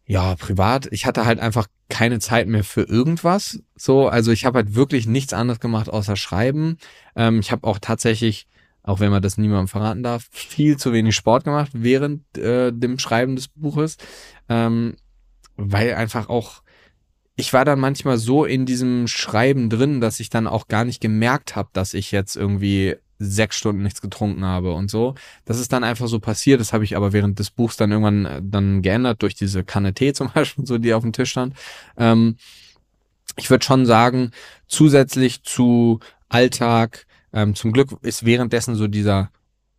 ja, privat, ich hatte halt einfach keine Zeit mehr für irgendwas. So, also ich habe halt wirklich nichts anderes gemacht außer schreiben. Ähm, ich habe auch tatsächlich, auch wenn man das niemandem verraten darf, viel zu wenig Sport gemacht während äh, dem Schreiben des Buches, ähm, weil einfach auch ich war dann manchmal so in diesem Schreiben drin, dass ich dann auch gar nicht gemerkt habe, dass ich jetzt irgendwie sechs Stunden nichts getrunken habe und so. Das ist dann einfach so passiert. Das habe ich aber während des Buchs dann irgendwann äh, dann geändert durch diese Kanne Tee zum *laughs* Beispiel, so die auf dem Tisch stand. Ähm, ich würde schon sagen, zusätzlich zu Alltag, ähm, zum Glück ist währenddessen so dieser,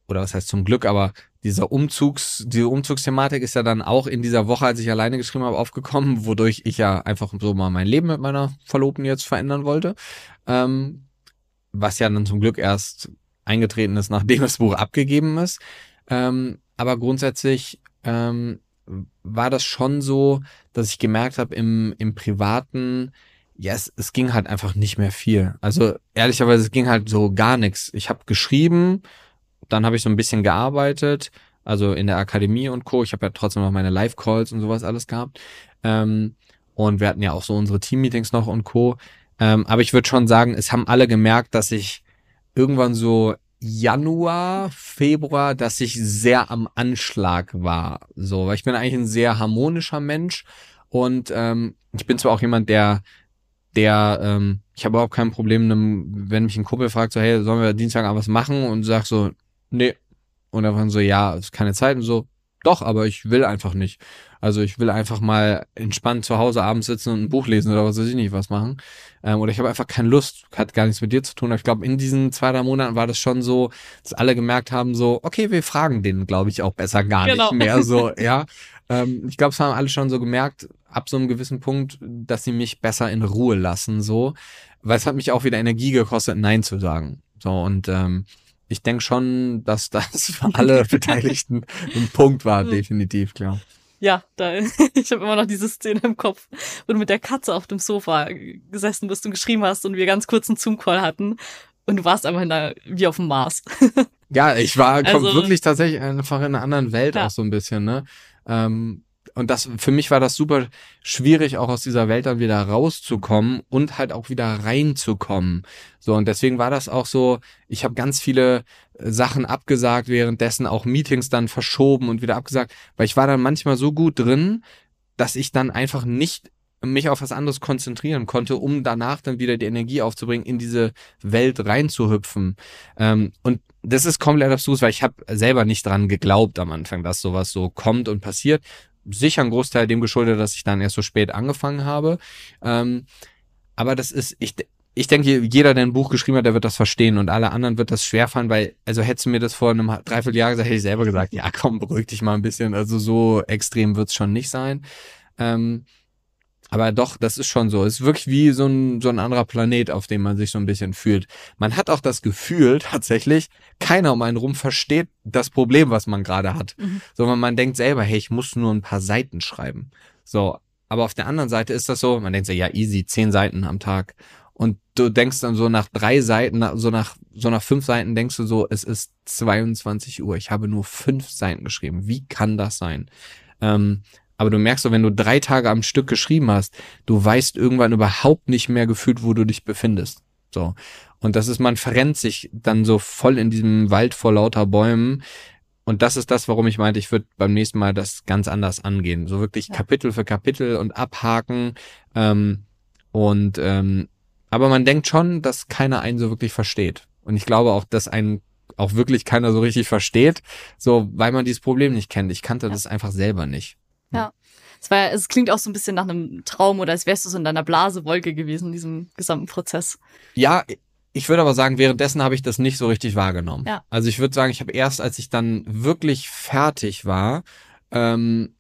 oder was heißt zum Glück, aber dieser Umzugs, diese Umzugsthematik ist ja dann auch in dieser Woche, als ich alleine geschrieben habe, aufgekommen, wodurch ich ja einfach so mal mein Leben mit meiner Verlobten jetzt verändern wollte. Ähm, was ja dann zum Glück erst eingetreten ist, nachdem das Buch abgegeben ist. Ähm, aber grundsätzlich ähm, war das schon so, dass ich gemerkt habe, im, im Privaten, ja, es, es ging halt einfach nicht mehr viel. Also ehrlicherweise, es ging halt so gar nichts. Ich habe geschrieben, dann habe ich so ein bisschen gearbeitet, also in der Akademie und Co. Ich habe ja trotzdem noch meine Live-Calls und sowas alles gehabt. Ähm, und wir hatten ja auch so unsere Team-Meetings noch und Co. Ähm, aber ich würde schon sagen, es haben alle gemerkt, dass ich irgendwann so Januar, Februar, dass ich sehr am Anschlag war. So, weil ich bin eigentlich ein sehr harmonischer Mensch und ähm, ich bin zwar auch jemand, der, der, ähm, ich habe überhaupt kein Problem, wenn mich ein Kumpel fragt, so, hey, sollen wir Dienstag was machen? Und sag so, nee. Und dann so, ja, ist keine Zeit und so, doch, aber ich will einfach nicht. Also ich will einfach mal entspannt zu Hause abends sitzen und ein Buch lesen oder was weiß ich nicht was machen. Ähm, oder ich habe einfach keine Lust, hat gar nichts mit dir zu tun. Ich glaube, in diesen zwei, drei Monaten war das schon so, dass alle gemerkt haben, so, okay, wir fragen den, glaube ich, auch besser gar genau. nicht mehr. So, *laughs* ja. Ähm, ich glaube, es haben alle schon so gemerkt, ab so einem gewissen Punkt, dass sie mich besser in Ruhe lassen, so. Weil es hat mich auch wieder Energie gekostet, Nein zu sagen. So, und ähm, ich denke schon, dass das für *laughs* alle Beteiligten ein Punkt war, hm. definitiv, klar. Ja, da, *laughs* ich habe immer noch diese Szene im Kopf, wo du mit der Katze auf dem Sofa gesessen bist und geschrieben hast und wir ganz kurz einen Zoom-Call hatten. und du warst aber in der, wie auf dem Mars. ja, ich war Also- wirklich tatsächlich einfach in einer anderen Welt Ja. auch so ein bisschen, ne? Ähm, und das, für mich war das super schwierig, auch aus dieser Welt dann wieder rauszukommen und halt auch wieder reinzukommen. So, und deswegen war das auch so, ich habe ganz viele äh, Sachen abgesagt, währenddessen auch Meetings dann verschoben und wieder abgesagt, weil ich war dann manchmal so gut drin, dass ich dann einfach nicht mich auf was anderes konzentrieren konnte, um danach dann wieder die Energie aufzubringen, in diese Welt reinzuhüpfen. Ähm, und das ist komplett abstrus, weil ich habe selber nicht dran geglaubt am Anfang, dass sowas so kommt und passiert. Sicher ein Großteil dem geschuldet, dass ich dann erst so spät angefangen habe. Ähm, aber das ist, ich, ich denke, jeder, der ein Buch geschrieben hat, der wird das verstehen und alle anderen wird das schwerfallen, weil, also hättest du mir das vor einem Dreivierteljahr gesagt, hätte ich selber gesagt, ja komm, beruhig dich mal ein bisschen. Also so extrem wird's schon nicht sein. Ähm, aber doch, das ist schon so. Es ist wirklich wie so ein, so ein anderer Planet, auf dem man sich so ein bisschen fühlt. Man hat auch das Gefühl, *laughs* tatsächlich, keiner um einen rum versteht das Problem, was man gerade hat. Mhm. Sondern man denkt selber, hey, ich muss nur ein paar Seiten schreiben. So. Aber auf der anderen Seite ist das so, man denkt so, ja, easy, zehn Seiten am Tag. Und du denkst dann so nach drei Seiten, so nach, so nach fünf Seiten denkst du so, es ist 22 Uhr. Ich habe nur fünf Seiten geschrieben. Wie kann das sein? Ähm, aber du merkst so, wenn du drei Tage am Stück geschrieben hast, du weißt irgendwann überhaupt nicht mehr gefühlt, wo du dich befindest. So. Und das ist, man verrennt sich dann so voll in diesem Wald vor lauter Bäumen. Und das ist das, warum ich meinte, ich würde beim nächsten Mal das ganz anders angehen. So wirklich Ja. Kapitel für Kapitel und abhaken. Ähm, und ähm, aber man denkt schon, dass keiner einen so wirklich versteht. Und ich glaube auch, dass einen auch wirklich keiner so richtig versteht, so weil man dieses Problem nicht kennt. Ich kannte Ja. das einfach selber nicht. Es, war, es klingt auch so ein bisschen nach einem Traum oder als wärst du so in deiner Blasewolke gewesen in diesem gesamten Prozess. Ja, ich würde aber sagen, währenddessen habe ich das nicht so richtig wahrgenommen. Ja. Also ich würde sagen, ich habe erst, als ich dann wirklich fertig war, ähm,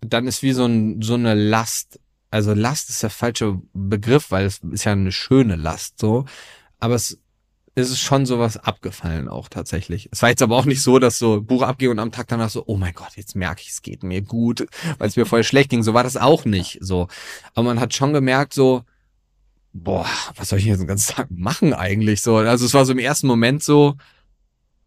dann ist wie so, ein, so eine Last. Also Last ist der falsche Begriff, weil es ist ja eine schöne Last so. Aber es es ist schon sowas abgefallen auch tatsächlich. Es war jetzt aber auch nicht so, dass so Buch abging und am Tag danach so, oh mein Gott, jetzt merke ich, es geht mir gut, weil es mir voll schlecht ging. So war das auch nicht so. Aber man hat schon gemerkt so, boah, was soll ich jetzt den ganzen Tag machen eigentlich so? Also es war so im ersten Moment so,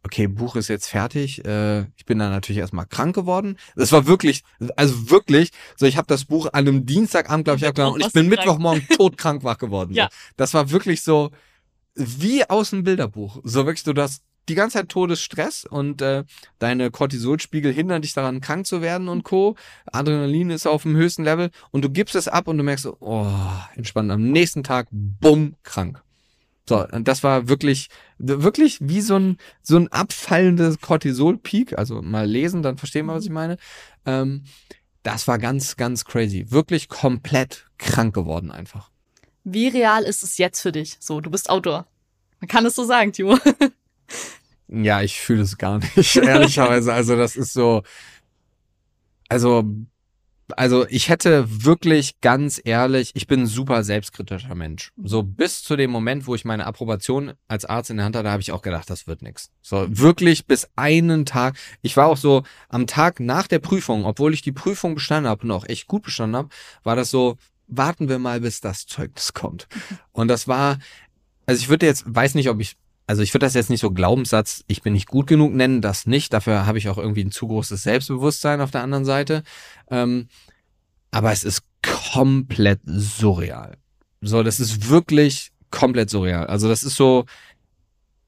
okay, Buch ist jetzt fertig. Äh, ich bin dann natürlich erstmal krank geworden. Das war wirklich, also wirklich, so ich habe das Buch an einem Dienstagabend, glaube ich, abgeladen und ich bin krank. Mittwochmorgen *laughs* todkrank wach geworden. Ja. So. Das war wirklich so wie aus dem Bilderbuch. So wirklich, du hast die ganze Zeit Todesstress und äh, deine Cortisolspiegel hindern dich daran, krank zu werden und Co. Adrenalin ist auf dem höchsten Level und du gibst es ab und du merkst oh, entspannt. Am nächsten Tag, bumm, krank. So, und das war wirklich, wirklich wie so ein, so ein abfallendes Cortisol-Peak. Also mal lesen, dann verstehen wir, was ich meine. Ähm, das war ganz, ganz crazy. Wirklich komplett krank geworden einfach. Wie real ist es jetzt für dich? So, du bist Autor. Man kann es so sagen, Timo. *laughs* Ja, ich fühle es gar nicht, *laughs* ehrlicherweise. Also das ist so, also, also ich hätte wirklich ganz ehrlich, ich bin ein super selbstkritischer Mensch. So bis zu dem Moment, wo ich meine Approbation als Arzt in der Hand hatte, habe ich auch gedacht, das wird nix. So wirklich bis einen Tag. Ich war auch so am Tag nach der Prüfung, obwohl ich die Prüfung bestanden habe und auch echt gut bestanden habe, war das so, warten wir mal, bis das Zeugnis kommt. Und das war, also ich würde jetzt, weiß nicht, ob ich also ich würde das jetzt nicht so Glaubenssatz, ich bin nicht gut genug nennen, das nicht. Dafür habe ich auch irgendwie ein zu großes Selbstbewusstsein auf der anderen Seite. Ähm, aber es ist komplett surreal. So, das ist wirklich komplett surreal. Also das ist so,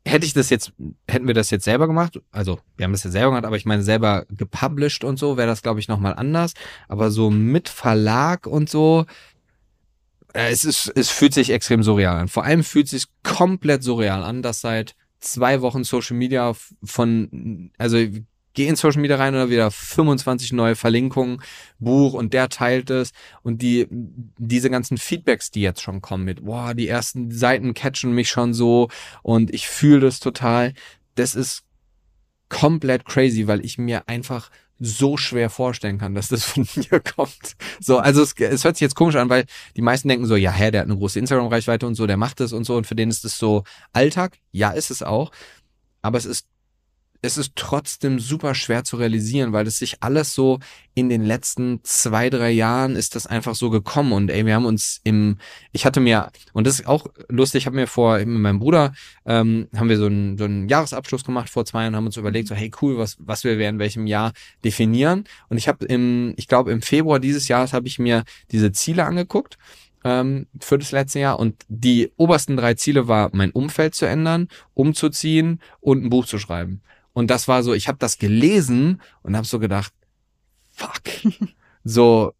hätte ich das jetzt, hätten wir das jetzt selber gemacht, also wir haben das jetzt selber gemacht, aber ich meine selber gepublished und so, wäre das glaube ich nochmal anders. Aber so mit Verlag und so, äh, es ist, es fühlt sich extrem surreal an. Vor allem fühlt es sich komplett surreal an, dass seit zwei Wochen Social Media von, also geh in Social Media rein oder wieder 25 neue Verlinkungen, Buch und der teilt es und die, diese ganzen Feedbacks, die jetzt schon kommen mit, boah, die ersten Seiten catchen mich schon so und ich fühle das total. Das ist komplett crazy, weil ich mir einfach so schwer vorstellen kann, dass das *laughs* von mir kommt. So, also es, es hört sich jetzt komisch an, weil die meisten denken so, ja, hä, der hat eine große Instagram-Reichweite und so, der macht das und so und für den ist das so Alltag. Ja, ist es auch. Aber es ist es ist trotzdem super schwer zu realisieren, weil es sich alles so in den letzten zwei, drei Jahren ist das einfach so gekommen. Und ey, wir haben uns im, ich hatte mir, und das ist auch lustig, ich habe mir vor, mit meinem Bruder, ähm, haben wir so einen, so einen Jahresabschluss gemacht vor zwei Jahren, haben uns überlegt, so hey cool, was, was wir in welchem Jahr definieren. Und ich habe im, ich glaube im Februar dieses Jahres habe ich mir diese Ziele angeguckt ähm, für das letzte Jahr. Und die obersten drei Ziele war, mein Umfeld zu ändern, umzuziehen und ein Buch zu schreiben. Und das war so, ich habe das gelesen und habe so gedacht, fuck. *laughs* so,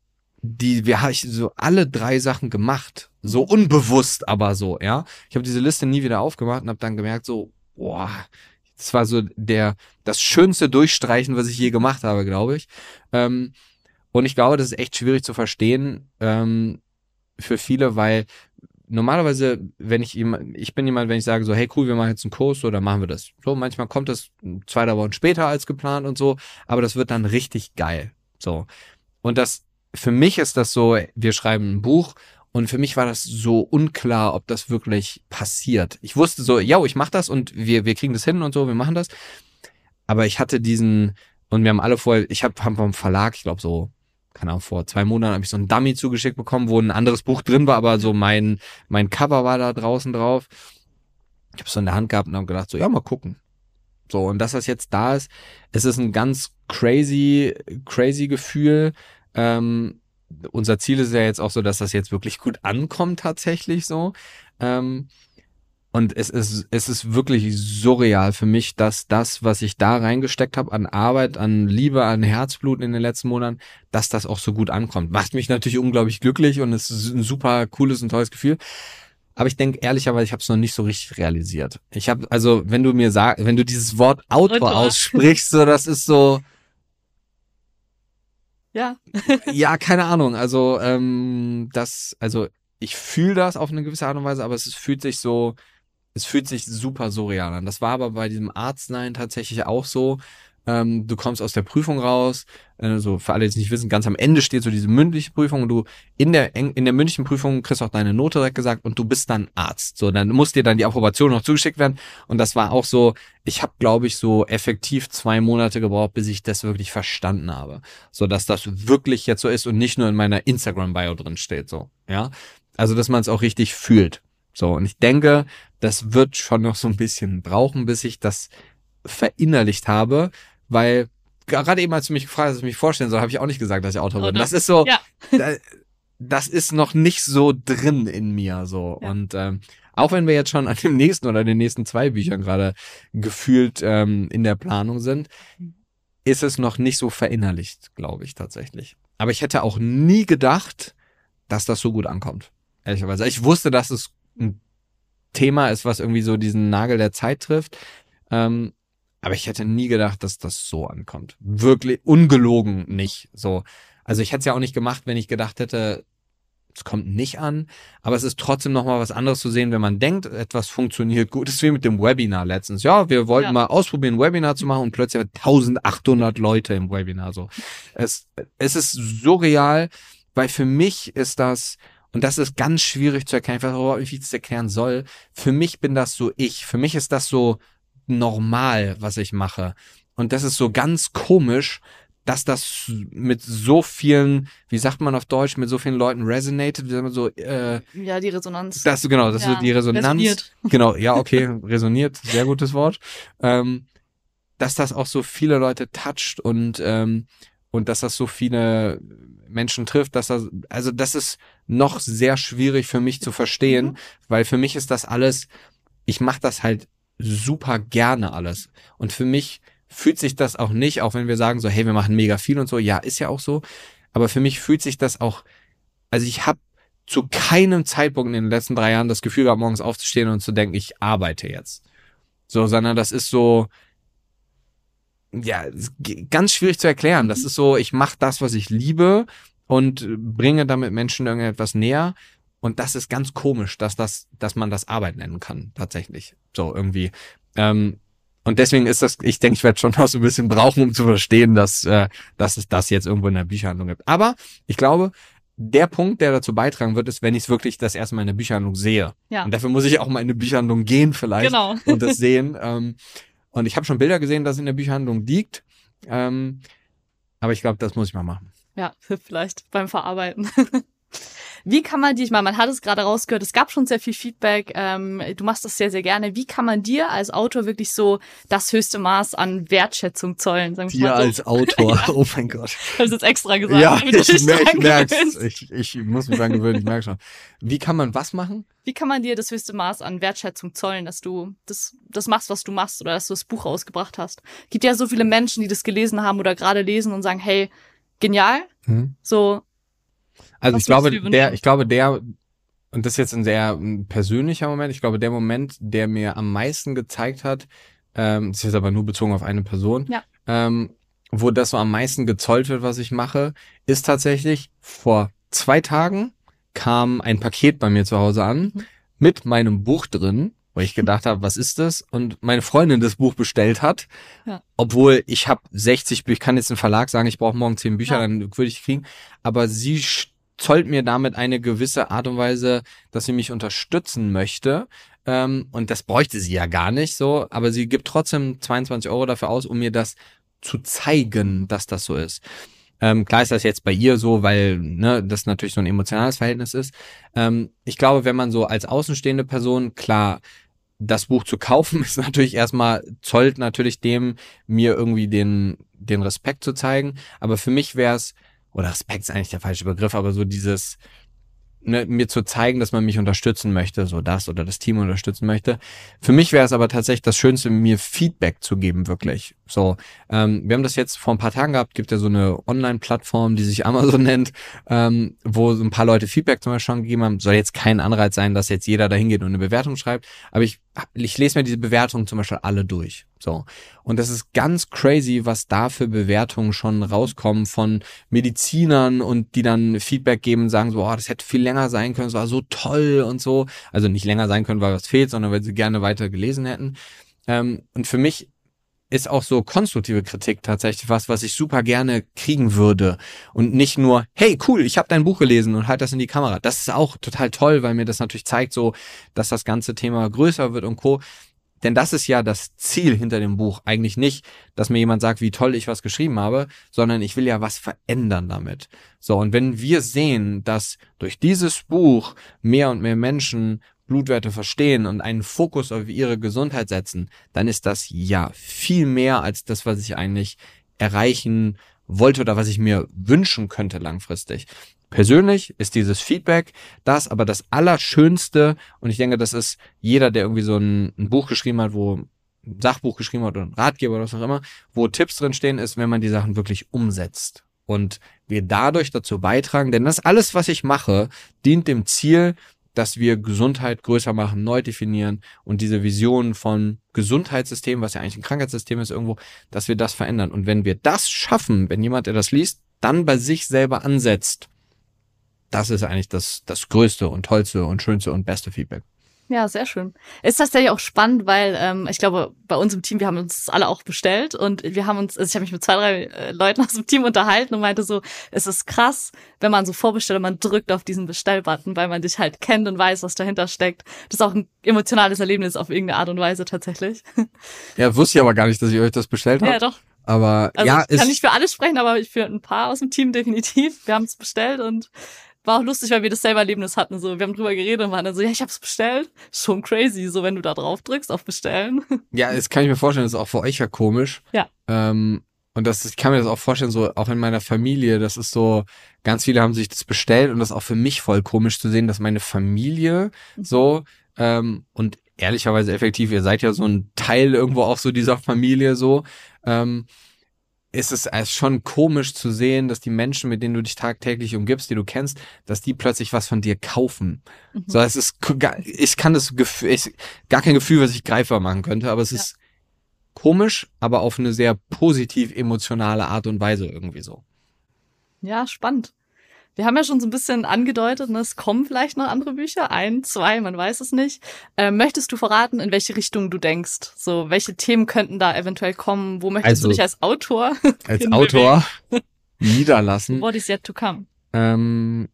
die, wir habe ich so alle drei Sachen gemacht. So unbewusst, aber so, ja. Ich habe diese Liste nie wieder aufgemacht und habe dann gemerkt, so, boah, das war so der, das schönste Durchstreichen, was ich je gemacht habe, glaube ich. Ähm, und ich glaube, das ist echt schwierig zu verstehen ähm, für viele, weil normalerweise, wenn ich jemand, ich bin jemand, wenn ich sage so, hey cool, wir machen jetzt einen Kurs, so, dann machen wir das. So, manchmal kommt das zwei, drei Wochen später als geplant und so, aber das wird dann richtig geil. So. Und das, für mich ist das so, wir schreiben ein Buch und für mich war das so unklar, ob das wirklich passiert. Ich wusste so, ja, ich mach das und wir, wir kriegen das hin und so, wir machen das. Aber ich hatte diesen, und wir haben alle vorher, ich habe hab vom Verlag, ich glaube so keine Ahnung, vor zwei Monaten habe ich so ein Dummy zugeschickt bekommen, wo ein anderes Buch drin war, aber so mein, mein Cover war da draußen drauf. Ich habe es so in der Hand gehabt und habe gedacht, so, ja, mal gucken. So, und dass das jetzt da ist, es ist ein ganz crazy, crazy Gefühl. Ähm, unser Ziel ist ja jetzt auch so, dass das jetzt wirklich gut ankommt tatsächlich so. Ähm, und es ist, es ist wirklich surreal für mich, dass das, was ich da reingesteckt habe an Arbeit, an Liebe, an Herzblut in den letzten Monaten, dass das auch so gut ankommt. Macht mich natürlich unglaublich glücklich und es ist ein super cooles und tolles Gefühl. Aber ich denke ehrlicherweise, ich habe es noch nicht so richtig realisiert. Ich habe, also wenn du mir sagst, wenn du dieses Wort Autor aussprichst, so das ist so. Ja. *laughs* ja, keine Ahnung. Also ähm, das, also ich fühle das auf eine gewisse Art und Weise, aber es fühlt sich so es fühlt sich super surreal an. Das war aber bei diesem Arztnein tatsächlich auch so. Ähm, du kommst aus der Prüfung raus, äh, so für alle, die es nicht wissen, ganz am Ende steht so diese mündliche Prüfung und du in der in der mündlichen Prüfung kriegst auch deine Note direkt gesagt und du bist dann Arzt. So, dann muss dir dann die Approbation noch zugeschickt werden und das war auch so, ich habe glaube ich so effektiv zwei Monate gebraucht, bis ich das wirklich verstanden habe, so dass das wirklich jetzt so ist und nicht nur in meiner Instagram Bio drin steht, so, ja. Also, dass man es auch richtig fühlt. So, und ich denke, das wird schon noch so ein bisschen brauchen, bis ich das verinnerlicht habe, weil gerade eben, als du mich gefragt hast, dass ich mich vorstellen soll, habe ich auch nicht gesagt, dass ich Autor bin. Das ist so, ja. *laughs* das ist noch nicht so drin in mir so. Ja. Und ähm, auch wenn wir jetzt schon an dem nächsten oder den nächsten zwei Büchern gerade gefühlt ähm, in der Planung sind, ist es noch nicht so verinnerlicht, glaube ich tatsächlich. Aber ich hätte auch nie gedacht, dass das so gut ankommt. Ehrlicherweise. Ich wusste, dass es ein Thema ist, was irgendwie so diesen Nagel der Zeit trifft. Ähm, aber ich hätte nie gedacht, dass das so ankommt. Wirklich ungelogen nicht. So. Also ich hätte es ja auch nicht gemacht, wenn ich gedacht hätte, es kommt nicht an. Aber es ist trotzdem nochmal was anderes zu sehen, wenn man denkt, etwas funktioniert gut. Das ist wie mit dem Webinar letztens. Ja, wir wollten ja. mal ausprobieren, ein Webinar zu machen und plötzlich 1800 Leute im Webinar. So. Es, es ist surreal, weil für mich ist das, und das ist ganz schwierig zu erkennen. Ich weiß nicht, wie ich das erklären soll. Für mich bin das so ich. Für mich ist das so normal, was ich mache. Und das ist so ganz komisch, dass das mit so vielen, wie sagt man auf Deutsch, mit so vielen Leuten resonated, so äh, ja die Resonanz. Das genau, das ja, ist die Resonanz. Resoniert. Genau, ja *laughs* okay, resoniert, sehr gutes Wort. Ähm, dass das auch so viele Leute toucht und ähm, und dass das so viele Menschen trifft, dass das, also das ist noch sehr schwierig für mich zu verstehen, mhm. weil für mich ist das alles, ich mache das halt super gerne alles. Und für mich fühlt sich das auch nicht, auch wenn wir sagen so, hey, wir machen mega viel und so, ja, ist ja auch so, aber für mich fühlt sich das auch, also ich habe zu keinem Zeitpunkt in den letzten drei Jahren das Gefühl gehabt, morgens aufzustehen und zu denken, ich arbeite jetzt. So, sondern das ist so, ja, ganz schwierig zu erklären. Das mhm. ist so, ich mache das, was ich liebe und bringe damit Menschen irgendetwas näher. Und das ist ganz komisch, dass das, dass man das Arbeit nennen kann, tatsächlich. So irgendwie. Ähm, und deswegen ist das, ich denke, ich werde schon *laughs* noch so ein bisschen brauchen, um zu verstehen, dass, äh, dass es das jetzt irgendwo in der Bücherhandlung gibt. Aber ich glaube, der Punkt, der dazu beitragen wird, ist, wenn ich es wirklich das erste Mal in der Bücherhandlung sehe. Ja. Und dafür muss ich auch mal in eine Bücherhandlung gehen vielleicht genau. und das *laughs* sehen. Ähm, Und ich habe schon Bilder gesehen, dass in der Bücherhandlung liegt. Ähm, aber ich glaube, das muss ich mal machen. Ja, *laughs* vielleicht beim Verarbeiten. *laughs* Wie kann man dir, ich meine, man hat es gerade rausgehört, es gab schon sehr viel Feedback, ähm, du machst das sehr, sehr gerne. Wie kann man dir als Autor wirklich so das höchste Maß an Wertschätzung zollen? Sagen dir so. als Autor, *laughs* ja. oh mein Gott. Ich habe jetzt extra gesagt. Ja, ich, ich, mer ich merk's. Ich, ich muss mich dran gewöhnen, ich merke schon. Wie kann man was machen? Wie kann man dir das höchste Maß an Wertschätzung zollen, dass du das, das machst, was du machst oder dass du das Buch rausgebracht hast? Gibt ja so viele Menschen, die das gelesen haben oder gerade lesen und sagen, hey, genial. Hm. So, also Was ich glaube, der, ich glaube, der, und das ist jetzt ein sehr persönlicher Moment, ich glaube, der Moment, der mir am meisten gezeigt hat, ähm, das ist jetzt aber nur bezogen auf eine Person, ja. ähm, wo das so am meisten gezollt wird, was ich mache, ist tatsächlich vor zwei Tagen kam ein Paket bei mir zu Hause an mhm. mit meinem Buch drin, wo ich gedacht habe, was ist das? Und meine Freundin das Buch bestellt hat, ja. obwohl ich habe 60 Bücher, ich kann jetzt einen Verlag sagen, ich brauche morgen 10 Bücher, ja. dann würde ich kriegen, aber sie zollt mir damit eine gewisse Art und Weise, dass sie mich unterstützen möchte. Ähm, und das bräuchte sie ja gar nicht so, aber sie gibt trotzdem 22 Euro dafür aus, um mir das zu zeigen, dass das so ist. Ähm, klar ist das jetzt bei ihr so, weil ne, das natürlich so ein emotionales Verhältnis ist. Ähm, ich glaube, wenn man so als außenstehende Person, klar, das Buch zu kaufen, *laughs* ist natürlich erstmal, zollt natürlich dem, mir irgendwie den, den Respekt zu zeigen. Aber für mich wäre es oder Respekt ist eigentlich der falsche Begriff, aber so dieses, ne, mir zu zeigen, dass man mich unterstützen möchte, so das oder das Team unterstützen möchte. Für mich wäre es aber tatsächlich das Schönste, mir Feedback zu geben, wirklich. So, ähm, wir haben das jetzt vor ein paar Tagen gehabt, gibt ja so eine Online-Plattform, die sich *laughs* Amazon nennt, ähm, wo so ein paar Leute Feedback zum Beispiel schon gegeben haben. Soll jetzt kein Anreiz sein, dass jetzt jeder dahin geht und eine Bewertung schreibt, aber ich, ich lese mir diese Bewertungen zum Beispiel alle durch. So. Und das ist ganz crazy, was da für Bewertungen schon rauskommen von Medizinern und die dann Feedback geben, sagen so, oh, das hätte viel länger sein können, es war so toll und so. Also nicht länger sein können, weil was fehlt, sondern weil sie gerne weiter gelesen hätten. Ähm, und für mich ist auch so konstruktive Kritik tatsächlich was, was ich super gerne kriegen würde. Und nicht nur, hey, cool, ich habe dein Buch gelesen und halt das in die Kamera. Das ist auch total toll, weil mir das natürlich zeigt, so, dass das ganze Thema größer wird und Co. Denn das ist ja das Ziel hinter dem Buch. Eigentlich nicht, dass mir jemand sagt, wie toll ich was geschrieben habe, sondern ich will ja was verändern damit. So, und wenn wir sehen, dass durch dieses Buch mehr und mehr Menschen Blutwerte verstehen und einen Fokus auf ihre Gesundheit setzen, dann ist das ja viel mehr als das, was ich eigentlich erreichen wollte oder was ich mir wünschen könnte langfristig. Persönlich ist dieses Feedback das aber das Allerschönste und ich denke, das ist jeder, der irgendwie so ein, ein Buch geschrieben hat, wo ein Sachbuch geschrieben hat oder ein Ratgeber oder was auch immer, wo Tipps drin stehen, ist, wenn man die Sachen wirklich umsetzt und wir dadurch dazu beitragen, denn das alles, was ich mache, dient dem Ziel, dass wir Gesundheit größer machen, neu definieren und diese Vision von Gesundheitssystem, was ja eigentlich ein Krankheitssystem ist irgendwo, dass wir das verändern. Und wenn wir das schaffen, wenn jemand, der das liest, dann bei sich selber ansetzt, das ist eigentlich das, das größte und tollste und schönste und beste Feedback. Ja, sehr schön. Ist das ja auch spannend, weil ähm, ich glaube, bei uns im Team, wir haben uns alle auch bestellt und wir haben uns, also ich habe mich mit zwei, drei äh, Leuten aus dem Team unterhalten und meinte so, es ist krass, wenn man so vorbestellt und man drückt auf diesen Bestellbutton, weil man dich halt kennt und weiß, was dahinter steckt. Das ist auch ein emotionales Erlebnis auf irgendeine Art und Weise tatsächlich. Ja, wusste ich aber gar nicht, dass ihr euch das bestellt habt. Ja, doch. Aber also ja, ich kann nicht für alle sprechen, aber für ein paar aus dem Team definitiv. Wir haben es bestellt und war auch lustig, weil wir das selber Erlebnis hatten. So, wir haben drüber geredet und waren dann so, ja, ich hab's bestellt. Schon crazy, so wenn du da drauf drückst auf Bestellen. *laughs* Ja, das kann ich mir vorstellen, das ist auch für euch ja komisch. Ja. Ähm, und das, ich kann mir das auch vorstellen, so auch in meiner Familie, das ist so, ganz viele haben sich das bestellt und das ist auch für mich voll komisch zu sehen, dass meine Familie mhm. so ähm, und ehrlicherweise effektiv, ihr seid ja so ein Teil irgendwo auch so dieser Familie so, ähm, ist es als schon komisch zu sehen, dass die Menschen, mit denen du dich tagtäglich umgibst, die du kennst, dass die plötzlich was von dir kaufen. Mhm. So, es ist, ich kann das Gefühl, ich, gar kein Gefühl, was ich greifbar machen könnte, aber es ja. ist komisch, aber auf eine sehr positiv emotionale Art und Weise irgendwie so. Ja, spannend. Wir haben ja schon so ein bisschen angedeutet, ne, es kommen vielleicht noch andere Bücher, ein, zwei, man weiß es nicht. Äh, möchtest du verraten, in welche Richtung du denkst? So, welche Themen könnten da eventuell kommen? Wo möchtest also, du dich als Autor *laughs* als Autor *laughs* niederlassen? What is yet to come? Ähm,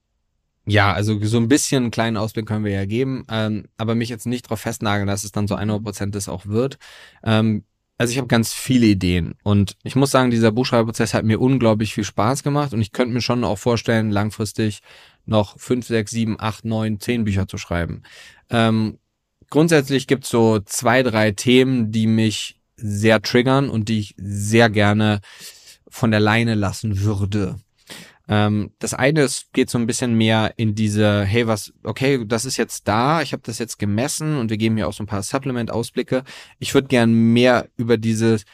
ja, also so ein bisschen einen kleinen Ausblick können wir ja geben, ähm, aber mich jetzt nicht darauf festnageln, dass es dann so 100% das auch wird. Ähm, also ich habe ganz viele Ideen und ich muss sagen, dieser Buchschreibprozess hat mir unglaublich viel Spaß gemacht und ich könnte mir schon auch vorstellen, langfristig noch fünf, sechs, sieben, acht, neun, zehn Bücher zu schreiben. Ähm, grundsätzlich gibt's so zwei, drei Themen, die mich sehr triggern und die ich sehr gerne von der Leine lassen würde. Ähm, das eine ist, geht so ein bisschen mehr in diese, hey, was, okay, das ist jetzt da, ich habe das jetzt gemessen und wir geben hier auch so ein paar Supplement-Ausblicke. Ich würde gern mehr über dieses,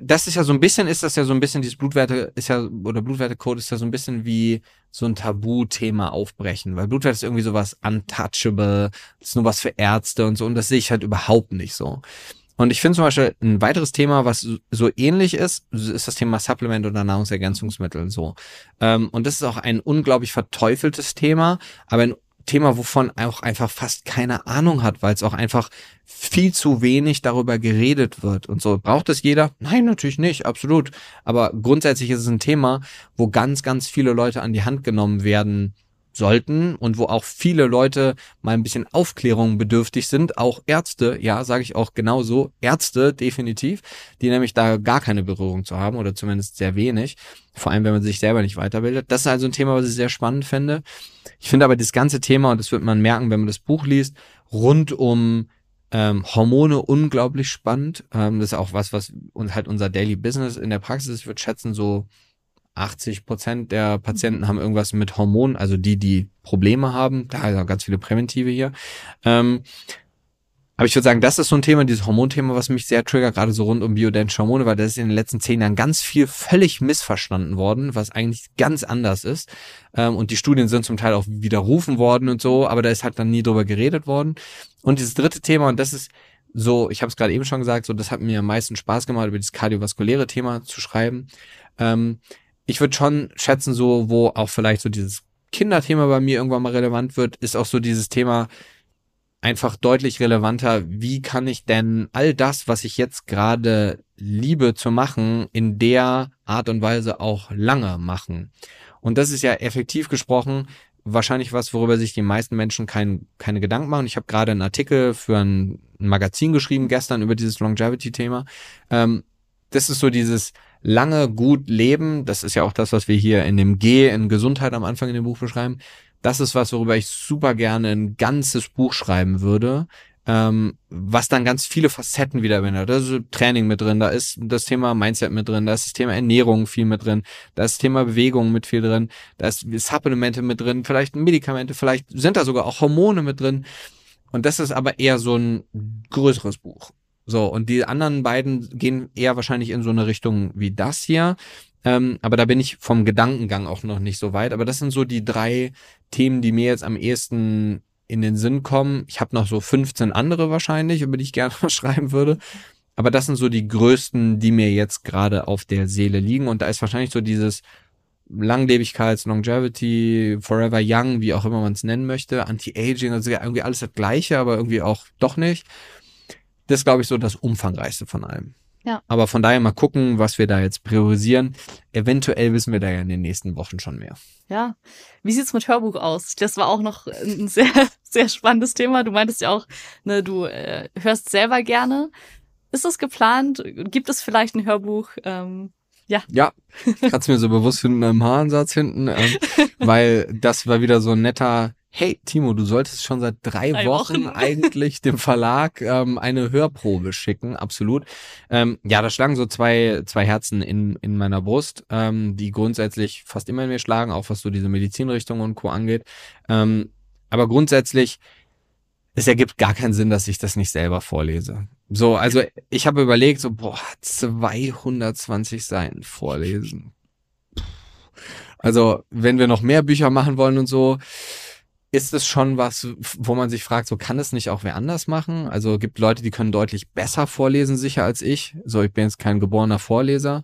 das ist ja so ein bisschen, ist das ja so ein bisschen, dieses Blutwerte ist ja, oder Blutwertecode ist ja so ein bisschen wie so ein Tabuthema aufbrechen, weil Blutwert ist irgendwie sowas untouchable, ist nur was für Ärzte und so, und das sehe ich halt überhaupt nicht so. Und ich finde zum Beispiel ein weiteres Thema, was so ähnlich ist, ist das Thema Supplement oder Nahrungsergänzungsmittel so. Ähm, und das ist auch ein unglaublich verteufeltes Thema, aber ein Thema, wovon auch einfach fast keine Ahnung hat, weil es auch einfach viel zu wenig darüber geredet wird und so. Braucht es jeder? Nein, natürlich nicht, absolut. Aber grundsätzlich ist es ein Thema, wo ganz, ganz viele Leute an die Hand genommen werden sollten und wo auch viele Leute mal ein bisschen Aufklärung bedürftig sind, auch Ärzte, ja, sage ich auch genauso, Ärzte definitiv, die nämlich da gar keine Berührung zu haben oder zumindest sehr wenig, vor allem wenn man sich selber nicht weiterbildet. Das ist also ein Thema, was ich sehr spannend finde. Ich finde aber das ganze Thema, und das wird man merken, wenn man das Buch liest, rund um ähm, Hormone unglaublich spannend. Ähm, das ist auch was, was uns halt unser Daily Business in der Praxis würde schätzen, so 80 Prozent der Patienten haben irgendwas mit Hormonen, also die, die Probleme haben. Da sind ganz viele Präventive hier. Ähm, aber ich würde sagen, das ist so ein Thema, dieses Hormonthema, was mich sehr triggert, gerade so rund um bioidentische Hormone, weil das ist in den letzten zehn Jahren ganz viel völlig missverstanden worden, was eigentlich ganz anders ist. Ähm, und die Studien sind zum Teil auch widerrufen worden und so, aber da ist halt dann nie drüber geredet worden. Und dieses dritte Thema, und das ist so, ich habe es gerade eben schon gesagt, so das hat mir am meisten Spaß gemacht, über das kardiovaskuläre Thema zu schreiben. Ähm, ich würde schon schätzen, so, wo auch vielleicht so dieses Kinderthema bei mir irgendwann mal relevant wird, ist auch so dieses Thema einfach deutlich relevanter. Wie kann ich denn all das, was ich jetzt gerade liebe zu machen, in der Art und Weise auch lange machen? Und das ist ja effektiv gesprochen wahrscheinlich was, worüber sich die meisten Menschen kein, keine Gedanken machen. Ich habe gerade einen Artikel für ein, Magazin geschrieben gestern über dieses Longevity-Thema. Ähm, das ist so dieses, lange gut leben, das ist ja auch das, was wir hier in dem G in Gesundheit am Anfang in dem Buch beschreiben, das ist was, worüber ich super gerne ein ganzes Buch schreiben würde, ähm, was dann ganz viele Facetten wieder bindet. Da ist Training mit drin, da ist das Thema Mindset mit drin, da ist das Thema Ernährung viel mit drin, da ist das Thema Bewegung mit viel drin, da ist Supplemente mit drin, vielleicht Medikamente, vielleicht sind da sogar auch Hormone mit drin. Und das ist aber eher so ein größeres Buch. So, und die anderen beiden gehen eher wahrscheinlich in so eine Richtung wie das hier. Ähm, aber da bin ich vom Gedankengang auch noch nicht so weit. Aber das sind so die drei Themen, die mir jetzt am ehesten in den Sinn kommen. Ich habe noch so 15 andere wahrscheinlich, über die ich gerne *laughs* schreiben würde. Aber das sind so die größten, die mir jetzt gerade auf der Seele liegen. Und da ist wahrscheinlich so dieses Langlebigkeits, Longevity, Forever Young, wie auch immer man es nennen möchte, Anti-Aging, also irgendwie alles das Gleiche, aber irgendwie auch doch nicht. Das ist, glaube ich, so das Umfangreichste von allem. Ja. Aber von daher mal gucken, was wir da jetzt priorisieren. Eventuell wissen wir da ja in den nächsten Wochen schon mehr. Ja. Wie sieht's mit Hörbuch aus? Das war auch noch ein *laughs* sehr, sehr spannendes Thema. Du meintest ja auch, ne, du äh, hörst selber gerne. Ist das geplant? Gibt es vielleicht ein Hörbuch? Ähm, ja. Ja, ich hatte mir so bewusst für einen Haarensatz hinten, ähm, *laughs* weil das war wieder so ein netter hey Timo, du solltest schon seit drei, drei Wochen, Wochen, *laughs* eigentlich dem Verlag ähm, eine Hörprobe schicken, absolut. Ähm, ja, da schlagen so zwei, zwei Herzen in, in meiner Brust, ähm, die grundsätzlich fast immer in mir schlagen, auch was so diese Medizinrichtung und Co. angeht. Ähm, aber grundsätzlich, es ergibt gar keinen Sinn, dass ich das nicht selber vorlese. So, also ich habe überlegt, so, boah, 220 Seiten vorlesen. Also, wenn wir noch mehr Bücher machen wollen und so, ist es schon was, wo man sich fragt, so kann es nicht auch wer anders machen? Also gibt Leute, die können deutlich besser vorlesen, sicher als ich. So, ich bin jetzt kein geborener Vorleser.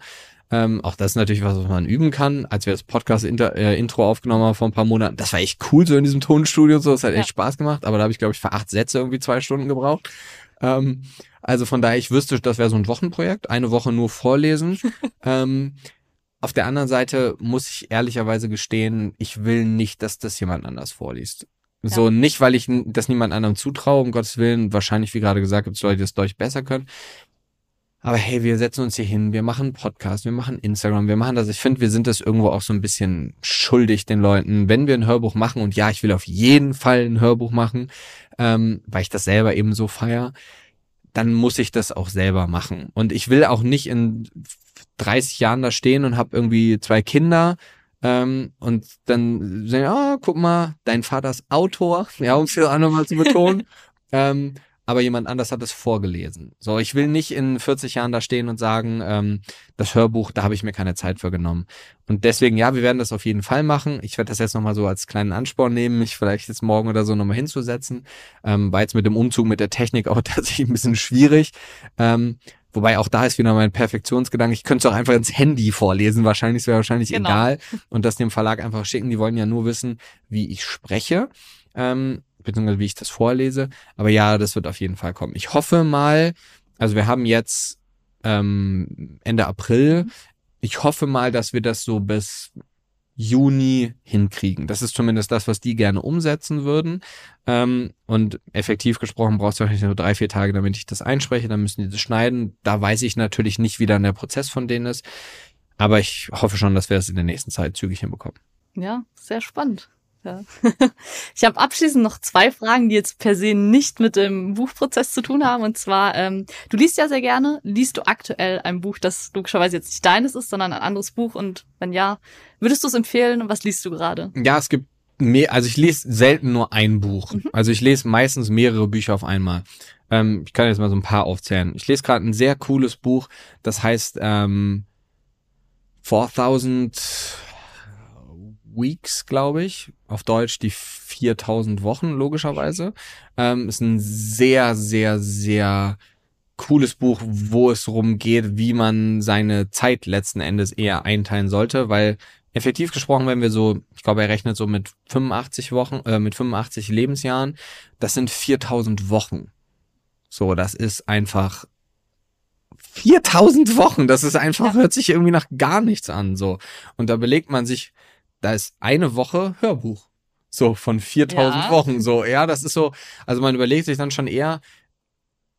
Ähm, auch das ist natürlich was, was man üben kann. Als wir das Podcast-Intro äh, aufgenommen haben vor ein paar Monaten, das war echt cool, so in diesem Tonstudio, so, das hat ja. echt Spaß gemacht, aber da habe ich, glaube ich, für acht Sätze irgendwie zwei Stunden gebraucht. Ähm, also von daher, ich wüsste, das wäre so ein Wochenprojekt, eine Woche nur vorlesen. *laughs* ähm, auf der anderen Seite muss ich ehrlicherweise gestehen, ich will nicht, dass das jemand anders vorliest. Ja. So, nicht, weil ich das niemand anderem zutraue, um Gottes Willen. Wahrscheinlich, wie gerade gesagt, gibt es Leute, die das deutlich besser können. Aber hey, wir setzen uns hier hin, wir machen Podcast, wir machen Instagram, wir machen das. Ich finde, wir sind das irgendwo auch so ein bisschen schuldig den Leuten, wenn wir ein Hörbuch machen. Und ja, ich will auf jeden Fall ein Hörbuch machen, ähm, weil ich das selber eben so feier. Dann muss ich das auch selber machen. Und ich will auch nicht in 30 Jahren da stehen und habe irgendwie zwei Kinder ähm, und dann sagen, ah, guck mal, dein Vater ist Autor, ja, um es hier auch nochmal zu betonen. *laughs* ähm, aber jemand anders hat es vorgelesen. So, ich will nicht in 40 Jahren da stehen und sagen, ähm, das Hörbuch, da habe ich mir keine Zeit für genommen. Und deswegen, ja, wir werden das auf jeden Fall machen. Ich werde das jetzt nochmal so als kleinen Ansporn nehmen, mich vielleicht jetzt morgen oder so nochmal hinzusetzen. Ähm, war jetzt mit dem Umzug mit der Technik auch *laughs* tatsächlich ein bisschen schwierig. Ähm, Wobei auch da ist wieder mein Perfektionsgedanke. Ich könnte es auch einfach ins Handy vorlesen. Wahrscheinlich wäre wahrscheinlich genau. egal. Und das dem Verlag einfach schicken. Die wollen ja nur wissen, wie ich spreche. Ähm, beziehungsweise wie ich das vorlese. Aber ja, das wird auf jeden Fall kommen. Ich hoffe mal, also wir haben jetzt ähm, Ende April. Ich hoffe mal, dass wir das so bis Juni hinkriegen. Das ist zumindest das, was die gerne umsetzen würden. Ähm, und effektiv gesprochen brauchst du wahrscheinlich nur drei, vier Tage, damit ich das einspreche. Dann müssen die das schneiden. Da weiß ich natürlich nicht, wie dann der Prozess von denen ist. Aber ich hoffe schon, dass wir das in der nächsten Zeit zügig hinbekommen. Ja, sehr spannend. Ja. *laughs* Ich habe abschließend noch zwei Fragen, die jetzt per se nicht mit dem Buchprozess zu tun haben. Und zwar, ähm, du liest ja sehr gerne. Liest du aktuell ein Buch, das logischerweise jetzt nicht deines ist, sondern ein anderes Buch? Und wenn ja, würdest du es empfehlen? Und was liest du gerade? Ja, es gibt mehr, also ich lese selten nur ein Buch. Mhm. Also ich lese meistens mehrere Bücher auf einmal. Ähm, ich kann jetzt mal so ein paar aufzählen. Ich lese gerade ein sehr cooles Buch, das heißt ähm, 4000 Weeks, glaube ich. Auf Deutsch die 4000 Wochen, logischerweise. Ähm, ist ein sehr, sehr, sehr cooles Buch, wo es darum geht, wie man seine Zeit letzten Endes eher einteilen sollte, weil effektiv gesprochen, wenn wir so, ich glaube, er rechnet so mit 85 Wochen, äh, mit 85 Lebensjahren, das sind 4000 Wochen. So, das ist einfach 4000 Wochen, das ist einfach, hört sich irgendwie nach gar nichts an, so. Und da belegt man sich, da ist eine Woche Hörbuch. So von 4000 ja. Wochen. So, ja, das ist so, also man überlegt sich dann schon eher,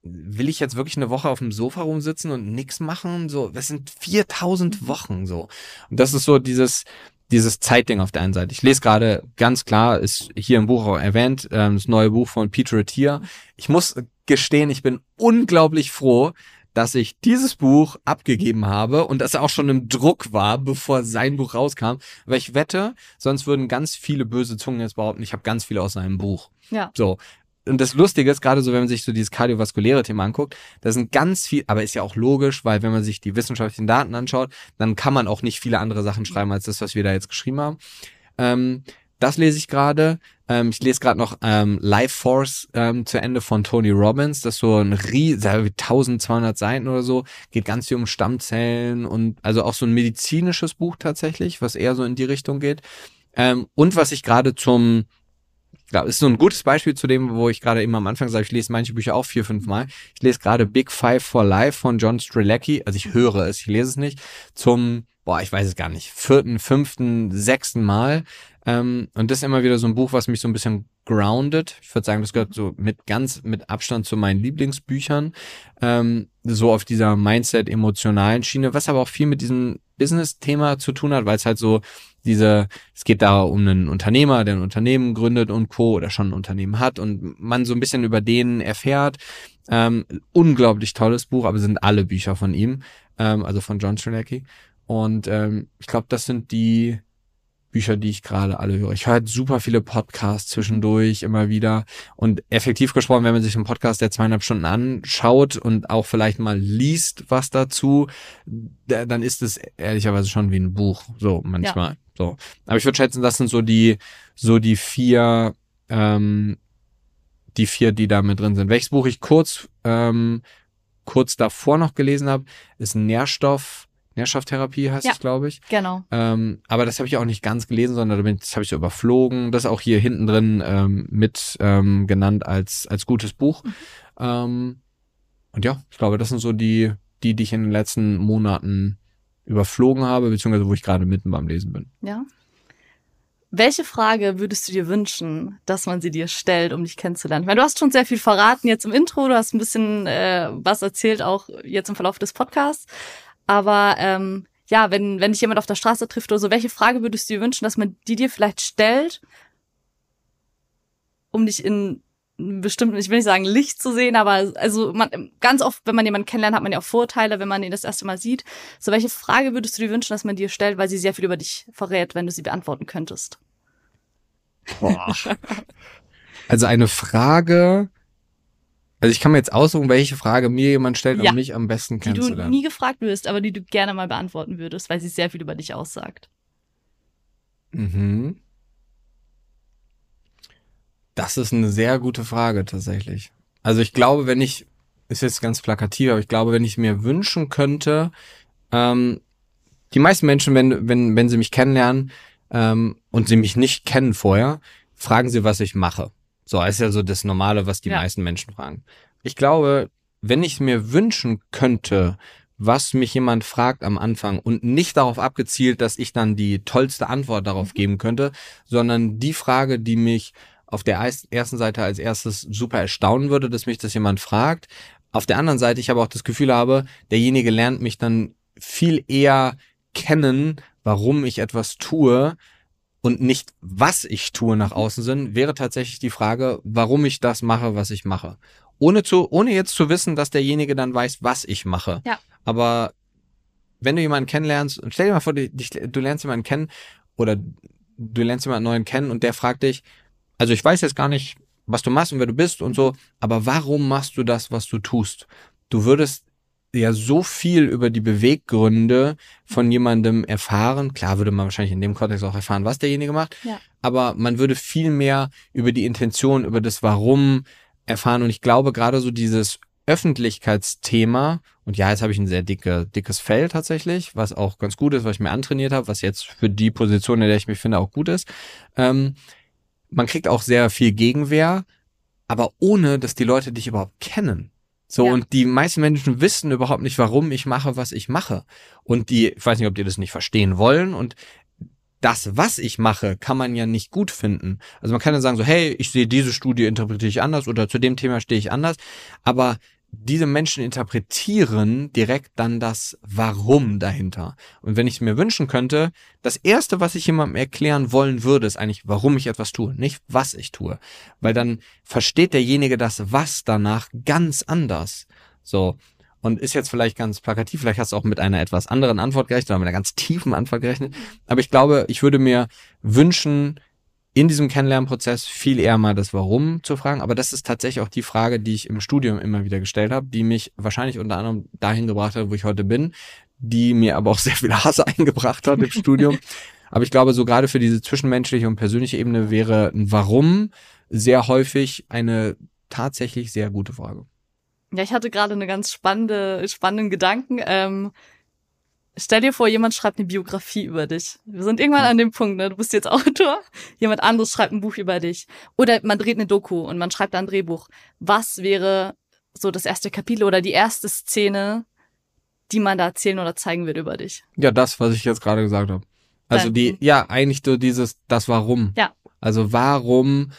will ich jetzt wirklich eine Woche auf dem Sofa rumsitzen und nichts machen? So, das sind 4000 mhm. Wochen so. Und das ist so dieses, dieses Zeitding auf der einen Seite. Ich lese gerade ganz klar, ist hier im Buch auch erwähnt, ähm, das neue Buch von Peter Attia. Ich muss gestehen, ich bin unglaublich froh, dass ich dieses Buch abgegeben habe und dass er auch schon im Druck war, bevor sein Buch rauskam. Weil ich wette, sonst würden ganz viele böse Zungen jetzt behaupten, ich habe ganz viele aus seinem Buch. Ja. So. Und das Lustige ist, gerade so, wenn man sich so dieses kardiovaskuläre Thema anguckt, da sind ganz viel, aber ist ja auch logisch, weil wenn man sich die wissenschaftlichen Daten anschaut, dann kann man auch nicht viele andere Sachen schreiben als das, was wir da jetzt geschrieben haben. Ähm, das lese ich gerade. Ähm, ich lese gerade noch ähm, Life Force ähm, zu Ende von Tony Robbins. Das ist so ein riesen, 1200 Seiten oder so. Geht ganz viel um Stammzellen und also auch so ein medizinisches Buch tatsächlich, was eher so in die Richtung geht. Ähm, und was ich gerade zum ja, ist so ein gutes Beispiel zu dem, wo ich gerade immer am Anfang sage, ich lese manche Bücher auch vier, fünf Mal. Ich lese gerade Big Five for Life von John Strelacki. Also ich höre es, ich lese es nicht. Zum, boah, ich weiß es gar nicht, vierten, fünften, sechsten Mal. Ähm, und das ist immer wieder so ein Buch, was mich so ein bisschen grounded. Ich würde sagen, das gehört so mit ganz mit Abstand zu meinen Lieblingsbüchern. Ähm, so auf dieser Mindset-emotionalen Schiene, was aber auch viel mit diesem Business-Thema zu tun hat, weil es halt so diese, es geht da um einen Unternehmer, der ein Unternehmen gründet und Co. oder schon ein Unternehmen hat und man so ein bisschen über den erfährt. Ähm, unglaublich tolles Buch, aber sind alle Bücher von ihm, ähm, also von John Strelacki. Und ähm, ich glaube, das sind die Bücher, die ich gerade alle höre. Ich höre halt super viele Podcasts zwischendurch immer wieder. Und effektiv gesprochen, wenn man sich einen Podcast der zweieinhalb Stunden anschaut und auch vielleicht mal liest was dazu, dann ist es ehrlicherweise schon wie ein Buch. So manchmal. Ja. So. Aber ich würde schätzen, das sind so die, so die vier, ähm, die vier, die da mit drin sind. Welches Buch ich kurz, ähm, kurz davor noch gelesen habe, ist Nährstoff Nährstofftherapie heißt ja, es, glaube ich. Genau. Ähm, aber das habe ich auch nicht ganz gelesen, sondern das habe ich so überflogen. Das ist auch hier hinten drin ähm, mit ähm, genannt als, als gutes Buch. Mhm. Ähm, und ja, ich glaube, das sind so die, die, die ich in den letzten Monaten überflogen habe, beziehungsweise wo ich gerade mitten beim Lesen bin. Ja. Welche Frage würdest du dir wünschen, dass man sie dir stellt, um dich kennenzulernen? Ich meine, du hast schon sehr viel verraten jetzt im Intro, du hast ein bisschen äh, was erzählt, auch jetzt im Verlauf des Podcasts. Aber ähm, ja, wenn, wenn dich jemand auf der Straße trifft oder so, welche Frage würdest du dir wünschen, dass man die dir vielleicht stellt, um dich in bestimmten, ich will nicht sagen Licht zu sehen, aber also man, ganz oft, wenn man jemanden kennenlernt, hat man ja auch Vorteile, wenn man ihn das erste Mal sieht. So, welche Frage würdest du dir wünschen, dass man dir stellt, weil sie sehr viel über dich verrät, wenn du sie beantworten könntest? Boah. Also eine Frage, also ich kann mir jetzt aussuchen, welche Frage mir jemand stellt, Ja. um mich am besten Die du kennenzulernen. nie gefragt wirst, aber die du gerne mal beantworten würdest, weil sie sehr viel über dich aussagt. Mhm. Das ist eine sehr gute Frage tatsächlich. Also ich glaube, wenn ich, ist jetzt ganz plakativ, aber ich glaube, wenn ich mir wünschen könnte, ähm, die meisten Menschen, wenn, wenn, wenn sie mich kennenlernen ähm, und sie mich nicht kennen vorher, fragen sie, was ich mache. So, ist ja so das Normale, was die Ja. meisten Menschen fragen. Ich glaube, wenn ich mir wünschen könnte, was mich jemand fragt am Anfang und nicht darauf abgezielt, dass ich dann die tollste Antwort darauf geben könnte, sondern die Frage, die mich auf der ersten Seite als erstes super erstaunen würde, dass mich das jemand fragt. Auf der anderen Seite ich aber auch das Gefühl habe, derjenige lernt mich dann viel eher kennen, warum ich etwas tue und nicht was ich tue nach außen sind, wäre tatsächlich die Frage, warum ich das mache, was ich mache. Ohne zu, ohne jetzt zu wissen, dass derjenige dann weiß, was ich mache. Ja. Aber wenn du jemanden kennenlernst, und stell dir mal vor, du, du lernst jemanden kennen oder du lernst jemanden neuen kennen und der fragt dich, also ich weiß jetzt gar nicht, was du machst und wer du bist und so, aber warum machst du das, was du tust? Du würdest ja so viel über die Beweggründe von jemandem erfahren. Klar würde man wahrscheinlich in dem Kontext auch erfahren, was derjenige macht, Ja. aber man würde viel mehr über die Intention, über das Warum erfahren. Und ich glaube, gerade so dieses Öffentlichkeitsthema, und ja, jetzt habe ich ein sehr dicke, dickes Fell tatsächlich, was auch ganz gut ist, was ich mir antrainiert habe, was jetzt für die Position, in der ich mich finde, auch gut ist. Ähm, man kriegt auch sehr viel Gegenwehr, aber ohne, dass die Leute dich überhaupt kennen. So, Ja. und die meisten Menschen wissen überhaupt nicht, warum ich mache, was ich mache. Und die, ich weiß nicht, ob die das nicht verstehen wollen und das, was ich mache, kann man ja nicht gut finden. Also man kann ja sagen so, hey, ich sehe diese Studie interpretiere ich anders oder zu dem Thema stehe ich anders, aber diese Menschen interpretieren direkt dann das Warum dahinter. Und wenn ich es mir wünschen könnte, das erste, was ich jemandem erklären wollen würde, ist eigentlich, warum ich etwas tue, nicht was ich tue. Weil dann versteht derjenige das Was danach ganz anders. So. Und ist jetzt vielleicht ganz plakativ, vielleicht hast du auch mit einer etwas anderen Antwort gerechnet oder mit einer ganz tiefen Antwort gerechnet. Aber ich glaube, ich würde mir wünschen, in diesem Kennenlernprozess viel eher mal das Warum zu fragen. Aber das ist tatsächlich auch die Frage, die ich im Studium immer wieder gestellt habe, die mich wahrscheinlich unter anderem dahin gebracht hat, wo ich heute bin, die mir aber auch *laughs* sehr viel Hass eingebracht hat im Studium. *laughs* Aber ich glaube, so gerade für diese zwischenmenschliche und persönliche Ebene wäre ein Warum sehr häufig eine tatsächlich sehr gute Frage. Ja, ich hatte gerade eine ganz spannende, spannenden Gedanken. Ähm, stell dir vor, jemand schreibt eine Biografie über dich. Wir sind irgendwann an dem Punkt, ne? Du bist jetzt *laughs* Autor, jemand anderes schreibt ein Buch über dich. Oder man dreht eine Doku und man schreibt da ein Drehbuch. Was wäre so das erste Kapitel oder die erste Szene, die man da erzählen oder zeigen würde über dich? Ja, das, was ich jetzt gerade gesagt habe. Also Dein- die, ja, eigentlich so dieses, das Warum. Ja. Also warum,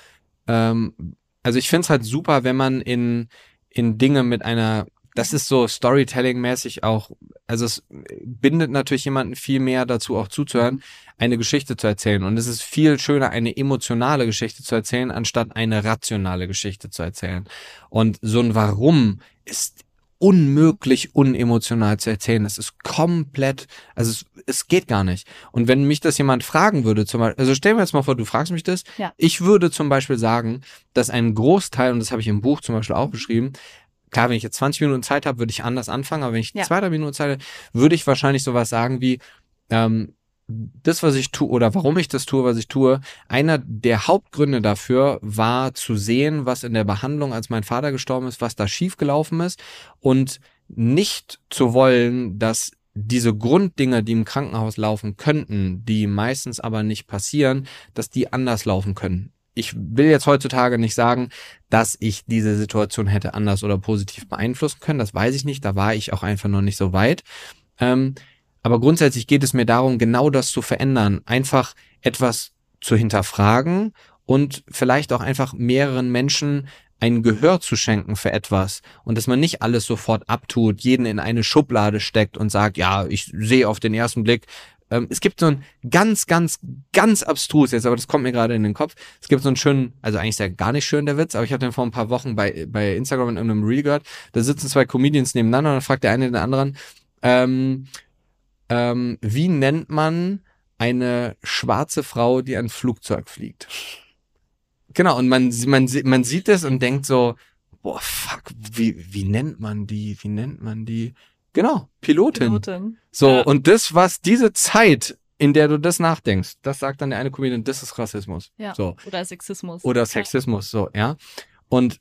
ähm, also ich find's halt super, wenn man in, in Dinge mit einer, das ist so Storytelling-mäßig auch, also es bindet natürlich jemanden viel mehr dazu auch zuzuhören, eine Geschichte zu erzählen. Und es ist viel schöner, eine emotionale Geschichte zu erzählen, anstatt eine rationale Geschichte zu erzählen. Und so ein Warum ist unmöglich unemotional zu erzählen. Es ist komplett, also es, es geht gar nicht. Und wenn mich das jemand fragen würde, zum Beispiel, also stell mir jetzt mal vor, du fragst mich das, Ja. ich würde zum Beispiel sagen, dass ein Großteil, und das habe ich im Buch zum Beispiel auch beschrieben, klar, wenn ich jetzt 20 Minuten Zeit habe, würde ich anders anfangen, aber wenn ich Ja. zwei, drei Minuten Zeit habe, würde ich wahrscheinlich sowas sagen wie, ähm, das, was ich tue oder warum ich das tue, was ich tue, einer der Hauptgründe dafür war zu sehen, was in der Behandlung, als mein Vater gestorben ist, was da schiefgelaufen ist und nicht zu wollen, dass diese Grunddinge, die im Krankenhaus laufen könnten, die meistens aber nicht passieren, dass die anders laufen können. Ich will jetzt heutzutage nicht sagen, dass ich diese Situation hätte anders oder positiv beeinflussen können. Das weiß ich nicht. Da war ich auch einfach noch nicht so weit. Ähm, aber grundsätzlich geht es mir darum, genau das zu verändern. Einfach etwas zu hinterfragen und vielleicht auch einfach mehreren Menschen ein Gehör zu schenken für etwas und dass man nicht alles sofort abtut, jeden in eine Schublade steckt und sagt, ja, ich sehe auf den ersten Blick, ähm, es gibt so ein ganz, ganz, ganz abstrus jetzt, aber das kommt mir gerade in den Kopf. Es gibt so einen schönen, also eigentlich ist ja gar nicht schön der Witz, aber ich habe den vor ein paar Wochen bei, bei Instagram in einem Reel gehört. Da sitzen zwei Comedians nebeneinander und dann fragt der eine den anderen, ähm, ähm, wie nennt man eine schwarze Frau, die ein Flugzeug fliegt? Genau, und man, man, man sieht es und denkt so, boah, fuck, wie, wie nennt man die, wie nennt man die? Genau, Pilotin. Pilotin. So, ja. und das, was diese Zeit, in der du das nachdenkst, das sagt dann der eine Comedian, das ist Rassismus. Ja. So. Oder Sexismus. Oder Sexismus, ja. so, ja. Und,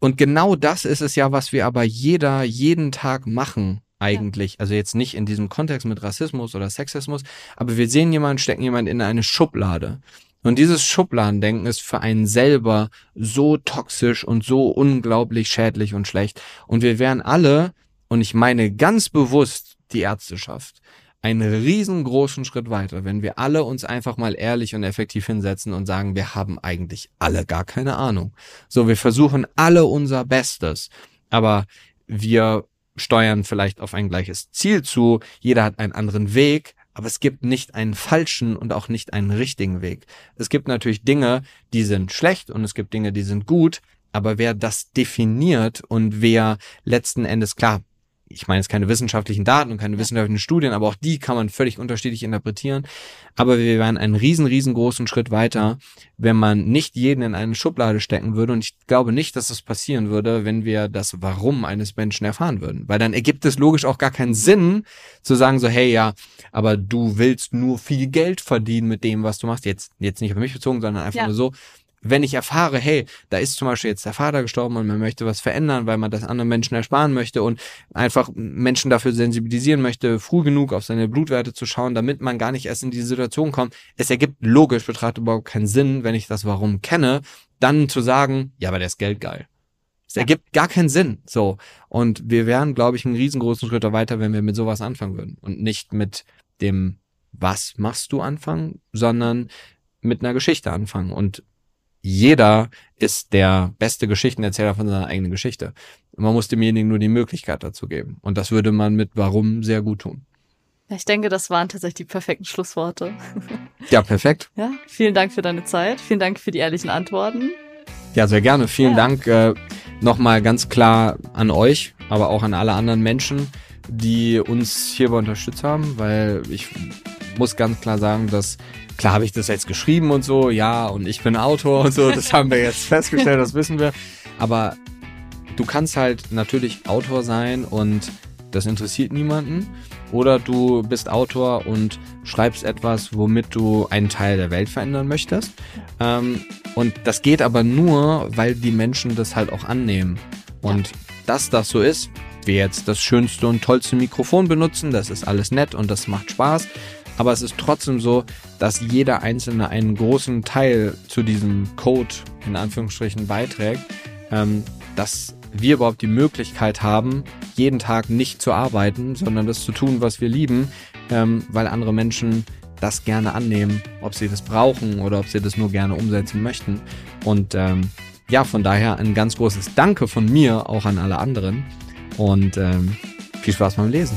und genau das ist es ja, was wir aber jeder, jeden Tag machen eigentlich. Ja. Also jetzt nicht in diesem Kontext mit Rassismus oder Sexismus, aber wir sehen jemanden, stecken jemanden in eine Schublade. Und dieses Schubladendenken ist für einen selber so toxisch und so unglaublich schädlich und schlecht. Und wir wären alle, und ich meine ganz bewusst die Ärzteschaft, einen riesengroßen Schritt weiter, wenn wir alle uns einfach mal ehrlich und effektiv hinsetzen und sagen, wir haben eigentlich alle gar keine Ahnung. So, wir versuchen alle unser Bestes, aber wir steuern vielleicht auf ein gleiches Ziel zu, jeder hat einen anderen Weg, aber es gibt nicht einen falschen und auch nicht einen richtigen Weg. Es gibt natürlich Dinge, die sind schlecht und es gibt Dinge, die sind gut, aber wer das definiert und wer letzten Endes, klar, ich meine jetzt keine wissenschaftlichen Daten und keine wissenschaftlichen Studien, aber auch die kann man völlig unterschiedlich interpretieren. Aber wir wären einen riesen, riesengroßen Schritt weiter, wenn man nicht jeden in eine Schublade stecken würde. Und ich glaube nicht, dass das passieren würde, wenn wir das Warum eines Menschen erfahren würden. Weil dann ergibt es logisch auch gar keinen Sinn zu sagen so, hey, ja, aber du willst nur viel Geld verdienen mit dem, was du machst. Jetzt, jetzt nicht auf mich bezogen, sondern einfach ja. nur so wenn ich erfahre, hey, da ist zum Beispiel jetzt der Vater gestorben und man möchte was verändern, weil man das anderen Menschen ersparen möchte und einfach Menschen dafür sensibilisieren möchte, früh genug auf seine Blutwerte zu schauen, damit man gar nicht erst in die Situation kommt. Es ergibt logisch betrachtet überhaupt keinen Sinn, wenn ich das Warum kenne, dann zu sagen, ja, aber der ist Geld geil. Es ergibt gar keinen Sinn. So. Und wir wären, glaube ich, einen riesengroßen Schritt weiter, wenn wir mit sowas anfangen würden. Und nicht mit dem, was machst du anfangen, sondern mit einer Geschichte anfangen. Und jeder ist der beste Geschichtenerzähler von seiner eigenen Geschichte. Man muss demjenigen nur die Möglichkeit dazu geben. Und das würde man mit Warum sehr gut tun. Ich denke, das waren tatsächlich die perfekten Schlussworte. Ja, perfekt. Ja, vielen Dank für deine Zeit. Vielen Dank für die ehrlichen Antworten. Ja, sehr gerne. Vielen ja. Dank äh, nochmal ganz klar an euch, aber auch an alle anderen Menschen, die uns hierbei unterstützt haben, weil ich muss ganz klar sagen, dass Klar habe ich das jetzt geschrieben und so, ja, und ich bin Autor und so, das haben wir jetzt *laughs* festgestellt, das wissen wir. Aber du kannst halt natürlich Autor sein und das interessiert niemanden. Oder du bist Autor und schreibst etwas, womit du einen Teil der Welt verändern möchtest. Ähm, und das geht aber nur, weil die Menschen das halt auch annehmen. Und ja. dass das so ist, wir jetzt das schönste und tollste Mikrofon benutzen, das ist alles nett und das macht Spaß aber es ist trotzdem so, dass jeder Einzelne einen großen Teil zu diesem Code in Anführungsstrichen beiträgt, ähm, dass wir überhaupt die Möglichkeit haben, jeden Tag nicht zu arbeiten, sondern das zu tun, was wir lieben, ähm, weil andere Menschen das gerne annehmen, ob sie das brauchen oder ob sie das nur gerne umsetzen möchten. Und ähm, ja, von daher ein ganz großes Danke von mir auch an alle anderen und ähm, viel Spaß beim Lesen.